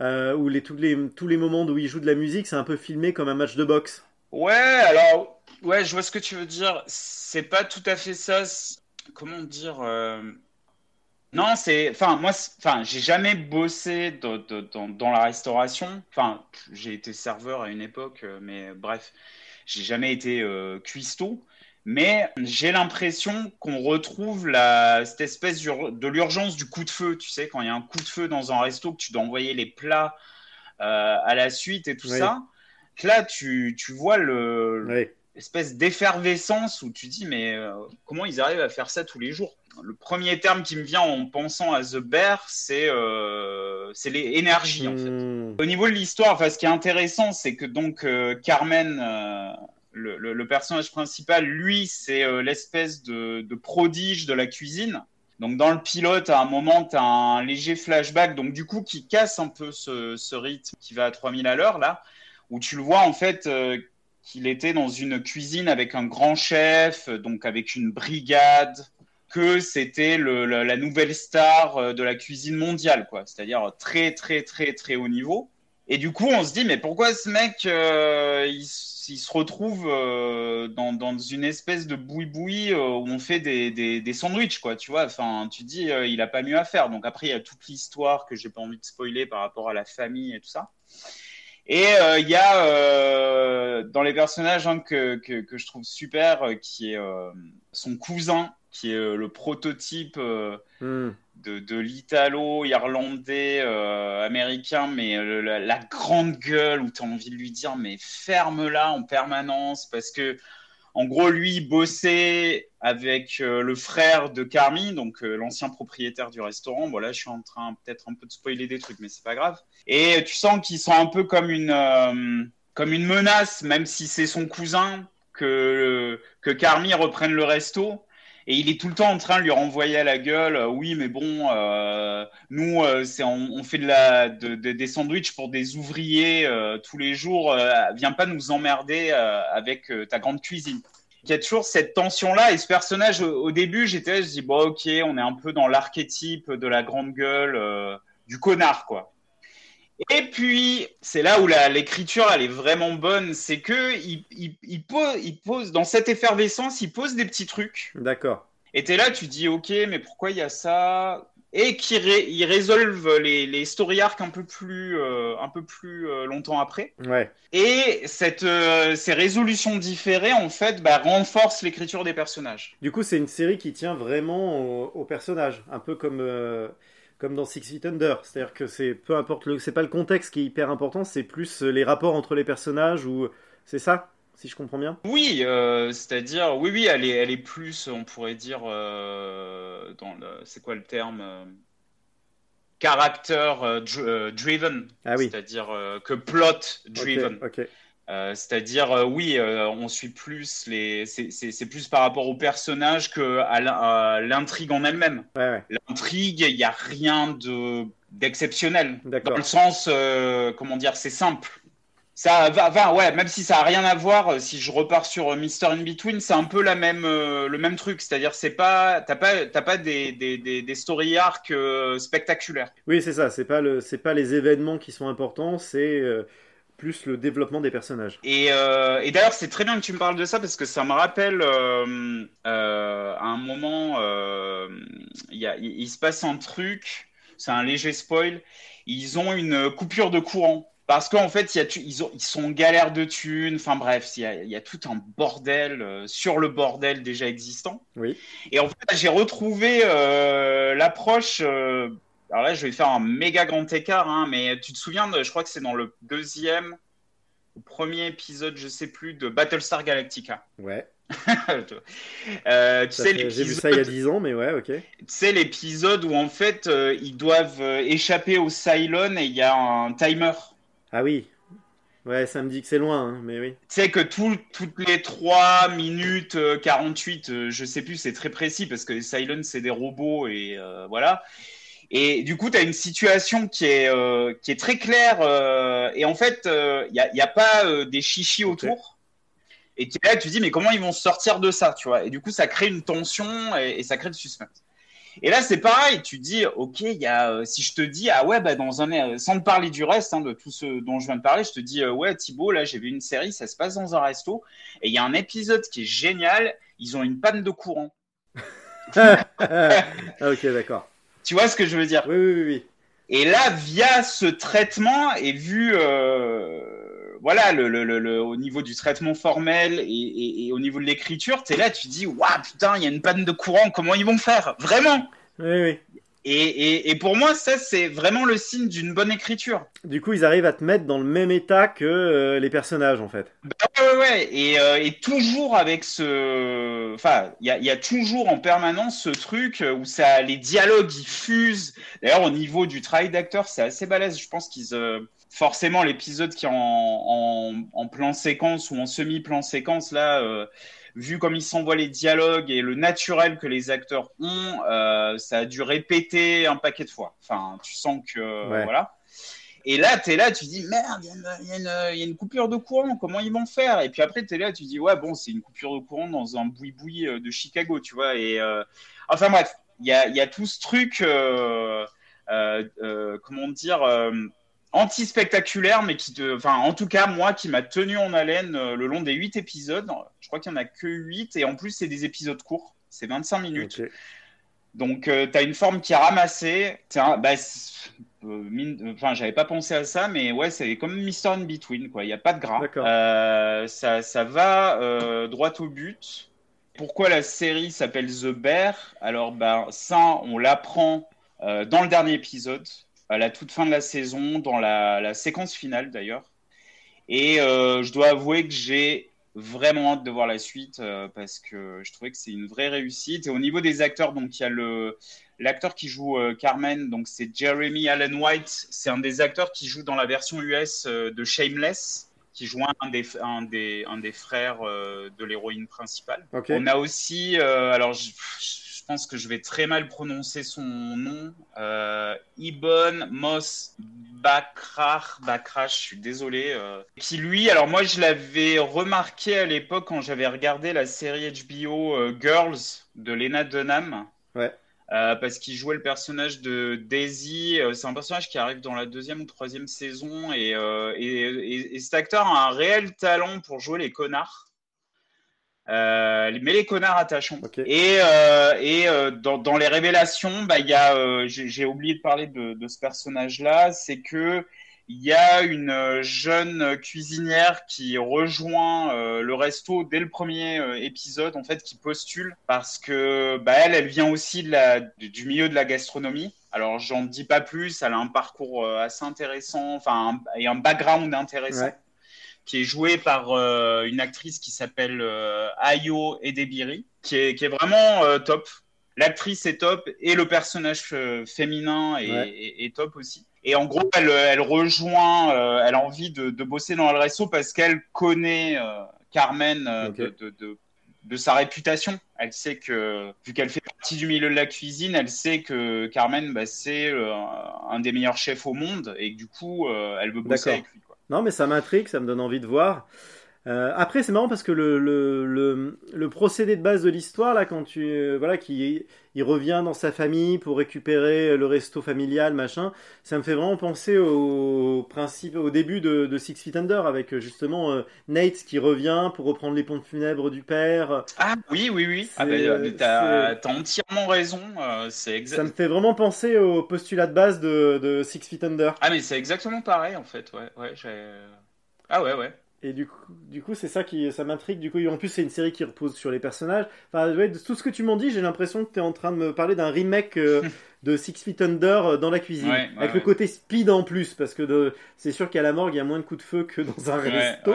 euh, où les, tous, les, tous les moments où il joue de la musique, c'est un peu filmé comme un match de boxe? Ouais, alors, ouais, je vois ce que tu veux dire. C'est pas tout à fait ça. Comment dire euh... Non, c'est. Enfin, moi, enfin, j'ai jamais bossé dans, dans, dans la restauration. Enfin, j'ai été serveur à une époque, mais bref. J'ai jamais été euh, cuistot, mais j'ai l'impression qu'on retrouve la, cette espèce de l'urgence du coup de feu. Tu sais, quand il y a un coup de feu dans un resto, que tu dois envoyer les plats euh, à la suite et tout oui. ça. Là, tu, tu vois le, oui. espèce d'effervescence où tu dis, mais euh, comment ils arrivent à faire ça tous les jours? Le premier terme qui me vient en pensant à The Bear, c'est euh, fait. Hmm. Au niveau de l'histoire, enfin, ce qui est intéressant, c'est que donc euh, Carmen, euh, le, le, le, personnage principal, lui, c'est l'espèce de, de, prodige de la cuisine. Donc dans le pilote, à un moment, tu as un léger flashback, donc du coup qui casse un peu ce, ce rythme qui va à 3000 à l'heure là, où tu le vois en fait qu'il était dans une cuisine avec un grand chef, donc avec une brigade que c'était la nouvelle star euh, de la cuisine mondiale, quoi. C'est-à-dire très, très, très, très haut niveau. Et du coup, on se dit, mais pourquoi ce mec, euh, il, se retrouve euh, dans, une espèce de boui-boui où on fait des, des, sandwichs, quoi, tu vois? Enfin, tu dis, il a pas mieux à faire. Donc après, il y a toute l'histoire que j'ai pas envie de spoiler par rapport à la famille et tout ça. Et il y a dans les personnages hein, que, que, que, je trouve super, qui est son cousin, qui est euh, le prototype euh, mm. de, de l'italo-irlandais euh, américain, mais la, la, grande gueule où tu as envie de lui dire mais ferme-la en permanence parce que en gros lui bossait avec le frère de Carmi, donc l'ancien propriétaire du restaurant. Voilà, je suis en train peut-être un peu de spoiler des trucs, mais c'est pas grave. Et tu sens qu'ils sont un peu comme une comme une menace, même si c'est son cousin, que que Carmi reprenne le resto et il est tout le temps en train de lui renvoyer à la gueule euh, oui mais bon euh, nous euh, c'est on, fait de la de, de, des sandwichs pour des ouvriers euh, tous les jours viens pas nous emmerder avec ta grande cuisine. Il y a toujours cette tension là et ce personnage au, au début j'étais je dis bon ok on est un peu dans l'archétype de la grande gueule du connard quoi et puis, c'est là où l'écriture, elle est vraiment bonne, c'est que il, il, il, pose, il pose, dans cette effervescence, il pose des petits trucs. D'accord. Et t'es là, tu dis, ok, mais pourquoi il y a ça? Et qui ré, il résolve les, les story arcs un peu plus, euh, un peu plus euh, longtemps après. Ouais. Et cette, euh, ces résolutions différées, en fait, bah, renforcent l'écriture des personnages. Du coup, c'est une série qui tient vraiment aux au personnages, un peu comme comme dans Six Feet Under, c'est-à-dire que c'est peu importe le, c'est pas le contexte qui est hyper important, c'est plus les rapports entre les personnages ou c'est ça, si je comprends bien? Oui, euh, c'est-à-dire oui, oui, elle est, elle est plus, on pourrait dire, euh, dans le, c'est quoi le terme, euh, caractère dr driven, ah oui. c'est-à-dire que plot driven. Okay, okay. Euh, C'est-à-dire, euh, oui, euh, on suit plus les. c'est- plus par rapport au personnage que à l'in- à l'intrigue en elle-même. Ouais, ouais. L'intrigue, il n'y a rien de d'exceptionnel. Dans le sens, comment dire, c'est simple. Ça va, va, ouais, même si ça a rien à voir, si je repars sur Mister In Between, c'est un peu la même, le même truc. C'est-à-dire, c'est pas, t'as pas, t'as pas des, des, des, des story arcs spectaculaires. Oui, c'est ça. C'est pas le, c'est pas les événements qui sont importants, c'est plus le développement des personnages. Et, euh, et d'ailleurs, c'est très bien que tu me parles de ça parce que ça me rappelle euh, euh, à un moment, il se passe un truc, c'est un léger spoil. Ils ont une coupure de courant. Parce qu'en fait, y a ils, ont, ils sont en galère de thunes. Enfin bref, il y a, il y a tout un bordel euh, sur le bordel déjà existant. Oui. Et en fait, j'ai retrouvé euh, l'approche. euh, alors là, je vais faire un méga grand écart, hein, mais tu te souviens, de, je crois que c'est dans le deuxième ou premier épisode, je sais plus, de Battlestar Galactica. Ouais. Euh, tu Ça sais, fait- J'ai vu ça il y a 10 ans, mais ouais, ok. tu sais, l'épisode où en fait euh, ils doivent euh, échapper au Cylon et il y a un timer. Ah oui. Ouais, ça me dit que c'est loin, hein, mais oui. Tu sais que tout- toutes les 3 minutes euh, 48, euh, je sais plus, c'est très précis parce que les Cylons c'est des robots et euh, voilà. Et du coup, tu as une situation qui est, euh, qui est très claire euh, et en fait, il n'y a, pas euh, des chichis autour. Et tu es là, tu te dis, mais comment ils vont sortir de ça, tu vois? Et du coup, ça crée une tension et, et ça crée le suspense. Et là, c'est pareil, tu te dis, ok, y a, euh, si je te dis, ah ouais, bah, dans un, euh, sans te parler du reste, hein, de tout ce dont je viens de parler, je te dis, euh, ouais, Thibaut, là, j'ai vu une série, ça se passe dans un resto, et il y a un épisode qui est génial, ils ont une panne de courant. ok, d'accord. Tu vois ce que je veux dire Oui, oui, oui. Et là, via ce traitement, et vu, euh, voilà, le, le, le, le- au niveau du traitement formel et, et, et au niveau de l'écriture, tu es là, tu te dis, waouh, putain, il y a une panne de courant, comment ils vont faire? Vraiment? Oui, oui. Et, et, et pour moi, ça, c'est vraiment le signe d'une bonne écriture. Du coup, ils arrivent à te mettre dans le même état que euh, les personnages, en fait. Bah ouais, ouais, ouais. Et, euh, et toujours avec ce. Enfin, il y y a toujours en permanence ce truc où ça, les dialogues ils fusent. D'ailleurs, au niveau du travail d'acteur, c'est assez balèze. Je pense qu'ils. euh, Forcément, l'épisode qui est en, en, en plan séquence ou en semi-plan séquence, là, euh, vu comme ils s'envoient les dialogues et le naturel que les acteurs ont, euh, ça a dû répéter un paquet de fois. Enfin, tu sens que. Ouais. Voilà. Et là, tu es là, tu dis merde, il y a une- y, y a coupure de courant, comment ils vont faire? Et puis après, tu es là, tu dis ouais, bon, c'est une coupure de courant dans un boui-boui euh, de Chicago, tu vois. Et euh, enfin bref, il y a, il y a tout ce truc, euh, comment dire, anti-spectaculaire, mais qui te. Enfin, en tout cas, moi, qui m'a tenu en haleine euh, le long des huit épisodes. Je crois qu'il n'y en a que huit, et en plus, c'est des épisodes courts, c'est 25 minutes. Donc, tu as une forme qui est ramassée. C'est un- bah, euh, mine- Enfin, j'avais pas pensé à ça, mais ouais, c'est comme Mister in Between, quoi. Il n'y a pas de gras. Euh, ça, ça va euh, droit au but. Pourquoi la série s'appelle The Bear? Alors, bah, ça, on l'apprend euh, dans le dernier épisode, à la toute fin de la saison, dans la, la séquence finale d'ailleurs. Et euh, je dois avouer que j'ai vraiment hâte de voir la suite euh, parce que je trouvais que c'est une vraie réussite. Et au niveau des acteurs, donc il y a le l'acteur qui joue euh, Carmen, donc c'est Jeremy Allen White. C'est un des acteurs qui joue dans la version US de Shameless, qui joue un des un des un des frères de l'héroïne principale. On a aussi, alors je, je pense que je vais très mal prononcer son nom, euh, Ibn Mos Bakrar, Bakrar, je suis désolé, euh, qui lui, alors moi je l'avais remarqué à l'époque quand j'avais regardé la série HBO euh, Girls de Lena Dunham. Ouais. Euh, parce qu'il jouait le personnage de Daisy. Euh, c'est un personnage qui arrive dans la deuxième ou troisième saison. Et, et, et- et cet acteur a un réel talent pour jouer les connards. Euh, mais les connards attachants. Et, euh, et euh, dans, dans les révélations, bah, il y a, euh, j'ai oublié de parler de, de ce personnage-là, c'est que il y a une euh, jeune cuisinière qui rejoint euh, le resto dès le premier épisode, en fait, qui postule parce que bah, elle, elle vient aussi de la, du milieu de la gastronomie. Alors, j'en dis pas plus, elle a un parcours assez intéressant, enfin, et un background intéressant Ouais. Qui est jouée par euh, une actrice qui s'appelle euh, Ayo Edebiri, qui est, qui est vraiment euh, top. l'actrice est top et le personnage euh, féminin est, Ouais. est- est top aussi. Et en gros, elle, elle rejoint, elle a envie de, de bosser dans El Resto parce qu'elle connaît Carmen de, de, de- de sa réputation. Elle sait que, vu qu'elle fait partie du milieu de la cuisine, elle sait que Carmen, bah, c'est un des meilleurs chefs au monde et que du coup, elle veut bosser avec lui. Quoi. Non, mais ça m'intrigue, ça me donne envie de voir. Euh, après, c'est marrant parce que le, le, le, le procédé de base de l'histoire, là, quand tu. euh, voilà, qui il revient dans sa famille pour récupérer le resto familial, machin, ça me fait vraiment penser au principe, au début de, de Six Feet Under, avec euh, justement euh, Nate qui revient pour reprendre les pompes funèbres du père. Ah oui, oui, oui. Ah, euh, t'as, t'as entièrement raison. euh, c'est Ça exact. me fait vraiment penser au postulat de base de, de Six Feet Under. Ah mais c'est exactement pareil en fait. Ouais, ouais. j'ai- Ah ouais, ouais. Et du coup, du coup, c'est ça qui, ça m'intrigue. Du coup, en plus, c'est une série qui repose sur les personnages. Enfin, ouais, de tout ce que tu m'en dis, j'ai l'impression que tu es en train de me parler d'un remake euh, de Six Feet Under euh, dans la cuisine, Ouais, ouais, avec le côté speed en plus, parce que de- c'est sûr qu'à la morgue, il y a moins de coups de feu que dans un resto.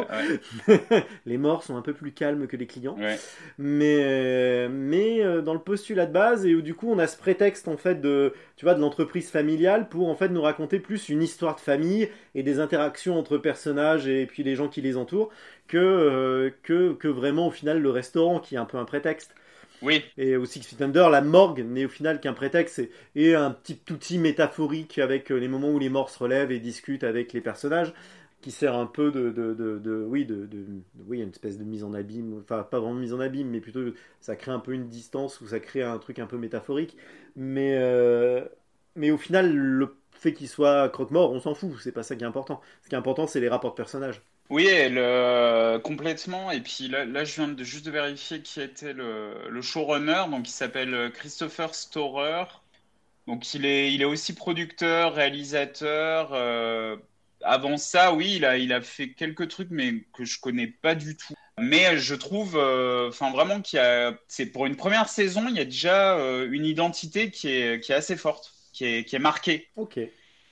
les morts sont un peu plus calmes que les clients. Mais, euh, mais euh, dans le postulat de base, et où du coup on a ce prétexte en fait de, tu vois, de l'entreprise familiale pour en fait nous raconter plus une histoire de famille et des interactions entre personnages et puis les gens qui les entourent que, euh, que, que vraiment au final le restaurant qui est un peu un prétexte. Oui. Et au Six Feet Under, la morgue n'est au final qu'un prétexte et, un petit outil métaphorique avec euh, les moments où les morts se relèvent et discutent avec les personnages qui sert un peu de, de, de, de- oui, de- oui, une espèce de mise en abîme, enfin pas vraiment mise en abîme, mais plutôt ça crée un peu une distance ou ça crée un truc un peu métaphorique. Mais, euh, mais au final, le fait qu'il soit croque-mort, on s'en fout, c'est pas ça qui est important. Ce qui est important, c'est les rapports de personnages. Oui, elle, euh, complètement. Et puis là, là, je viens de juste de vérifier qui était le, le showrunner. Donc, il s'appelle euh, Christopher Storer. Donc, il est, il est aussi producteur, réalisateur. euh, avant ça, oui, il a, il a fait quelques trucs, mais que je connais pas du tout. Mais je trouve, euh, enfin vraiment, qu'il y a, c'est pour une première saison, il y a déjà une identité qui est, qui est assez forte, qui est, qui est marquée. Ok.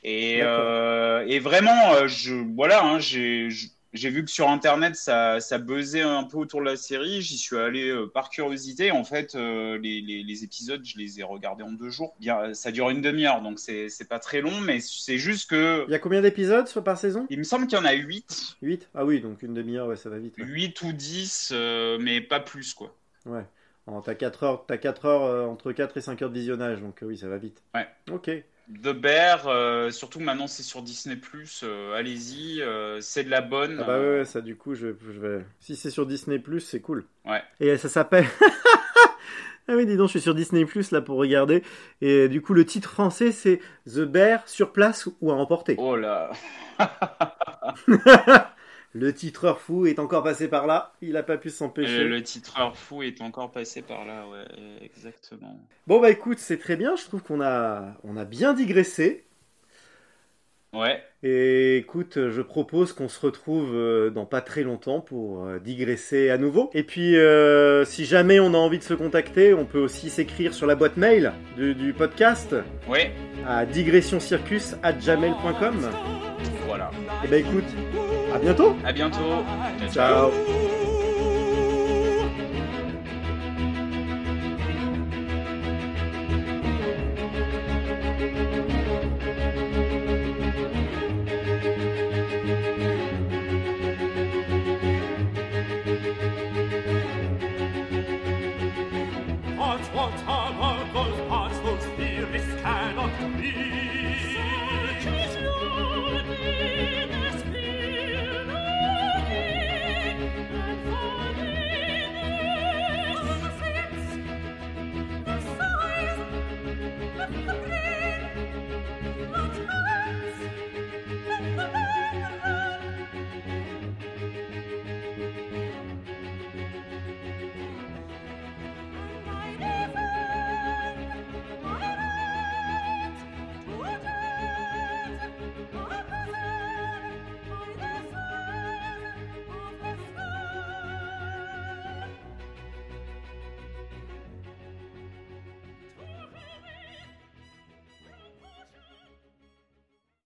Et, euh, et vraiment, je, voilà, hein, j'ai j'ai vu que sur Internet, ça, ça buzzait un peu autour de la série. J'y suis allé euh, par curiosité. En fait, euh, les, les, les épisodes, je les ai regardés en deux jours. Bien, ça dure une demi-heure, donc c'est pas très long, mais c'est juste que... Il y a combien d'épisodes par saison? Il me semble qu'il y en a 8. 8 Ah oui, donc une demi-heure, ouais, ça va vite. ouais. 8 ou 10, euh, mais pas plus, quoi. Ouais. T'as 4 heures, t'as 4 heures euh, entre 4 et 5 heures de visionnage, donc oui, ça va vite. Ouais. Ok. The Bear, euh, surtout maintenant c'est sur Disney+, euh, allez-y, euh, c'est de la bonne. Ah bah ouais, ouais, ça du coup, je, je vais. Si c'est sur Disney c'est cool. Ouais. Et ça s'appelle. ah oui, dis donc, je suis sur Disney là pour regarder. Et du coup, le titre français c'est The Bear sur place ou à emporter. Oh là. le titreur fou est encore passé par là. Il a pas pu s'empêcher. Euh, le titreur fou est encore passé par là, ouais, exactement. Bon bah écoute, c'est très bien. Je trouve qu'on a, on a bien digressé. Ouais. Et écoute, je propose qu'on se retrouve euh, dans pas très longtemps pour euh, digresser à nouveau. Et puis, euh, si jamais on a envie de se contacter, on peut aussi s'écrire sur la boîte mail du, du podcast Ouais. à digressioncircus@gmail.com. Voilà. Et ben écoute, à bientôt. À bientôt. Ciao.